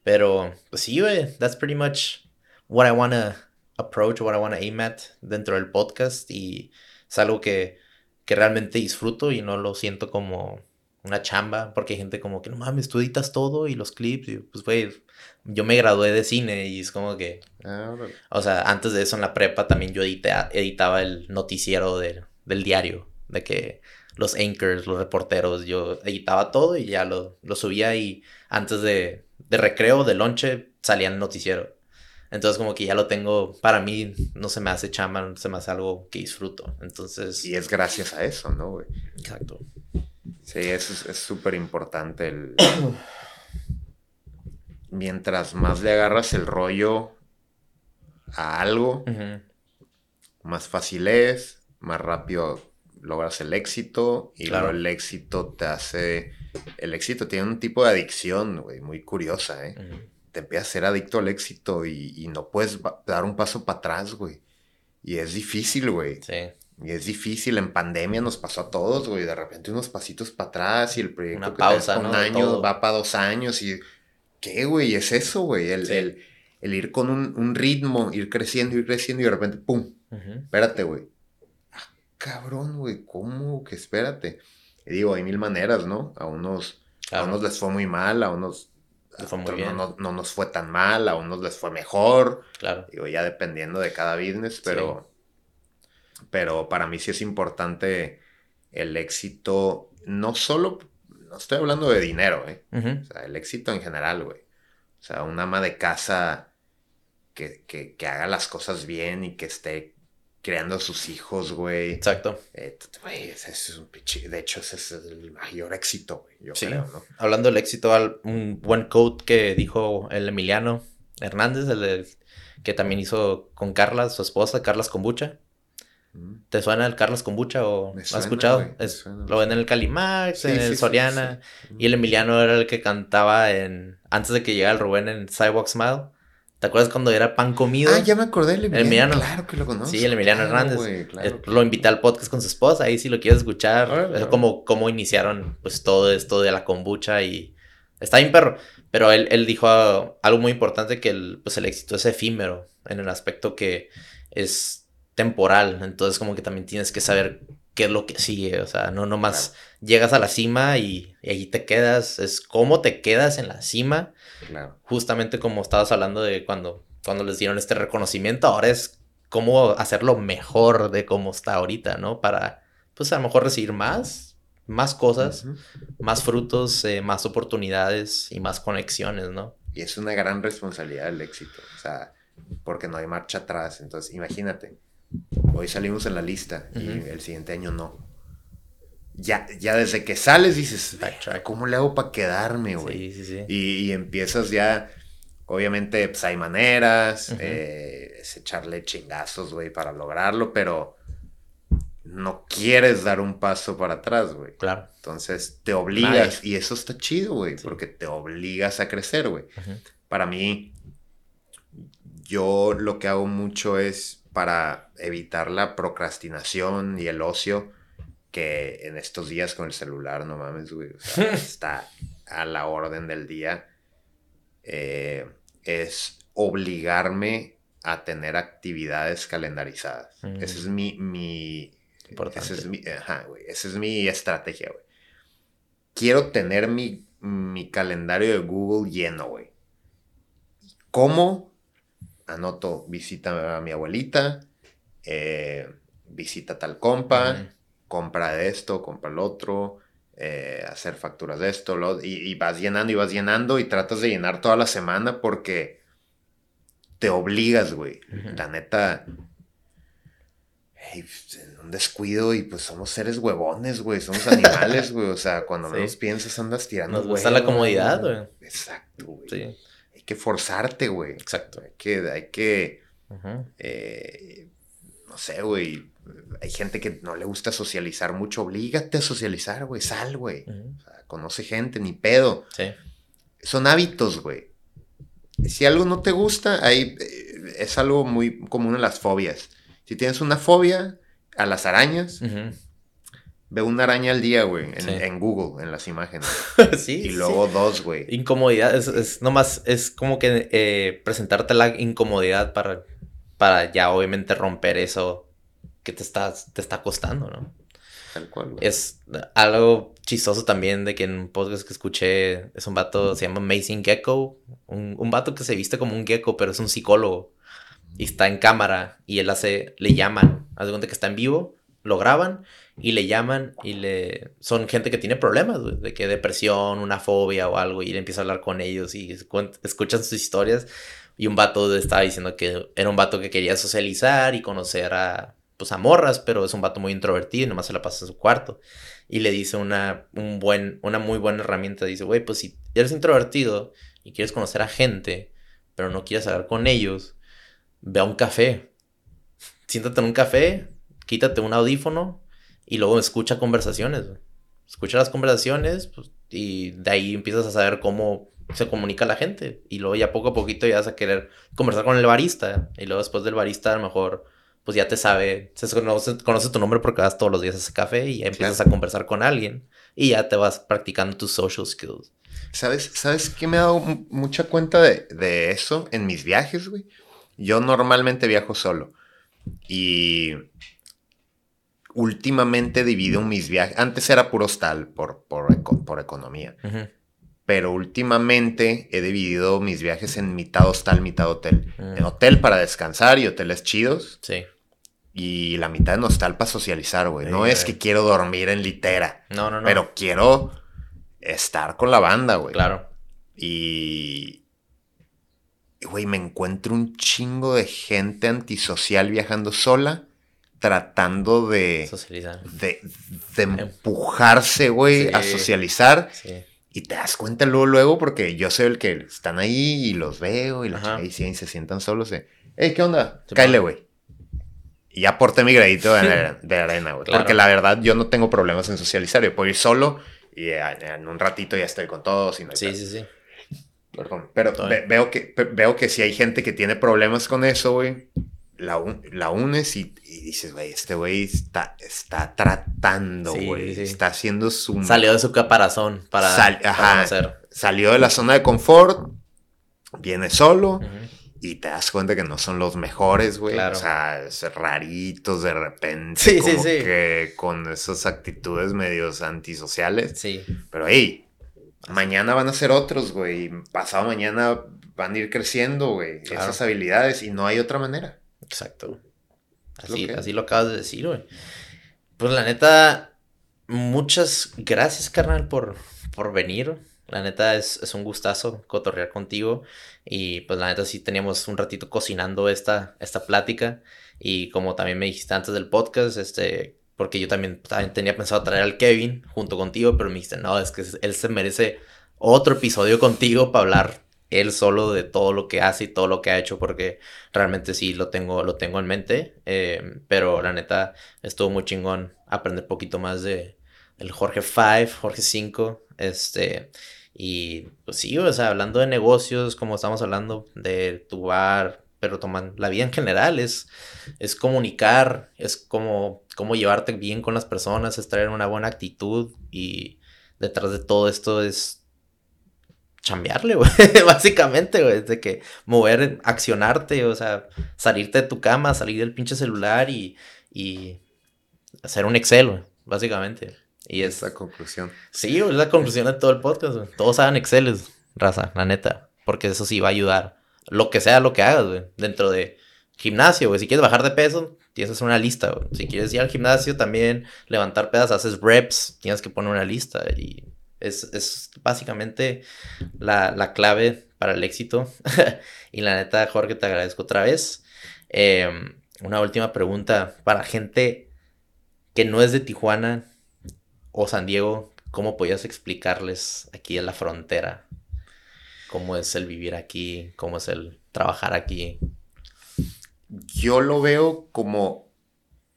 Pero, pues sí, güey, that's pretty much what I want to approach, what I want to aim at dentro del podcast y es algo que, que realmente disfruto y no lo siento como una chamba, porque hay gente como que no mames, tú editas todo y los clips, y pues güey, yo me gradué de cine y es como que, ah, o sea, antes de eso en la prepa también yo editaba el noticiero del diario, de que los anchors, los reporteros, yo editaba todo y ya lo, lo subía y antes de, de recreo, de lonche, salía el noticiero. Entonces como que ya lo tengo, para mí no se me hace chamba, no se me hace algo que disfruto. Entonces... Y es gracias a eso, ¿no, güey? Exacto. Sí, eso es súper importante. El... [coughs] Mientras más le agarras el rollo a algo, más fácil es, más rápido logras el éxito y luego el éxito te hace... El éxito tiene un tipo de adicción, güey, muy curiosa, ¿eh? Te empiezas a ser adicto al éxito y, no puedes dar un paso para atrás, güey. Y es difícil, güey. Sí. Y es difícil, en pandemia nos pasó a todos, güey. De repente unos pasitos para atrás y el proyecto Una pausa, un año va para dos años y... ¿Qué, güey? Es eso, güey. El, el, ir con un, ritmo, ir creciendo, ir creciendo y de repente, ¡pum! Espérate, güey cabrón, güey, ¿cómo? Que espérate. Y digo, hay mil maneras, ¿no? A unos, a unos les fue muy mal, a unos No, nos fue tan mal, a unos les fue mejor. Claro. Digo, ya dependiendo de cada business, pero, pero para mí sí es importante el éxito, no solo, no estoy hablando de dinero, ¿eh? O sea, el éxito en general, güey. O sea, un ama de casa que, que, que haga las cosas bien y que esté creando a sus hijos, güey. Exacto. Eh, ese es un De hecho, ese es el mayor éxito, güey. Yo creo, ¿no? Hablando del éxito, un buen quote que dijo el Emiliano Hernández, el que también hizo con Carla, su esposa, Carlas Kombucha. Mm. ¿Te suena el Carlos Kombucha o has escuchado? lo ven en el Calimax, en el Soriana. Y el Emiliano era el que cantaba en antes de que llegara el Rubén en Sidewalk Smile. ¿Te acuerdas cuando era pan comido? Ah, ya me acordé del Emiliano. Claro que lo conozco. Sí, el Emiliano Hernández. Eh, lo invité al podcast con su esposa, ahí si lo quieres escuchar. es como cómo iniciaron pues todo esto de la kombucha y... Está bien perro. Pero él, él dijo algo muy importante que el, pues el éxito es efímero en el aspecto que es temporal. Entonces como que también tienes que saber qué es lo que sigue. O sea, no nomás llegas a la cima y, ahí te quedas. Es cómo te quedas en la cima. Claro. Justamente como estabas hablando de cuando, cuando les dieron este reconocimiento, ahora es cómo hacerlo mejor de cómo está ahorita, ¿no? Para, pues a lo mejor recibir más, más cosas, más frutos, eh, más oportunidades y más conexiones, ¿no? Y es una gran responsabilidad el éxito, o sea, porque no hay marcha atrás. Entonces, imagínate, hoy salimos en la lista y el siguiente año no. Ya, ya desde que sales dices, ¿cómo le hago para quedarme, güey? Sí, sí, sí. Y, empiezas ya, obviamente, pues hay maneras, eh, es echarle chingazos, güey, para lograrlo, pero no quieres dar un paso para atrás, güey. Claro. Entonces te obligas, y eso está chido, güey, porque te obligas a crecer, güey. Para mí, yo lo que hago mucho es para evitar la procrastinación y el ocio que en estos días con el celular, no mames, güey, [laughs] está a la orden del día, eh, es obligarme a tener actividades calendarizadas. Mm. Esa es mi, mi, esa es mi, ajá, güey, esa es mi estrategia, güey. Quiero tener mi, mi calendario de Google lleno, güey. ¿Cómo? anoto visita a mi abuelita, eh, visita tal compa, compra de esto, compra el otro, eh, hacer facturas de esto, y, vas llenando y vas llenando y tratas de llenar toda la semana porque te obligas, güey. La neta, un descuido y pues somos seres huevones, güey, somos animales, güey, o sea, cuando [laughs] menos piensas andas tirando, Nos gusta la comodidad, güey. Exacto, güey. Sí que forzarte, güey. Exacto. Hay que, hay que, eh, no sé, güey. Hay gente que no le gusta socializar mucho. Oblígate a socializar, güey. Sal, güey. conoce gente, ni pedo. Sí. Son hábitos, güey. Si algo no te gusta, ahí eh, es algo muy común en las fobias. Si tienes una fobia a las arañas, veo una araña al día, güey, en, Google, en las imágenes. [laughs] sí. Y luego dos, güey. Incomodidad, es, es nomás, es como que eh, presentarte la incomodidad para, para ya obviamente romper eso que te está, te está costando, ¿no? Tal cual, Es algo chistoso también de que en un podcast que escuché es un vato, se llama Amazing Gecko, un, un vato que se viste como un gecko, pero es un psicólogo y está en cámara y él hace, le llaman, haz de cuenta que está en vivo, lo graban y le llaman y le... Son gente que tiene problemas, de que depresión, una fobia o algo y le empieza a hablar con ellos y escuchan sus historias y un vato estaba diciendo que era un vato que quería socializar y conocer a, pues, a morras, pero es un vato muy introvertido y nomás se la pasa en su cuarto. Y le dice una, un buen, una muy buena herramienta, dice, güey, pues si eres introvertido y quieres conocer a gente, pero no quieres hablar con ellos, ve a un café. Siéntate en un café, quítate un audífono y luego escucha conversaciones. Escucha las conversaciones pues, y de ahí empiezas a saber cómo se comunica la gente. Y luego ya poco a poquito ya vas a querer conversar con el barista. Y luego después del barista a lo mejor pues ya te sabe, se conoce, conoce tu nombre porque vas todos los días a ese café y ya empiezas a conversar con alguien. Y ya te vas practicando tus social skills. ¿Sabes, ¿sabes qué me he dado mucha cuenta de, de eso en mis viajes, güey? Yo normalmente viajo solo. Y últimamente divido mis viajes. Antes era puro hostal por, por, economía. Pero últimamente he dividido mis viajes en mitad hostal, mitad hotel. Mm. En hotel para descansar y hoteles chidos. Sí. Y la mitad en hostal para socializar, güey. no es que quiero dormir en litera. No, no, no. Pero quiero estar con la banda, güey. Claro. Y. Güey, me encuentro un chingo de gente antisocial viajando sola tratando de. Socializar. De, empujarse, güey, a socializar. Y te das cuenta luego, luego, porque yo soy el que están ahí y los veo y los sí, se sientan solos. Hey, ¿qué onda? Cáile, güey. Y aporté mi gradito de, arena, güey. Porque la verdad, yo no tengo problemas en socializar. Yo puedo ir solo y en un ratito ya estoy con todos. Y no sí, sí, sí. Perdón. Pero veo, que, veo que si hay gente que tiene problemas con eso, güey, la, unes y, dices, güey, este güey está, está tratando, güey. Está haciendo su... Salió de su caparazón para, hacer. Salió de la zona de confort, viene solo y te das cuenta que no son los mejores, güey. O sea, raritos de repente. Sí, como que con esas actitudes medios antisociales. Sí. Pero, hey, mañana van a ser otros, güey. Pasado mañana van a ir creciendo, güey. Esas habilidades y no hay otra manera. Exacto. Así, así lo acabas de decir, güey. Pues la neta, muchas gracias, carnal, por, por venir. La neta es, es, un gustazo cotorrear contigo. Y pues la neta sí teníamos un ratito cocinando esta, esta plática. Y como también me dijiste antes del podcast, este, porque yo también, también tenía pensado traer al Kevin junto contigo, pero me dijiste, no, es que él se merece otro episodio contigo para hablar él solo de todo lo que hace y todo lo que ha hecho, porque realmente sí lo tengo, lo tengo en mente. Eh, pero la neta, estuvo muy chingón aprender poquito más de el Jorge 5, Jorge 5. Este, y pues sí, o sea, hablando de negocios, como estamos hablando de tu bar, pero toman la vida en general, es, es comunicar, es como, llevarte bien con las personas, es traer una buena actitud y detrás de todo esto es chambearle, [laughs] básicamente, güey, de que mover, accionarte, o sea, salirte de tu cama, salir del pinche celular y, y hacer un Excel, básicamente. Y es la conclusión. Sí, es la conclusión de todo el podcast. Todos hagan Excel, raza, la neta, porque eso sí va a ayudar. Lo que sea lo que hagas, güey, dentro de gimnasio, güey, si quieres bajar de peso, tienes que hacer una lista, güey. Si quieres ir al gimnasio también, levantar pedas, haces reps, tienes que poner una lista y es, básicamente la, clave para el éxito. [laughs] y la neta, Jorge, te agradezco otra vez. Em, una última pregunta para gente que no es de Tijuana o San Diego. ¿Cómo podías explicarles aquí en la frontera cómo es el vivir aquí, cómo es el trabajar aquí? Yo lo veo como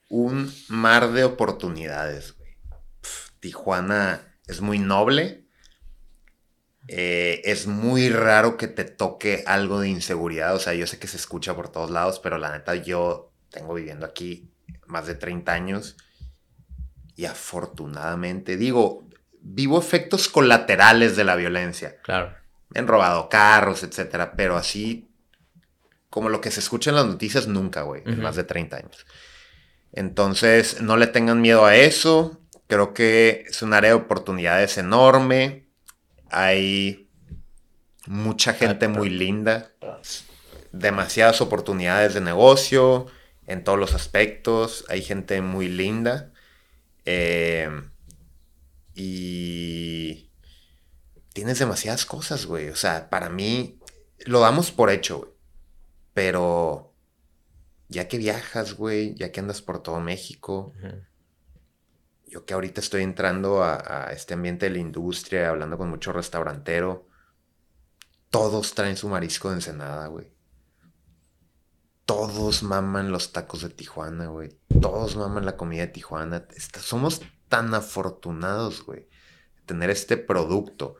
un mar de oportunidades. Tijuana es muy noble. Eh, es muy raro que te toque algo de inseguridad. O sea, yo sé que se escucha por todos lados, pero la neta yo tengo viviendo aquí más de 30 años Y afortunadamente, digo, vivo efectos colaterales de la violencia. Claro. Me han robado carros, etcétera, pero así como lo que se escucha en las noticias nunca, güey, en más de 30 años. Entonces, no le tengan miedo a eso. Creo que es un área de oportunidades enorme. Hay mucha gente muy linda. Demasiadas oportunidades de negocio en todos los aspectos. Hay gente muy linda. Eh, y tienes demasiadas cosas, güey. O sea, para mí lo damos por hecho, güey. Pero ya que viajas, güey, ya que andas por todo México, yo que ahorita estoy entrando a, este ambiente de la industria, hablando con mucho restaurantero, todos traen su marisco de Ensenada, güey. Todos maman los tacos de Tijuana, güey. Todos maman la comida de Tijuana. somos tan afortunados, güey, de tener este producto.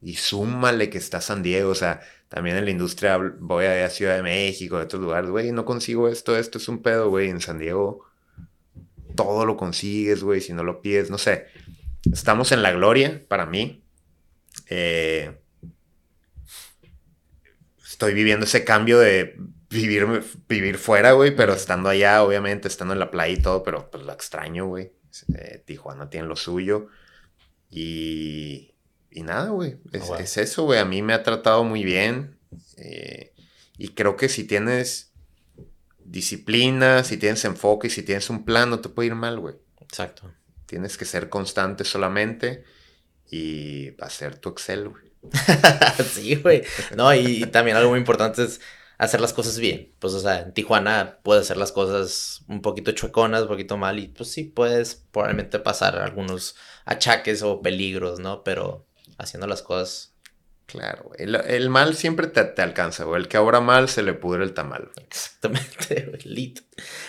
Y súmale que está San Diego, o sea, también en la industria voy a, Ciudad de México, a otros lugares, güey, no consigo esto, esto es un pedo, güey, en San Diego todo lo consigues, güey, si no lo pides, no sé. Estamos en la gloria, para mí. Eh, estoy viviendo ese cambio de vivir, vivir fuera, güey, pero estando allá, obviamente, estando en la playa y todo, pero pues lo extraño, güey. Eh, Tijuana tiene lo suyo. Y, y nada, güey. Ah, es, eso, güey. A mí me ha tratado muy bien. Eh, y creo que si tienes disciplina, si tienes enfoque y si tienes un plan, no te puede ir mal, güey. Exacto. Tienes que ser constante solamente y hacer tu Excel, güey. [laughs] sí, güey. No, y, también algo muy importante es hacer las cosas bien. Pues, o sea, en Tijuana puedes hacer las cosas un poquito chueconas, un poquito mal, y pues sí, puedes probablemente pasar algunos achaques o peligros, ¿no? Pero haciendo las cosas Claro, El, el, mal siempre te, te, alcanza, güey. El que obra mal se le pudre el tamal. Exactamente, [laughs] güey.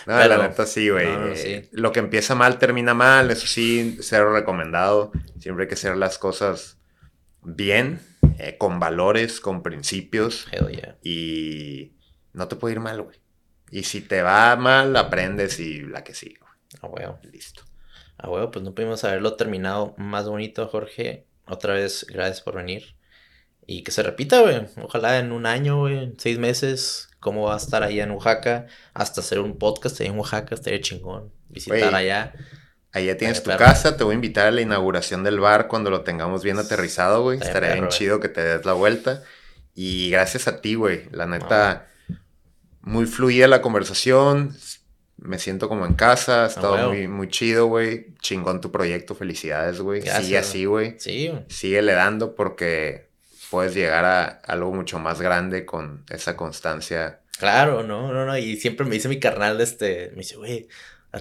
No, la neta sí, güey. Eh, lo que empieza mal termina mal. Eso sí, cero recomendado. Siempre hay que hacer las cosas bien, eh, con valores, con principios. Hell yeah. Y no te puede ir mal, güey. Y si te va mal, aprendes y la que sigue, güey. Ah, huevo. Listo. Ah, huevo, pues no pudimos haberlo terminado más bonito, Jorge. Otra vez, gracias por venir. Y que se repita, güey. Ojalá en un año, güey, seis meses, cómo va a estar allá en Oaxaca. Hasta hacer un podcast ahí en Oaxaca, estaría chingón. Visitar allá. Allá tienes tu casa, te voy a invitar a la inauguración del bar cuando lo tengamos bien aterrizado, güey. Estaría bien chido que te des la vuelta. Y gracias a ti, güey. La neta, muy fluida la conversación. Me siento como en casa. Ha estado muy, muy chido, güey. Chingón tu proyecto. Felicidades, güey. Sigue así, güey. Sí. Síguele dando porque puedes llegar a algo mucho más grande con esa constancia. Claro, no, no, no. Y siempre me dice mi carnal, este, me dice, güey,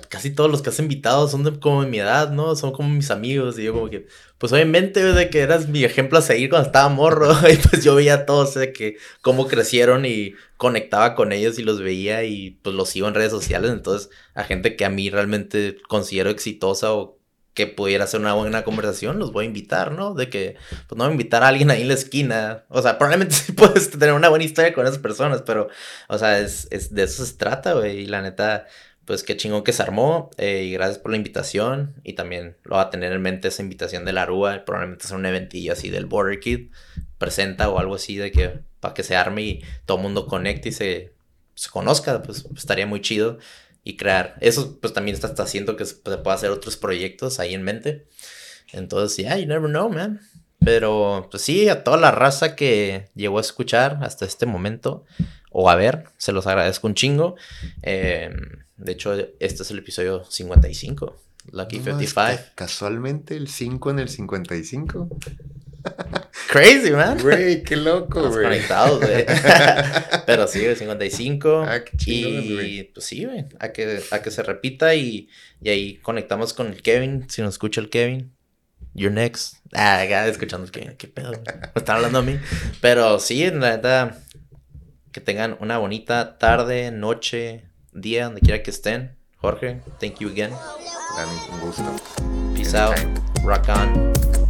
casi todos los que has invitado son de, como de mi edad, ¿no? Son como mis amigos. Y yo como que, pues obviamente, de que eras mi ejemplo a seguir cuando estaba morro. [laughs] Y pues yo veía a todos de que cómo crecieron y conectaba con ellos y los veía y pues los sigo en redes sociales. Entonces, a gente que a mí realmente considero exitosa o que pudiera ser una buena conversación, los voy a invitar, ¿no? De que, pues no voy a invitar a alguien ahí en la esquina. O sea, probablemente [laughs] sí puedes tener una buena historia con esas personas, pero, o sea, es, es de eso se trata, güey. Y la neta, pues qué chingón que se armó. Eh, y gracias por la invitación. Y también lo va a tener en mente esa invitación de la Arúa. Probablemente sea un eventillo así del Border Kid. Presenta o algo así de que, para que se arme y todo mundo conecte y se, se conozca, pues estaría muy chido y crear. Eso pues también está, haciendo que se pueda hacer otros proyectos ahí en mente. Entonces, yeah, you never know, man. Pero pues sí, a toda la raza que llegó a escuchar hasta este momento o a ver, se los agradezco un chingo. Em, de hecho, este es el episodio 55, Lucky 55. Casualmente el 5 en el 55. [laughs] Crazy, man. Güey, qué loco, güey. conectados, güey. [laughs] Pero sí, güey, 55. Ah, qué y pues sí, güey. A que, a que se repita y, y ahí conectamos con el Kevin. Si nos escucha el Kevin. You're next. Ah, ya escuchando el Kevin. ¿Qué pedo? Me están hablando a mí. Pero sí, en la verdad, que tengan una bonita tarde, noche, día, donde quiera que estén. Jorge, thank you again. Un gusto. Peace out. Rock on.